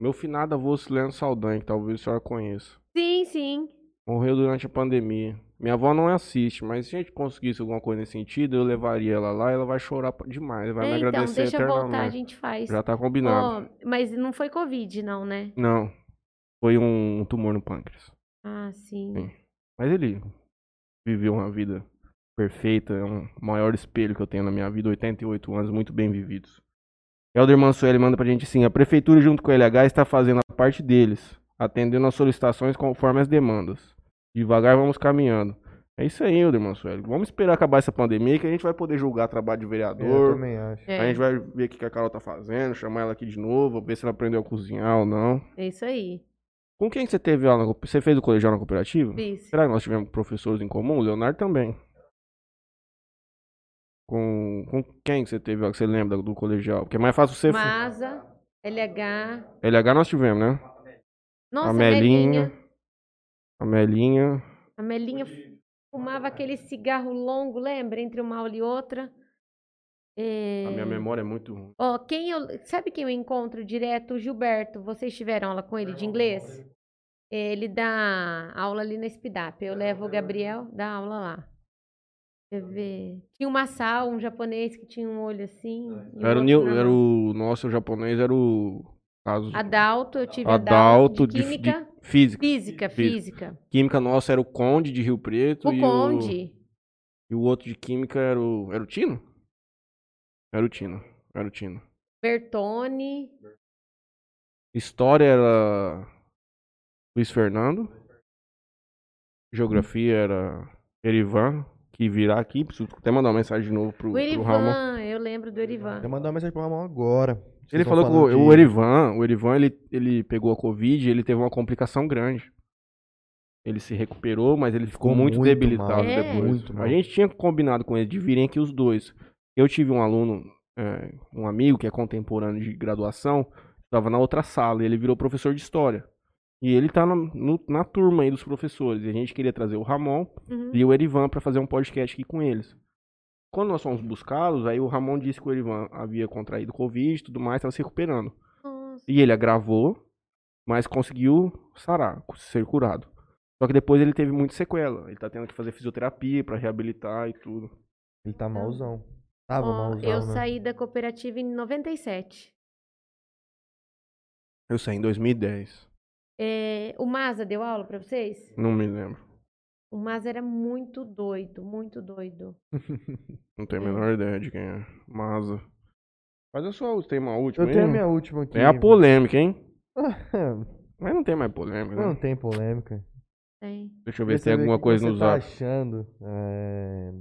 Meu finado avô Sileno Saldanha, que talvez a senhora conheça. Sim, sim. Morreu durante a pandemia. Minha avó não assiste, mas se a gente conseguisse alguma coisa nesse sentido, eu levaria ela lá e ela vai chorar demais. Vai É, me então, agradecer deixa voltar, a eternamente. gente faz. Já tá combinado. Ó, mas não foi Covid, não, né? Não. Foi um tumor no pâncreas. Ah, sim. Sim. Mas ele viveu uma vida perfeita, é um maior espelho que eu tenho na minha vida, 88 anos muito bem vividos. Helder Mansueli manda pra gente assim, a prefeitura junto com o LH está fazendo a parte deles, atendendo as solicitações conforme as demandas. Devagar vamos caminhando. É isso aí, Helder Mansueli. Vamos esperar acabar essa pandemia que a gente vai poder julgar trabalho de É, Eu vereador. também acho. É, A gente vai ver o que a Carol tá fazendo, chamar ela aqui de novo, ver se ela aprendeu a cozinhar ou não. é isso aí. Com quem que você teve aula? na Você fez o colegial na cooperativa? Fiz. Será que nós tivemos professores em comum? O Leonardo também. Com, com quem que você teve, ó, que você lembra do colegial? Porque é mais fácil você... Masa, LH. LH nós tivemos, né? Nossa, a a Melinha. A Melinha. A Melinha fumava aquele cigarro longo, lembra? Entre uma aula e outra. É... A minha memória é muito ruim. Ó, quem eu... Sabe quem eu encontro direto? O Gilberto. Vocês tiveram aula com ele de inglês? Ele dá aula ali na SPDAP. Eu levo o Gabriel, dá aula lá. Deixa eu ver. Tinha uma sala, um japonês que tinha um olho assim. o Era o, era o nosso japonês, era o caso Adalto, eu tive Adalto Adalto de, de de química. Física. Física, Física. Química nossa era o Conde de Rio Preto O e Conde. o e o outro de química era o era o Tino? Era o Tino. Era o Tino. Bertone. História era Luiz Fernando. Geografia era Erivan, que virá aqui. Preciso até mandar uma mensagem de novo pro, O pro Ramon. Erivan, eu lembro do Erivan. Eu mandar uma mensagem pro Ramon agora. Vocês Ele falou que de- o Erivan, o Erivan ele, ele pegou a Covid e ele teve uma complicação grande. Ele se recuperou, mas ele ficou muito, muito debilitado mal, É. depois. muito mal. A gente tinha combinado com ele de virem aqui os dois. Eu tive um aluno, é, um amigo que é contemporâneo de graduação, estava na outra sala, e ele virou professor de história. E ele tá na, no- na turma aí dos professores. E a gente queria trazer o Ramon Uhum. e o Erivan para fazer um podcast aqui com eles. Quando nós fomos buscá-los, aí o Ramon disse que o Erivan havia contraído Covid e tudo mais, estava se recuperando. Nossa. E ele agravou, mas conseguiu sarar, ser curado. Só que depois ele teve muita sequela. Ele tá tendo que fazer fisioterapia pra reabilitar e tudo. Ele tá malzão. Tava Ó, malzão, eu né? saí da cooperativa em 97. Eu saí em 2010. É, o Maza deu aula pra vocês? Não me lembro. O Maza era muito doido, muito doido. Não tenho a É. menor ideia de quem é. Maza. Mas eu só tem uma última. Eu tenho a aí? minha última aqui. É a polêmica, hein? não Mas não tem mais polêmica. né? tem polêmica. Tem. Deixa eu ver se tem alguma o que coisa você no tá zap. achando é,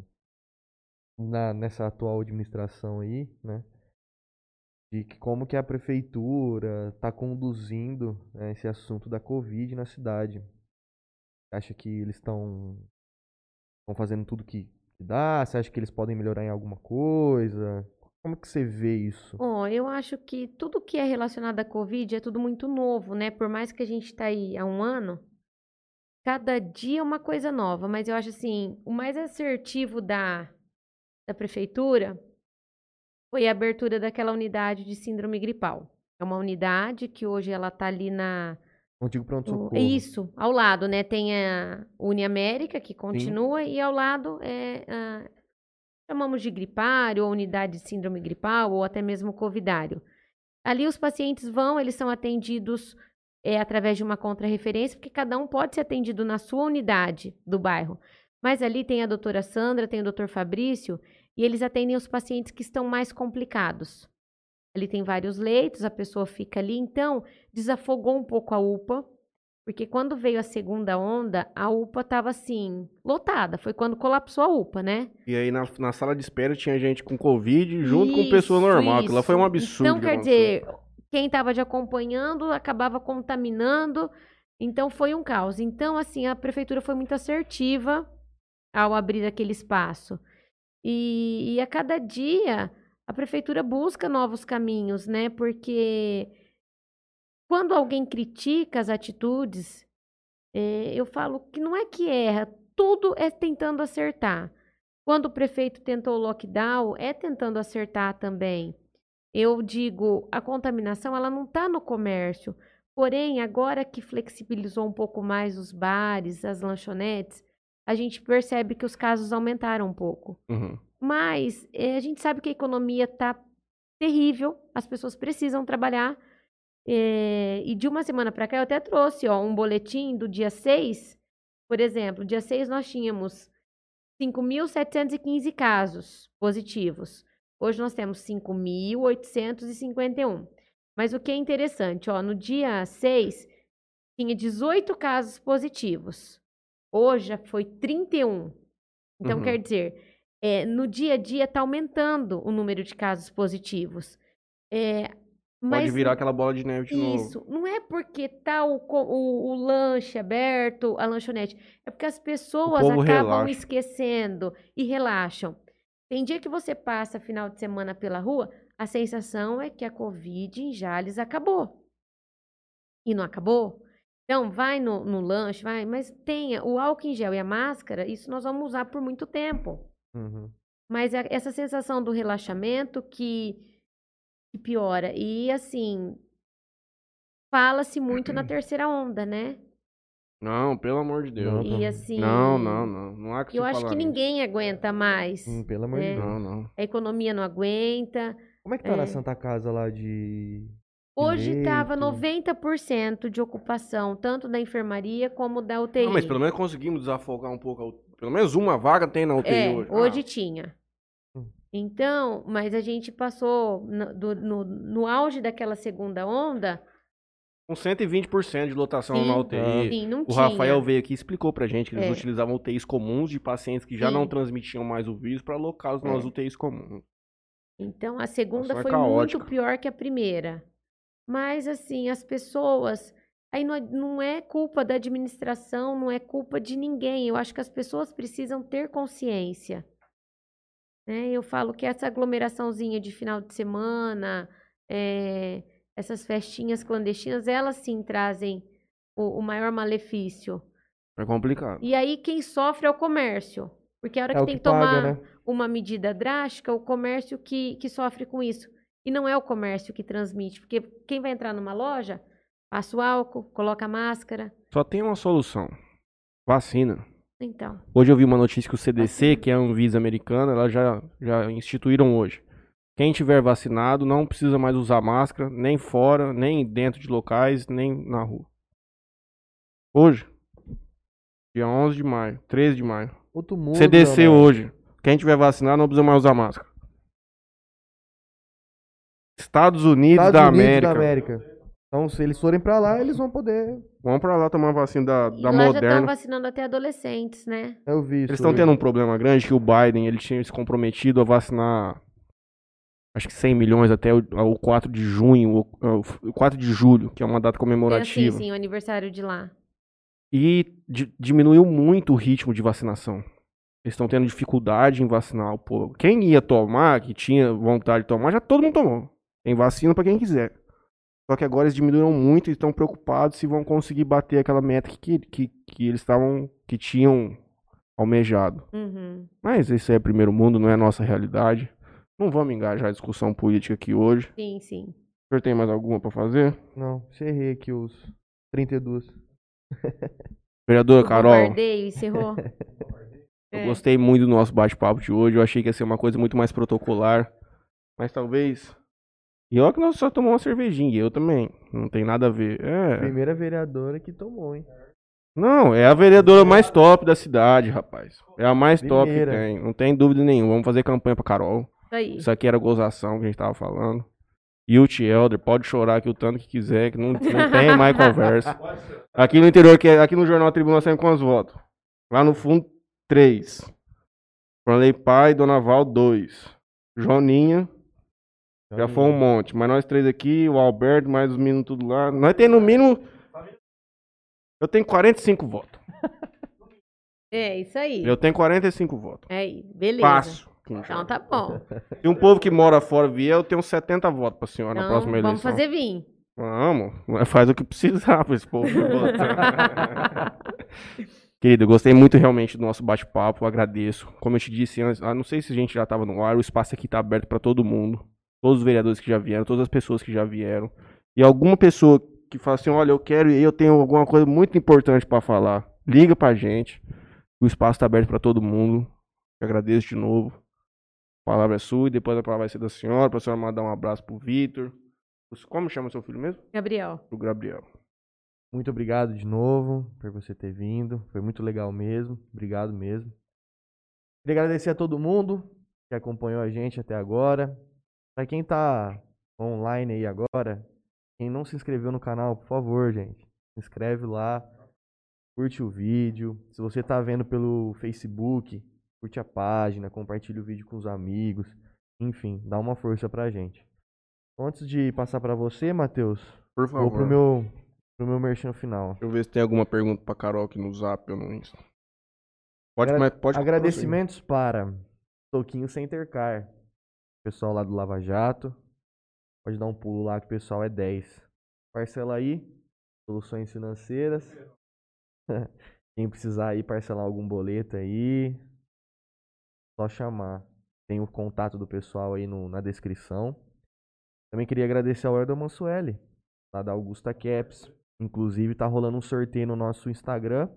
na, nessa atual administração aí, né? De que como que a prefeitura tá conduzindo né, esse assunto da Covid na cidade. Acha que eles estão estão fazendo tudo que, dá? Você acha que eles podem melhorar em alguma coisa? Como que você vê isso? Ó, eu acho que tudo que é relacionado à Covid é tudo muito novo, né? Por mais que a gente tá aí há um ano, cada dia é uma coisa nova. Mas eu acho assim, o mais assertivo da, da prefeitura foi a abertura daquela unidade de síndrome gripal. É uma unidade que hoje ela tá ali na, Antigo o- pronto-socorro. Isso, ao lado, né? Tem a Uniamérica, que continua, e ao lado é a, chamamos de gripário, ou unidade de síndrome gripal, ou até mesmo covidário. Ali os pacientes vão, eles são atendidos é, através de uma contrarreferência, porque cada um pode ser atendido na sua unidade do bairro. Mas ali tem a doutora Sandra, tem o doutor Fabrício, e eles atendem os pacientes que estão mais complicados. Ali tem vários leitos, a pessoa fica ali, então desafogou um pouco a UPA, porque quando veio a segunda onda, a UPA estava assim, lotada. Foi quando colapsou a UPA, né? E aí na, na sala de espera tinha gente com Covid junto com pessoa Isso, normal. Aquilo foi um isso. absurdo. Então, que quer dizer, quem estava te acompanhando acabava contaminando. Então, foi um caos. Então, assim, a prefeitura foi muito assertiva ao abrir aquele espaço. E, e a cada dia, a prefeitura busca novos caminhos, né? Porque quando alguém critica as atitudes, eh, eu falo que não é que erra, tudo é tentando acertar. Quando o prefeito tentou o lockdown, é tentando acertar também. Eu digo, a contaminação ela não está no comércio. Porém, agora que flexibilizou um pouco mais os bares, as lanchonetes, a gente percebe que os casos aumentaram um pouco. Uhum. Mas eh, a gente sabe que a economia está terrível, as pessoas precisam trabalhar. eh, e de uma semana para cá eu até trouxe ó, um boletim do dia 6. Por exemplo, dia 6 nós tínhamos 5.715 casos positivos. Hoje nós temos 5.851. Mas o que é interessante, ó, no dia 6 tinha 18 casos positivos. Hoje já foi 31. Então, Uhum. quer dizer, é, no dia a dia está aumentando o número de casos positivos. É, Pode mas virar aquela bola de neve de novo. isso, não é porque tá o, o, o lanche aberto, a lanchonete, é porque as pessoas acabam relaxa. esquecendo e relaxam. Tem dia que você passa final de semana pela rua, a sensação é que a Covid em Jales acabou. E não acabou? Então, vai no, no lanche, vai, mas tenha o álcool em gel e a máscara, isso nós vamos usar por muito tempo. Uhum. Mas é essa sensação do relaxamento que, que piora. E assim, fala-se muito na terceira onda, né? Não, pelo amor de Deus. Não, E assim. Não, não, não. Não há que Eu acho que nisso. ninguém aguenta mais. Hum, pelo amor de Deus. Não, não. A economia não aguenta. Como é que tá É. na Santa Casa lá de. Hoje estava leito? 90% de ocupação, tanto da enfermaria como da UTI. Não, mas pelo menos conseguimos desafogar um pouco. Pelo menos uma vaga tem na UTI É, hoje. hoje Ah, tinha. Hum. Então, mas a gente passou no, do- no, no auge daquela segunda onda, com 120% de lotação Sim. na UTI. sim, não O tinha. Rafael veio aqui e explicou pra gente que eles É. utilizavam UTIs comuns de pacientes que já não Sim. transmitiam mais o vírus para alocá-los nas É. UTIs comuns. Então, a segunda Nossa, é foi muito pior que a primeira. Mas, assim, as pessoas Aí não é, não é culpa da administração, não é culpa de ninguém. Eu acho que as pessoas precisam ter consciência. Né? Eu falo que essa aglomeraçãozinha de final de semana, é, essas festinhas clandestinas, elas sim trazem o, o maior malefício. É complicado. E aí quem sofre é o comércio. Porque a hora É que tem que que tomar paga, né? uma medida drástica, o comércio que, que sofre com isso. E não é o comércio que transmite. Porque quem vai entrar numa loja, passa o álcool, coloca a máscara. Só tem uma solução. Vacina. Então, Hoje eu vi uma notícia que o CDC, Vacina. que é a Anvisa americana, ela já, já instituíram hoje. Quem tiver vacinado não precisa mais usar máscara, nem fora, nem dentro de locais, nem na rua. Hoje, dia 11 de maio, 13 de maio. Outro mundo. CDC Leonardo. hoje. Quem tiver vacinado não precisa mais usar máscara. Estados Unidos, Estados da, Unidos América. da América. Então, se eles forem pra lá, eles vão poder. Vamos pra lá tomar vacina da, e da lá já estão Moderna. vacinando até adolescentes, né? Eu vi isso. Eles estão tendo um problema grande que o Biden ele tinha se comprometido a vacinar acho que 100 milhões até o, o 4 de junho, o, o 4 de julho, que é uma data É assim, comemorativa. sim, o aniversário de lá. E di- diminuiu muito o ritmo de vacinação. Eles estão tendo dificuldade em vacinar o povo. Quem ia tomar, que tinha vontade de tomar, já todo mundo tomou. Tem vacina pra quem quiser. Só que agora eles diminuíram muito e estão preocupados se vão conseguir bater aquela meta que, que, que eles estavam, que tinham almejado. Uhum. Mas isso é primeiro mundo, não é a nossa realidade. Não vamos engajar a discussão política aqui hoje. Sim, sim. O senhor tem mais alguma pra fazer? Não, encerrei aqui os 32. Vereadora Carol, bombardeio encerrou. eu É. gostei muito do nosso bate-papo de hoje. Eu achei que ia ser uma coisa muito mais protocolar. Mas talvez. E olha que nós só tomamos uma cervejinha. e Eu também. Não tem nada a ver. É. Primeira vereadora que tomou, hein? Não, é a vereadora mais top da cidade, rapaz. É a mais top que Primeira. tem. Não tem dúvida nenhuma. Vamos fazer campanha pra Carol. Isso aí. Isso aqui era gozação que a gente tava falando. E o Elder, pode chorar aqui o tanto que quiser, que não, não tem mais conversa. Aqui no interior, que é- aqui no Jornal Tribuna sempre com os votos. Lá no fundo, três. Franley Pai, Dona Val, dois. Joninha, já foi um monte. Mas nós três aqui, o Alberto, mais os meninos tudo lá. Nós tem no mínimo. Eu tenho 45 votos. É, isso aí. Eu tenho 45 votos. É aí, beleza. Fácil. Então tá bom. Se um povo que mora fora vier, eu tenho 70 votos pra senhora na Então, próxima eleição. vamos fazer vir. Vamos, faz o que precisar pra esse povo. votar. Querido, eu gostei muito realmente do nosso bate-papo, agradeço. Como eu te disse antes, ah, não sei se a gente já estava no ar, o espaço aqui está aberto para todo mundo. Todos os vereadores que já vieram, todas as pessoas que já vieram. E alguma pessoa que fala assim, olha, eu quero e eu tenho alguma coisa muito importante para falar, liga pra gente. O espaço está aberto para todo mundo. Eu agradeço de novo. A palavra é sua e depois a palavra vai ser da senhora, para a senhora mandar um abraço pro Vitor. Como chama seu filho mesmo? Gabriel. Pro Gabriel. Muito obrigado de novo por você ter vindo. Foi muito legal mesmo. Obrigado mesmo. Queria agradecer a todo mundo que acompanhou a gente até agora. Pra quem tá online aí agora, quem não se inscreveu no canal, por favor, gente, se inscreve lá, curte o vídeo. Se você tá vendo pelo Facebook, curte a página, compartilha o vídeo com os amigos. Enfim, dá uma força pra gente. Antes de passar pra você, Matheus, Por vou pro meu, pro meu merchan final. Deixa eu ver se tem alguma pergunta pra Carol aqui no zap ou no Insta. Pode, Agra- pode Agradecimentos para Toquinho Center Car. Pessoal lá do Lava Jato. Pode dar um pulo lá que o pessoal é 10. Parcela aí. Soluções financeiras. Quem precisar aí parcelar algum boleto aí. Só chamar. Tem o contato do pessoal aí no- na descrição. Também queria agradecer ao Elder Mansueli, lá da Augusta Caps. Inclusive tá rolando um sorteio no nosso Instagram.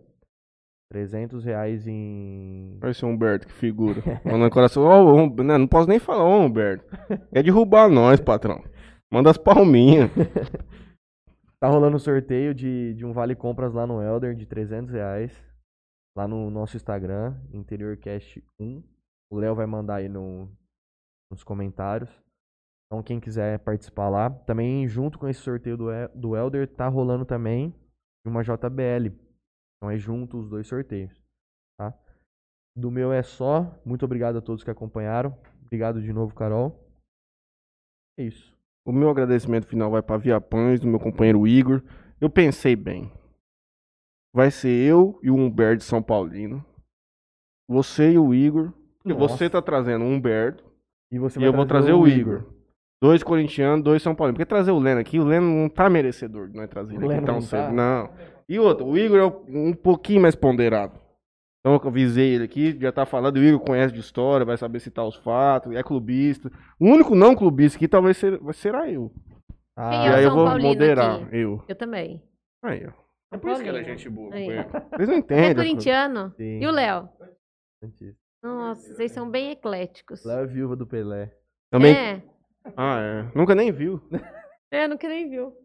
300 reais em. Olha esse Humberto, que figura. Manda coração. Ó, o Hum- não, não posso nem falar, ô Humberto. Quer derrubar nós, patrão. Manda as palminhas. Tá rolando um sorteio de, de um vale compras lá no Elder de 300 reais. Lá no nosso Instagram, InteriorCast 1. O Léo vai mandar aí no, nos comentários. Então, quem quiser participar lá. Também, junto com esse sorteio do, do Elder, tá rolando também uma JBL. Então, é junto os dois sorteios. Tá? Do meu é só. Muito obrigado a todos que acompanharam. Obrigado de novo, Carol. É isso. O meu agradecimento final vai pra Via Pães, do meu companheiro Igor. eu pensei bem. Vai ser eu e o Humberto de São Paulino. Você e o Igor. Porque você tá trazendo o Humberto E você e eu vou trazer o Igor. Dois corintianos, dois São Paulinos. Porque trazer o Leno aqui, o Leno não tá merecedor de nós trazer ele aqui tão cedo. tá? Não. E outro, o Igor é um pouquinho mais ponderado. Então eu avisei ele aqui, já tá falando, o Igor conhece de história, vai saber citar os fatos, é clubista. O único não clubista aqui talvez ser, será eu. Ah, Quem e é o aí eu vou Paulino moderar, aqui? eu. Eu também. Aí, ó. É por isso que ela é gente boa. Eles não É entendem. coisas. corintiano. sim. E o Léo? Nossa, vocês são bem ecléticos. Léo é viúva do Pelé. Também. É. Ah, é. Nunca nem viu. É, nunca nem viu.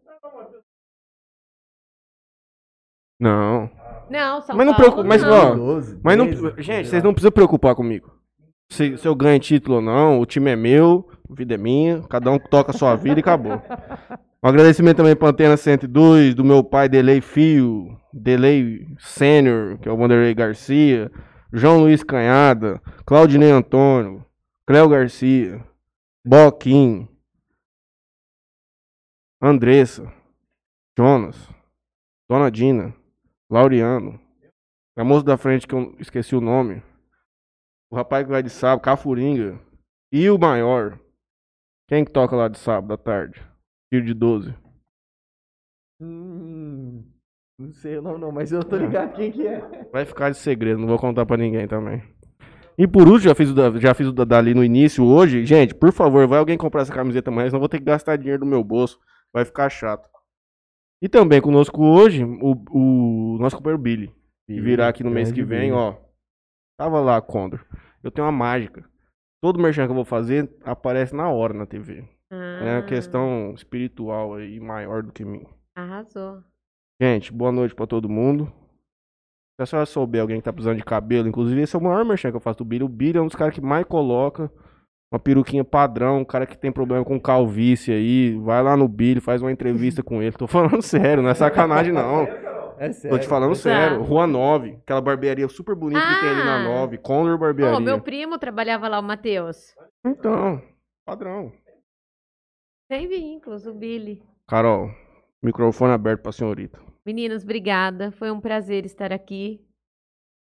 Não. Não, São Mas não Paulo preocupa- mas, não. ó, 12, Mas não. 13, sei Gente, vocês não precisam preocupar comigo. Se, se eu ganho título ou não, o time é meu, a vida é minha, cada um toca a sua vida e acabou. Um agradecimento também pra Antena 102, do meu pai Delay Fio, Delay Sênior, que é o Wanderlei Garcia, João Luiz Canhada, Claudinei Antônio, Cléo Garcia, Boquim, Andressa, Jonas, Dona Dina, Laureano, a moça da frente que eu esqueci o nome, o rapaz que vai de sábado, Cafuringa, e o maior. Quem que toca lá de sábado à tarde? Tiro de 12. Hum, não sei o nome não, mas eu tô ligado quem que é. Vai ficar de segredo, não vou contar pra ninguém também. E por último, já fiz o da, já fiz o da Dali no início hoje. Gente, por favor, vai alguém comprar essa camiseta amanhã, senão eu vou ter que gastar dinheiro do meu bolso. Vai ficar chato. E também conosco hoje, o, o nosso companheiro Billy. Que virá aqui no mês que vem, ó. Tava lá, Condor. Eu tenho uma mágica. Todo merchan que eu vou fazer aparece na hora na TV. É Ah, uma questão espiritual aí maior do que mim. Arrasou. Gente, boa noite pra todo mundo. Se a senhora souber alguém que tá precisando de cabelo, inclusive esse é o maior merchan que eu faço do Billy. O Billy é um dos caras que mais coloca uma peruquinha padrão, um cara que tem problema com calvície aí. Vai lá no Billy, faz uma entrevista com ele. Tô falando sério, não é sacanagem não. É sério. Tô te falando Tá. sério. Rua 9, aquela barbearia super bonita que tem ali na Ah. 9. Condor Barbearia. Pô, meu primo trabalhava lá, o Matheus. Então, padrão. Tem vínculos, o Billy. Carol, microfone aberto pra senhorita. Meninos, obrigada. Foi um prazer estar aqui.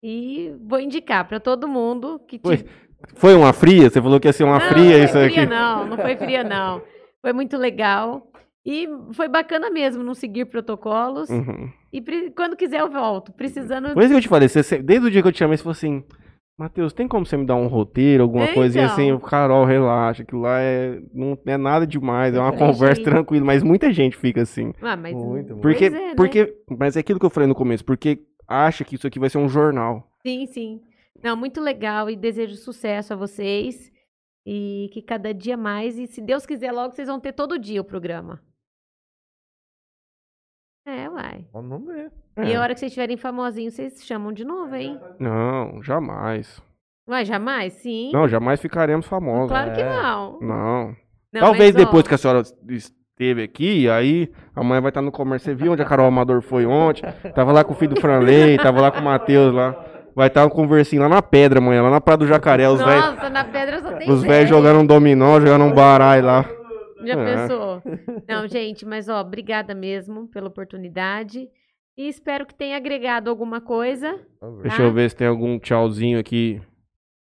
E vou indicar pra todo mundo que tive- foi uma fria? Você falou que ia ser uma não, fria não isso foi aqui. fria, não, não foi fria, não. Foi muito legal. E foi bacana mesmo não seguir protocolos. Uhum. E pre- quando quiser eu volto. Precisando. Por isso que eu te falei, você, desde o dia que eu te chamei, você falou assim, Matheus, tem como você me dar um roteiro, alguma É, coisinha então. assim? Eu, Carol, relaxa, aquilo lá é, não é nada demais, é uma conversa gente. tranquila, mas muita gente fica assim. Ah, mas. Muito, muito. Porque, é, né? porque, mas é aquilo que eu falei no começo, porque acha que isso aqui vai ser um jornal. Sim, sim. Não, muito legal e desejo sucesso a vocês. E que cada dia mais, e se Deus quiser, logo vocês vão ter todo dia o programa. É, uai. Vamos ver. E É. a hora que vocês estiverem famosinhos, vocês chamam de novo, hein? Não, jamais. Uai, jamais? Sim. Não, jamais ficaremos famosos. claro que É. não. Não. Não, Talvez mas, ó, depois que a senhora esteve aqui, aí amanhã vai estar no comércio. Você viu onde a Carol Amador foi ontem? Tava lá com o filho do Franley, tava lá com o Matheus lá. Vai estar um conversinho lá na pedra amanhã, lá na Praia do Jacaré. Os velhos Nossa, na pedra só tem os velho. velhos jogando um dominó, jogando um baralho lá. Já É. pensou? Não, gente, mas ó, obrigada mesmo pela oportunidade. E espero que tenha agregado alguma coisa. Ver. Deixa Tá. eu ver se tem algum tchauzinho aqui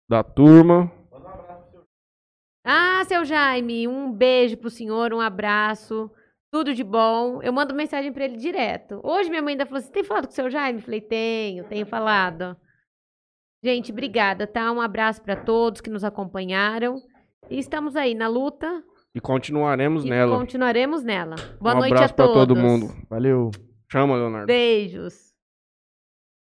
da turma. Ah, seu Jaime, um beijo pro senhor, um abraço. Tudo de bom. Eu mando mensagem pra ele direto. Hoje minha mãe ainda falou assim: tem falado com o seu Jaime? Falei, tenho, tenho falado. Gente, obrigada, tá? Um abraço pra todos que nos acompanharam. E estamos aí na luta E continuaremos e nela. continuaremos nela. Boa um noite abraço a pra todos. todo mundo. Valeu. Chama, Leonardo. Beijos.